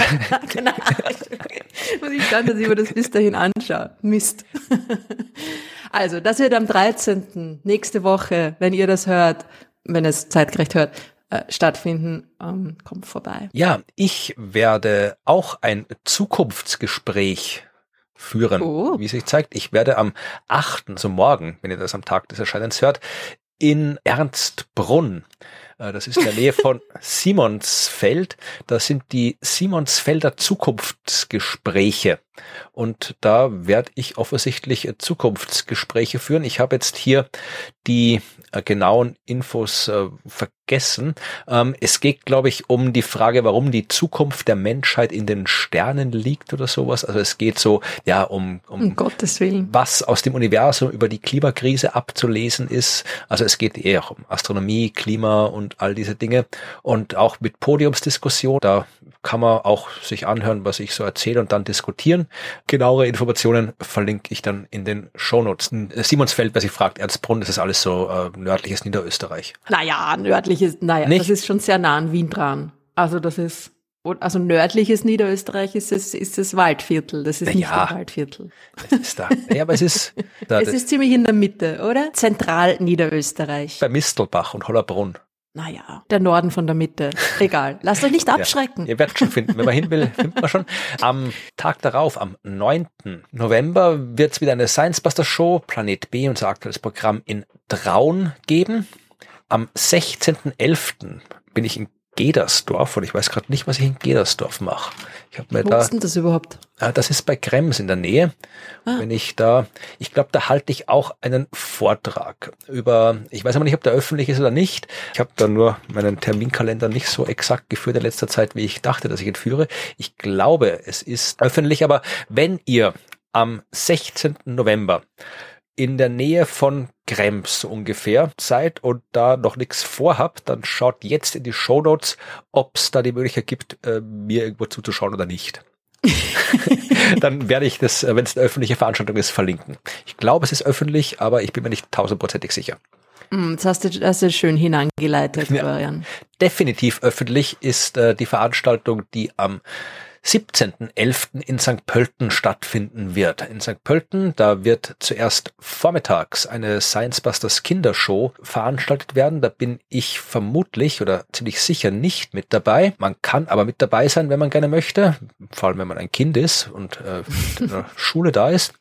genau. Muss ich schauen, dass ich mir das bis dahin anschaue. Mist. Also, das wird am 13. nächste Woche, wenn ihr das hört, wenn es zeitgerecht hört, äh, stattfinden. Ähm, kommt vorbei. Ja, ich werde auch ein Zukunftsgespräch führen, oh. wie sich zeigt. Ich werde am 8., so morgen, wenn ihr das am Tag des Erscheinens hört, in Ernstbrunn. Äh, das ist in der Nähe von Simonsfeld. Das sind die Simonsfelder Zukunftsgespräche. Und da werde ich offensichtlich Zukunftsgespräche führen. Ich habe jetzt hier die äh, genauen Infos äh, vergessen. Ähm, es geht, glaube ich, um die Frage, warum die Zukunft der Menschheit in den Sternen liegt oder sowas. Also es geht so, ja, um, um, um Gottes Willen. was aus dem Universum über die Klimakrise abzulesen ist. Also es geht eher um Astronomie, Klima und all diese Dinge. Und auch mit Podiumsdiskussion. Da kann man auch sich anhören, was ich so erzähle und dann diskutieren. Genauere Informationen verlinke ich dann in den Shownotes. Simonsfeld, wer sich fragt, Ernstbrunn, das ist alles so äh, nördliches Niederösterreich. Naja, nördliches, naja, Nicht? das ist schon sehr nah an Wien dran. Also das ist, also nördliches Niederösterreich ist es, ist das Waldviertel. Das ist Na nicht das Waldviertel. Das ist da. Ja, aber es ist, da, es ist ziemlich in der Mitte, oder? Zentral Niederösterreich. Bei Mistelbach und Hollerbrunn. Naja, der Norden von der Mitte. Egal. Lasst euch nicht abschrecken. Ja, ihr werdet schon finden. Wenn man hin will, findet man schon. Am Tag darauf, am 9. November, wird es wieder eine Science Buster Show, Planet B, unser aktuelles Programm in Traun geben. Am 16.11. bin ich in Gedersdorf und ich weiß gerade nicht, was ich in Gedersdorf mache. Ich habe mir Wo da. ist denn das überhaupt? Ah, das ist bei Krems in der Nähe. Ah. Wenn ich da, ich glaube, da halte ich auch einen Vortrag über, ich weiß aber nicht, ob der öffentlich ist oder nicht. Ich habe da nur meinen Terminkalender nicht so exakt geführt in letzter Zeit, wie ich dachte, dass ich ihn führe. Ich glaube, es ist öffentlich, aber wenn ihr am 16. November in der Nähe von Krems ungefähr seid und da noch nichts vorhabt, dann schaut jetzt in die Show Notes, ob es da die Möglichkeit gibt, äh, mir irgendwo zuzuschauen oder nicht. dann werde ich das, äh, wenn es eine öffentliche Veranstaltung ist, verlinken. Ich glaube, es ist öffentlich, aber ich bin mir nicht tausendprozentig sicher. Mm, das hast du, das hast du schön hineingeleitet, Florian. Ja, definitiv öffentlich ist äh, die Veranstaltung, die am 17.11. in St. Pölten stattfinden wird. In St. Pölten, da wird zuerst vormittags eine Science Busters Kindershow veranstaltet werden. Da bin ich vermutlich oder ziemlich sicher nicht mit dabei. Man kann aber mit dabei sein, wenn man gerne möchte, vor allem wenn man ein Kind ist und äh, in der Schule da ist.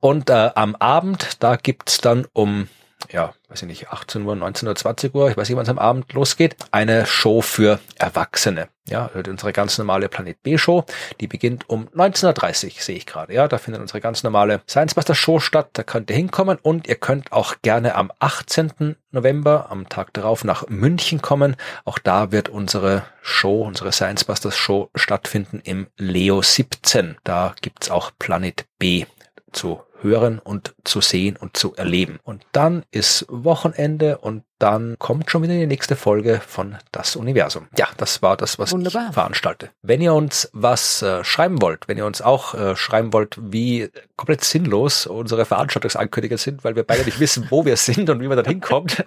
Und äh, am Abend, da gibt's dann um ja, weiß ich nicht, 18 Uhr, 19 Uhr, 20 Uhr, ich weiß nicht, wann es am Abend losgeht, eine Show für Erwachsene. Ja, unsere ganz normale Planet B Show, die beginnt um 19.30 Uhr, sehe ich gerade. Ja, da findet unsere ganz normale Science Buster Show statt. Da könnt ihr hinkommen und ihr könnt auch gerne am 18. November, am Tag darauf, nach München kommen. Auch da wird unsere Show, unsere Science Busters Show stattfinden im Leo 17. Da gibt's auch Planet B zu hören und zu sehen und zu erleben. Und dann ist Wochenende und dann kommt schon wieder die nächste Folge von Das Universum. Ja, das war das, was Wunderbar. ich veranstalte. Wenn ihr uns was äh, schreiben wollt, wenn ihr uns auch äh, schreiben wollt, wie komplett sinnlos unsere Veranstaltungsankündigungen sind, weil wir beide nicht wissen, wo wir sind und wie man da hinkommt,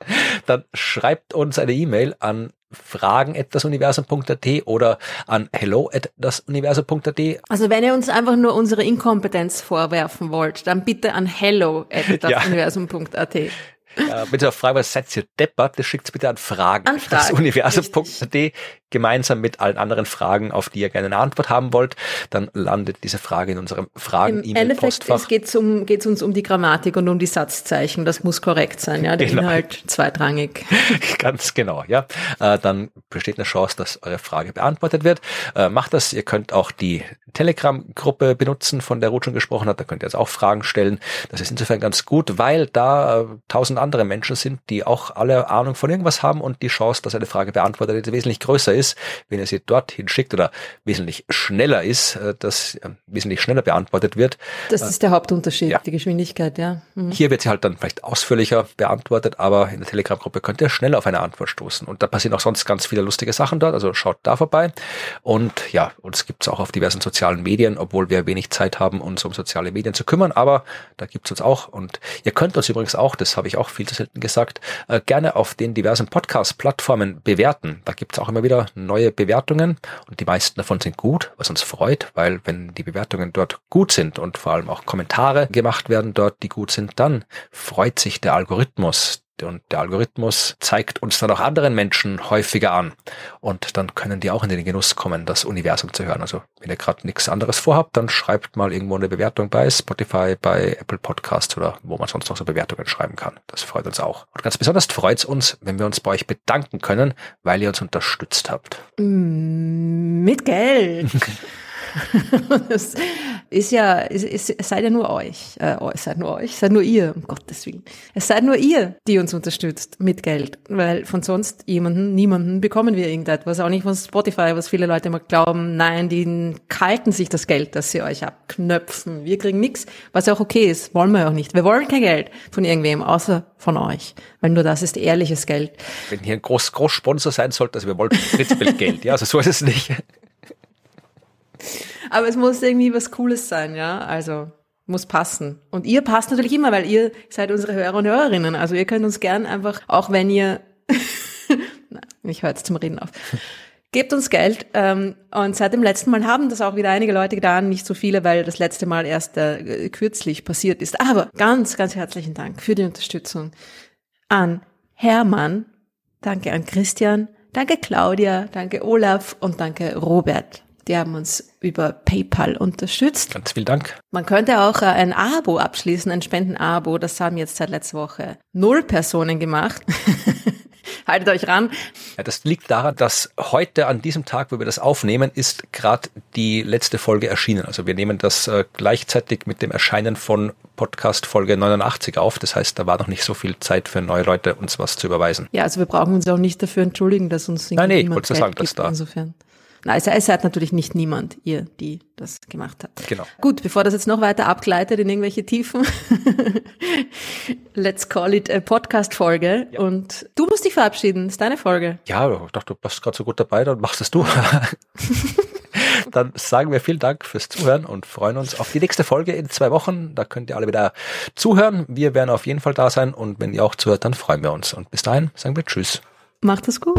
dann schreibt uns eine E-Mail an fragen at dasuniversum.at oder an hello at dasuniversum.at. Also wenn ihr uns einfach nur unsere Inkompetenz vorwerfen wollt, dann bitte an hello at dasuniversum.at. Ja. Äh, wenn ihr auf Frage seid ihr deppert, das schickt bitte an Fragen. An Fragen. Das Universum.de gemeinsam mit allen anderen Fragen, auf die ihr gerne eine Antwort haben wollt. Dann landet diese Frage in unserem Fragen-E-Mail-Postfach. Es geht um, geht's uns um die Grammatik und um die Satzzeichen. Das muss korrekt sein, ja. Der genau. Inhalt zweitrangig. Ganz genau, ja. Äh, dann besteht eine Chance, dass eure Frage beantwortet wird. Äh, macht das. Ihr könnt auch die Telegram-Gruppe benutzen, von der Ruth schon gesprochen hat. Da könnt ihr jetzt auch Fragen stellen. Das ist insofern ganz gut, weil da äh, tausend andere Menschen sind, die auch alle Ahnung von irgendwas haben und die Chance, dass eine Frage beantwortet wird, wesentlich größer ist, wenn ihr sie dorthin schickt oder wesentlich schneller ist, äh, dass äh, wesentlich schneller beantwortet wird. Das ist der Hauptunterschied, ja. die Geschwindigkeit, ja. Mhm. Hier wird sie halt dann vielleicht ausführlicher beantwortet, aber in der Telegram-Gruppe könnt ihr schneller auf eine Antwort stoßen. Und da passieren auch sonst ganz viele lustige Sachen dort, also schaut da vorbei. Und ja, uns gibt's auch auf diversen sozialen Medien, obwohl wir wenig Zeit haben, uns um soziale Medien zu kümmern, aber da gibt's uns auch. Und ihr könnt uns übrigens auch, das habe ich auch viel zu selten gesagt, äh, gerne auf den diversen Podcast-Plattformen bewerten. Da gibt's auch immer wieder neue Bewertungen und die meisten davon sind gut, was uns freut, weil wenn die Bewertungen dort gut sind und vor allem auch Kommentare gemacht werden dort, die gut sind, dann freut sich der Algorithmus und der Algorithmus zeigt uns dann auch anderen Menschen häufiger an. Und dann können die auch in den Genuss kommen, das Universum zu hören. Also wenn ihr gerade nichts anderes vorhabt, dann schreibt mal irgendwo eine Bewertung bei Spotify, bei Apple Podcast oder wo man sonst noch so Bewertungen schreiben kann. Das freut uns auch. Und ganz besonders freut es uns, wenn wir uns bei euch bedanken können, weil ihr uns unterstützt habt. Mit Geld. das ist ja, es, es, seid ja nur euch, äh, es seid nur euch, seid nur ihr, um Gottes Willen. Es seid nur ihr, die uns unterstützt mit Geld, weil von sonst jemanden, niemanden bekommen wir irgendetwas, auch nicht von Spotify, was viele Leute immer glauben, nein, die kalten sich das Geld, das sie euch abknöpfen. Wir kriegen nichts, was auch okay ist, wollen wir auch nicht. Wir wollen kein Geld von irgendwem, außer von euch, weil nur das ist ehrliches Geld. Wenn hier ein groß, groß Sponsor sein sollte, also wir wollen prinzipiell Geld, ja, also so ist es nicht. Aber es muss irgendwie was Cooles sein, ja. Also muss passen. Und ihr passt natürlich immer, weil ihr seid unsere Hörer und Hörerinnen. Also ihr könnt uns gern einfach, auch wenn ihr, Nein, ich höre jetzt zum Reden auf. Gebt uns Geld. Ähm, und seit dem letzten Mal haben das auch wieder einige Leute getan, nicht so viele, weil das letzte Mal erst äh, kürzlich passiert ist. Aber ganz, ganz herzlichen Dank für die Unterstützung an Hermann, danke an Christian, danke Claudia, danke Olaf und danke Robert. Die haben uns über PayPal unterstützt. Ganz vielen Dank. Man könnte auch äh, ein Abo abschließen, ein Spenden-Abo. Das haben jetzt seit letzter Woche null Personen gemacht. Haltet euch ran. Ja, das liegt daran, dass heute an diesem Tag, wo wir das aufnehmen, ist gerade die letzte Folge erschienen. Also wir nehmen das äh, gleichzeitig mit dem Erscheinen von Podcast Folge 89 auf. Das heißt, da war noch nicht so viel Zeit für neue Leute, uns was zu überweisen. Ja, also wir brauchen uns auch nicht dafür entschuldigen, dass uns Nein, nee, ich wollte sagen, dass da insofern. Nein, also es seid natürlich nicht niemand, ihr, die das gemacht habt. Genau. Gut, bevor das jetzt noch weiter abgleitet in irgendwelche Tiefen, let's call it a Podcast-Folge. Ja. Und du musst dich verabschieden, ist deine Folge. Ja, ich dachte, du bist gerade so gut dabei, dann machst es du. dann sagen wir vielen Dank fürs Zuhören und freuen uns auf die nächste Folge in zwei Wochen. Da könnt ihr alle wieder zuhören. Wir werden auf jeden Fall da sein und wenn ihr auch zuhört, dann freuen wir uns. Und bis dahin sagen wir Tschüss. Macht es gut.